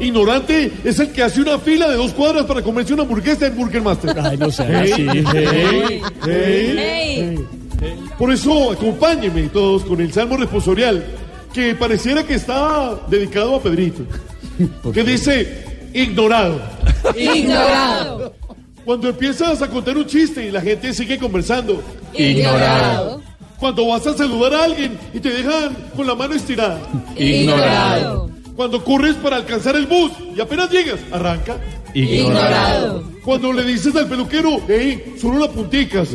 Ignorante es el que hace una fila de dos cuadras para comerse una hamburguesa en Burger Master. Ay, no sea Hey, así. hey, hey, hey. Por eso, acompáñenme todos con el Salmo responsorial, que pareciera que está dedicado a Pedrito. Que dice, ignorado. Ignorado. Cuando empiezas a contar un chiste y la gente sigue conversando. Ignorado. Cuando vas a saludar a alguien y te dejan con la mano estirada. Ignorado. Cuando corres para alcanzar el bus y apenas llegas, arranca. Ignorado. Cuando le dices al peluquero, hey, solo la punticas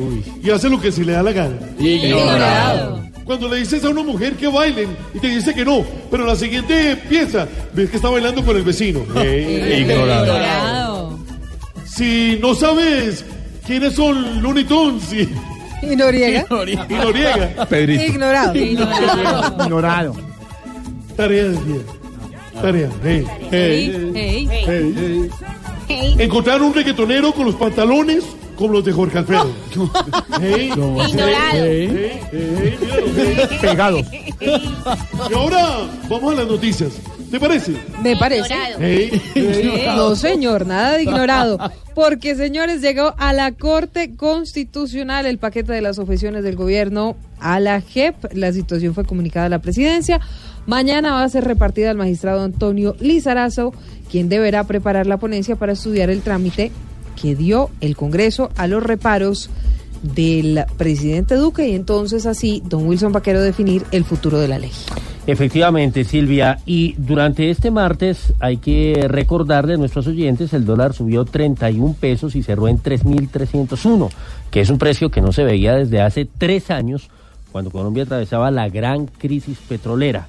y hace lo que se le da la gana. Ignorado. Cuando le dices a una mujer que bailen y te dice que no, pero la siguiente pieza ves que está bailando con el vecino. [LAUGHS] Hey, Ignorado. Si no sabes quiénes son Looney Tunes y, [LAUGHS] ¿Y Noriega? y Noriega, Pedrito. Ignorado. Ignorado. tarea del día. Tarea. Hey, hey, Hey. hey, hey. Encontrar un reggaetonero con los pantalones como los de Jorge Alfredo. Pegados. Y ahora vamos a las noticias. ¿Te parece? Me parece. Hey, hey. [LAUGHS] No, señor, nada de ignorado. Porque, señores, llegó a la Corte Constitucional el paquete de las objeciones del gobierno a la JEP. La situación fue comunicada a la presidencia. Mañana va a ser repartida al magistrado Antonio Lizarazo, quien deberá preparar la ponencia para estudiar el trámite que dio el Congreso a los reparos del presidente Duque y entonces así don Wilson Vaquero definir el futuro de la ley. Efectivamente, Silvia. Y durante este martes hay que recordarle a nuestros oyentes, el dólar subió 31 pesos y cerró en 3.301, que es un precio que no se veía desde hace tres años, cuando Colombia atravesaba la gran crisis petrolera.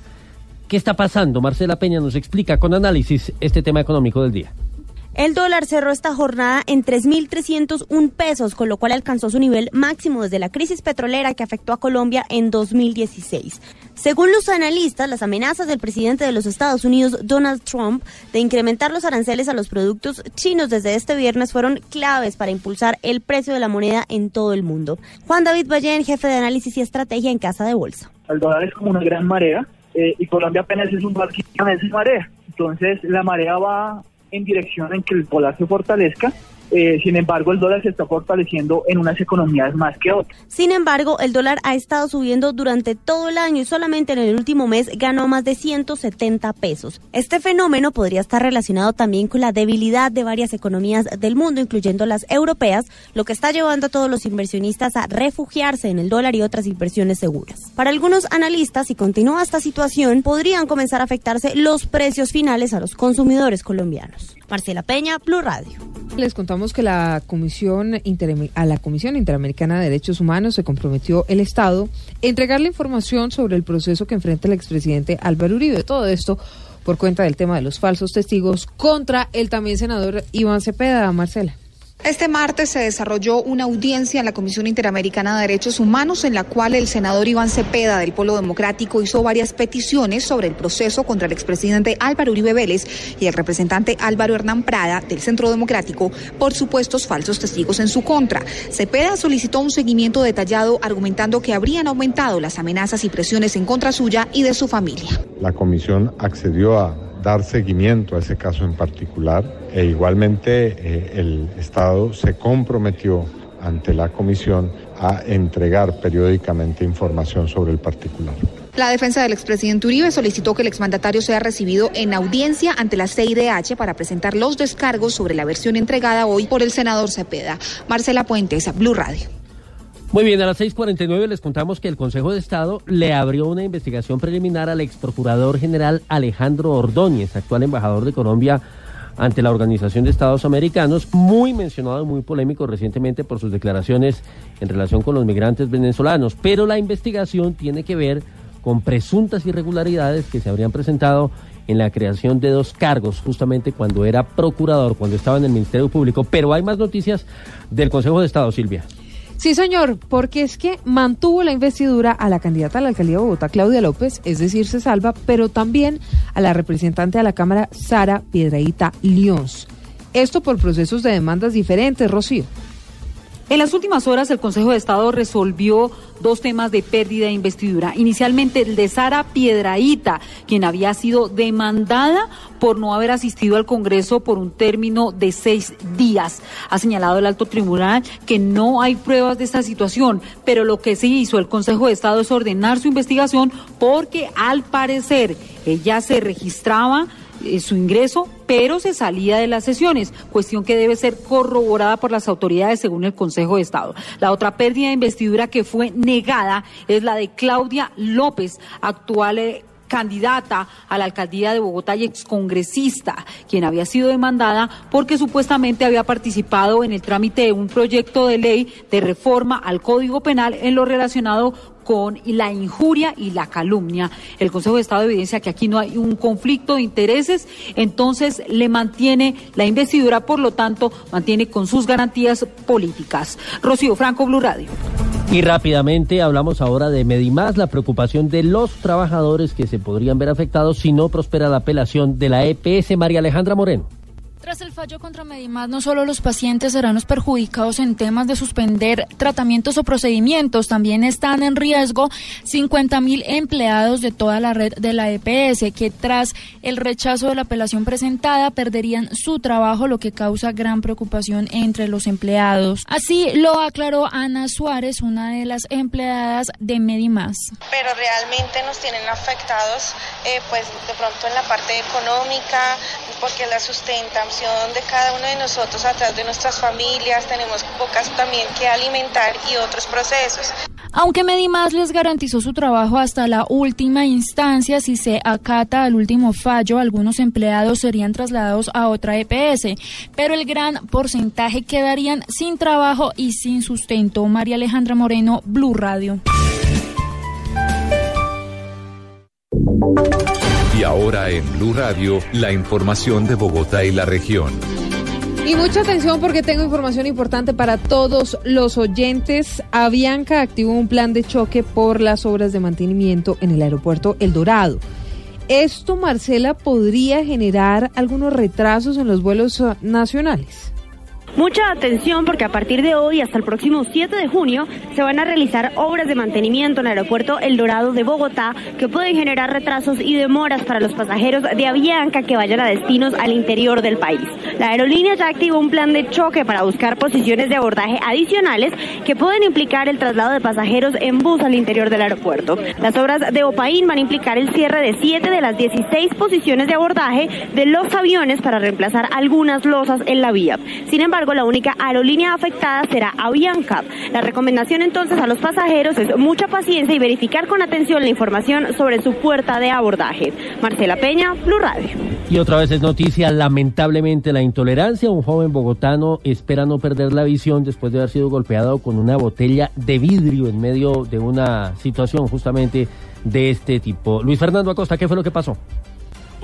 ¿Qué está pasando? Marcela Peña nos explica con análisis este tema económico del día. El dólar cerró esta jornada en 3.301 pesos, con lo cual alcanzó su nivel máximo desde la crisis petrolera que afectó a Colombia en 2016. Según los analistas, las amenazas del presidente de los Estados Unidos, Donald Trump, de incrementar los aranceles a los productos chinos desde este viernes fueron claves para impulsar el precio de la moneda en todo el mundo. Juan David Ballén, jefe de análisis y estrategia en Casa de Bolsa. El dólar es como una gran marea eh, y Colombia apenas es un barquito esa marea. Entonces la marea va en dirección en que el dólar se fortalezca. Eh, sin embargo, el dólar se está fortaleciendo en unas economías más que otras. Sin embargo, el dólar ha estado subiendo durante todo el año y solamente en el último mes ganó más de 170 pesos. Este fenómeno podría estar relacionado también con la debilidad de varias economías del mundo, incluyendo las europeas, lo que está llevando a todos los inversionistas a refugiarse en el dólar y otras inversiones seguras. Para algunos analistas, si continúa esta situación, podrían comenzar a afectarse los precios finales a los consumidores colombianos. Marcela Peña, Blue Radio. Les contamos que la Comisión a la Comisión Interamericana de Derechos Humanos se comprometió el Estado a entregarle información sobre el proceso que enfrenta el expresidente Álvaro Uribe. Todo esto por cuenta del tema de los falsos testigos contra el también senador Iván Cepeda, Marcela. Este martes se desarrolló una audiencia en la Comisión Interamericana de Derechos Humanos en la cual el senador Iván Cepeda del Polo Democrático hizo varias peticiones sobre el proceso contra el expresidente Álvaro Uribe Vélez y el representante Álvaro Hernán Prada del Centro Democrático por supuestos falsos testigos en su contra. Cepeda solicitó un seguimiento detallado argumentando que habrían aumentado las amenazas y presiones en contra suya y de su familia. La comisión accedió a dar seguimiento a ese caso en particular e igualmente eh, el Estado se comprometió ante la comisión a entregar periódicamente información sobre el particular. La defensa del expresidente Uribe solicitó que el exmandatario sea recibido en audiencia ante la CIDH para presentar los descargos sobre la versión entregada hoy por el senador Cepeda. Marcela Puentes, Blue Radio. Muy bien, a las 6:49 les contamos que el Consejo de Estado le abrió una investigación preliminar al ex procurador general Alejandro Ordóñez, actual embajador de Colombia ante la Organización de Estados Americanos, muy mencionado y muy polémico recientemente por sus declaraciones en relación con los migrantes venezolanos. Pero la investigación tiene que ver con presuntas irregularidades que se habrían presentado en la creación de dos cargos, justamente cuando era procurador, cuando estaba en el Ministerio Público. Pero hay más noticias del Consejo de Estado, Silvia. Sí, señor, porque es que mantuvo la investidura a la candidata a la alcaldía de Bogotá, Claudia López, es decir, se salva, pero también a la representante de la Cámara, Sara Piedraíta Lions. Esto por procesos de demandas diferentes, Rocío. En las últimas horas, el Consejo de Estado resolvió dos temas de pérdida de investidura. Inicialmente, el de Sara Piedraíta, quien había sido demandada por no haber asistido al Congreso por un término de seis días. Ha señalado el alto tribunal que no hay pruebas de esta situación, pero lo que sí hizo el Consejo de Estado es ordenar su investigación porque, al parecer, ella se registraba su ingreso, pero se salía de las sesiones, cuestión que debe ser corroborada por las autoridades según el Consejo de Estado. La otra pérdida de investidura que fue negada es la de Claudia López, actual eh, candidata a la alcaldía de Bogotá y excongresista, quien había sido demandada porque supuestamente había participado en el trámite de un proyecto de ley de reforma al Código Penal en lo relacionado con la injuria y la calumnia. El Consejo de Estado evidencia que aquí no hay un conflicto de intereses, entonces le mantiene la investidura, por lo tanto, mantiene con sus garantías políticas. Rocío Franco, Blue Radio. Y rápidamente hablamos ahora de Medimás, la preocupación de los trabajadores que se podrían ver afectados si no prospera la apelación de la EPS María Alejandra Moreno. Tras el fallo contra Medimás, no solo los pacientes serán los perjudicados en temas de suspender tratamientos o procedimientos, también están en riesgo 50 mil empleados de toda la red de la EPS, que tras el rechazo de la apelación presentada perderían su trabajo, lo que causa gran preocupación entre los empleados. Así lo aclaró Ana Suárez, una de las empleadas de Medimás. Pero realmente nos tienen afectados, eh, pues de pronto en la parte económica, porque la sustentan de cada uno de nosotros atrás de nuestras familias, tenemos pocas también que alimentar y otros procesos. Aunque Medimás les garantizó su trabajo hasta la última instancia, si se acata al último fallo, algunos empleados serían trasladados a otra EPS, pero el gran porcentaje quedarían sin trabajo y sin sustento. María Alejandra Moreno, Blue Radio. Y ahora en Blue Radio, la información de Bogotá y la región. Y mucha atención porque tengo información importante para todos los oyentes. Avianca activó un plan de choque por las obras de mantenimiento en el aeropuerto El Dorado. Esto, Marcela, podría generar algunos retrasos en los vuelos uh, nacionales. Mucha atención porque a partir de hoy hasta el próximo 7 de junio se van a realizar obras de mantenimiento en el aeropuerto El Dorado de Bogotá que pueden generar retrasos y demoras para los pasajeros de Avianca que vayan a destinos al interior del país. La aerolínea ya activó un plan de choque para buscar posiciones de abordaje adicionales que pueden implicar el traslado de pasajeros en bus al interior del aeropuerto. Las obras de Opaín van a implicar el cierre de 7 de las 16 posiciones de abordaje de los aviones para reemplazar algunas losas en la vía. Sin embargo, la única aerolínea afectada será Avianca. La recomendación entonces a los pasajeros es mucha paciencia y verificar con atención la información sobre su puerta de abordaje. Marcela Peña, Blue Radio. Y otra vez es noticia, lamentablemente, la intolerancia. Un joven bogotano espera no perder la visión después de haber sido golpeado con una botella de vidrio en medio de una situación justamente de este tipo. Luis Fernando Acosta, ¿qué fue lo que pasó?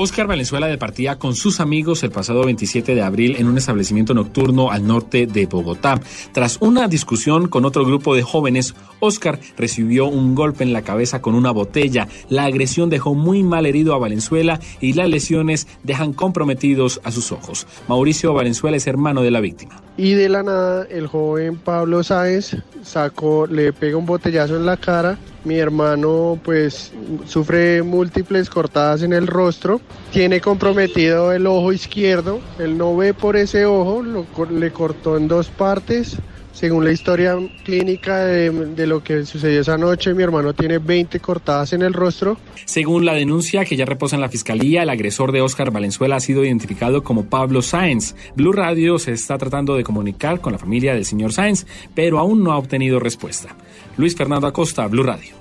Oscar Valenzuela departía con sus amigos el pasado 27 de abril en un establecimiento nocturno al norte de Bogotá. Tras una discusión con otro grupo de jóvenes, Oscar recibió un golpe en la cabeza con una botella. La agresión dejó muy mal herido a Valenzuela y las lesiones dejan comprometidos a sus ojos. Mauricio Valenzuela es hermano de la víctima. Y de la nada, el joven Pablo Sáenz sacó, le pega un botellazo en la cara. Mi hermano, pues, sufre múltiples cortadas en el rostro. Tiene comprometido el ojo izquierdo. Él no ve por ese ojo. Lo, le cortó en dos partes. Según la historia clínica de, de lo que sucedió esa noche, mi hermano tiene 20 cortadas en el rostro. Según la denuncia que ya reposa en la fiscalía, el agresor de Oscar Valenzuela ha sido identificado como Pablo Sáenz. Blue Radio se está tratando de comunicar con la familia del señor Sáenz, pero aún no ha obtenido respuesta. Luis Fernando Acosta, Blue Radio.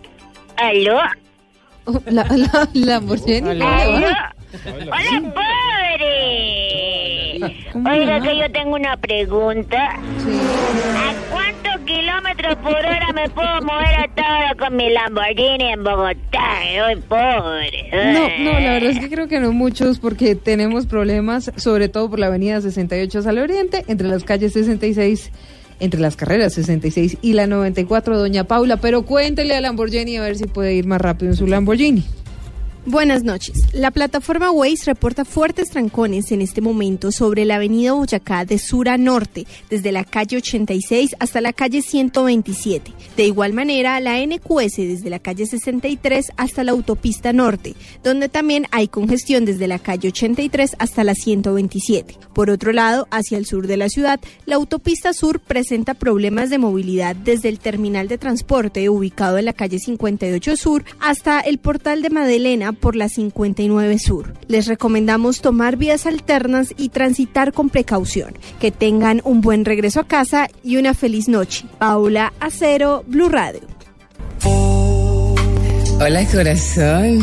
¿Aló? La, la, Lamborghini. ¿Aló? ¡Hola, pobre! Oiga, que yo tengo una pregunta. ¿A cuántos kilómetros por hora me puedo mover hasta ahora con mi Lamborghini en Bogotá? Soy pobre. No, no, la verdad es que creo que no muchos porque tenemos problemas, sobre todo por la avenida 68 al oriente, entre las calles 66, entre las carreras 66 y la 94, doña Paula. Pero cuéntele a Lamborghini a ver si puede ir más rápido en su Lamborghini. Buenas noches. La plataforma Waze reporta fuertes trancones en este momento sobre la avenida Boyacá de sur a norte, desde la calle 86 hasta la calle 127. De igual manera, la NQS desde la calle 63 hasta la autopista norte, donde también hay congestión desde la calle 83 hasta la 127. Por otro lado, hacia el sur de la ciudad, la autopista sur presenta problemas de movilidad desde el terminal de transporte ubicado en la calle 58 sur hasta el portal de Madelena por la 59 Sur. Les recomendamos tomar vías alternas y transitar con precaución. Que tengan un buen regreso a casa y una feliz noche. Paula Acero, Blue Radio. Hola corazón.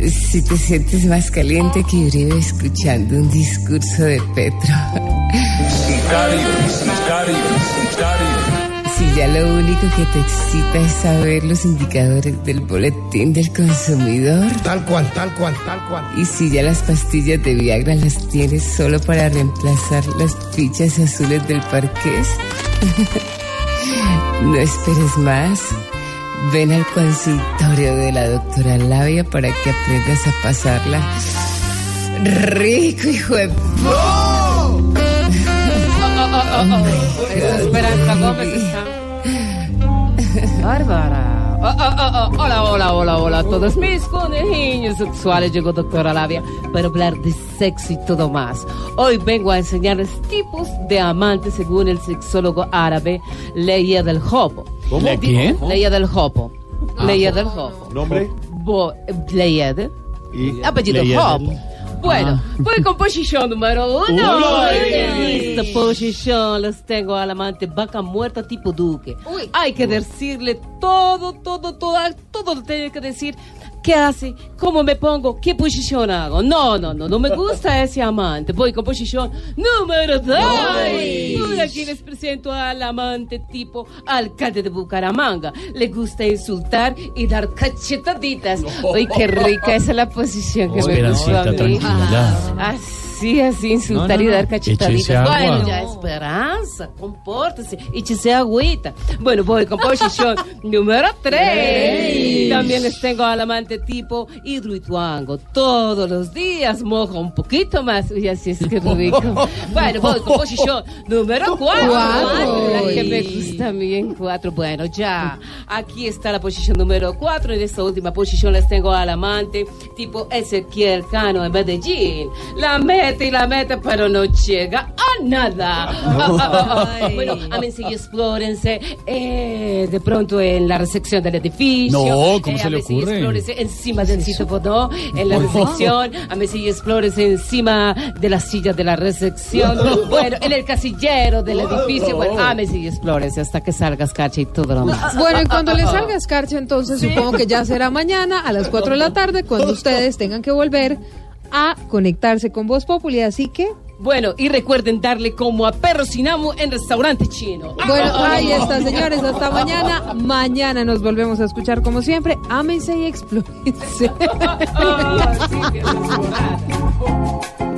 Si te sientes más caliente que Uribe escuchando un discurso de Petro. Si ya lo único que te excita es saber los indicadores del boletín del consumidor. Tal cual, tal cual, tal cual. Y si ya las pastillas de Viagra las tienes solo para reemplazar las fichas azules del parqués. [LAUGHS] no esperes más. Ven al consultorio de la doctora Labia para que aprendas a pasarla rico, hijo de... Bárbara. Oh, oh, oh, oh. Hola, hola, hola, hola a todos mis conejillos sexuales. Llegó doctora Labia para hablar de sexo y todo más. Hoy vengo a enseñarles tipos de amantes según el sexólogo árabe Leia del Hopo. ¿Cómo? ¿Le quién? Leia del Hopo. Ah. Leia del Hopo. ¿Nombre? Bo Leied. Y Apellido Leied. Bueno, voy con posición número uno. Esta posición les tengo al amante vaca muerta tipo duque. Hay que decirle todo, todo, todo, todo lo tiene que decir. ¿Qué hace? ¿Cómo me pongo? ¿Qué posición hago? No, no, no, no me gusta ese amante. Voy con posición número dos. Ay. Uy, aquí les presento al amante tipo alcalde de Bucaramanga. Le gusta insultar y dar cachetaditas. Uy, qué rica esa es la posición que me gustó a mí. Así, así, insultar No, no, y dar cachetaditas. Bueno, ya, Esperanza, compórtese, échese agüita. Bueno, voy con posición [LAUGHS] número tres. Ey. También les tengo al amante tipo hidroituango. Todos los días mojo un poquito más. Uy, así es que rico. [LAUGHS] Bueno, voy con posición número [LAUGHS] cuatro. Cuatro. La que me gusta a mí en cuatro. Bueno, ya. Aquí está la posición número cuatro. En esta última posición les tengo al amante tipo Ezequiel Cano en Medellín. La mete y la mete, pero no llega a nada. [LAUGHS] Bueno, a mí sí explórense eh, de pronto en la recepción del edificio. No, ¿cómo Eh, se le sí ocurre? explórense encima del sitio Bodó, en la recepción. A mí sí explórense encima de las sillas de la recepción. Bueno, en el casillero del edificio. Bueno, a mí sí explórense hasta que salgas cacha y todo lo más. Bueno, y cuando le salga escarcha, entonces supongo que ya será mañana a las 4 de la [LAUGHS] tarde cuando ustedes tengan que volver a conectarse con Voz Populi. Así que Bueno, y recuerden darle como a perro sin amo en restaurante chino. Bueno, ahí está, señores. Hasta mañana. Mañana nos volvemos a escuchar como siempre. Ámense y explórense. [LAUGHS]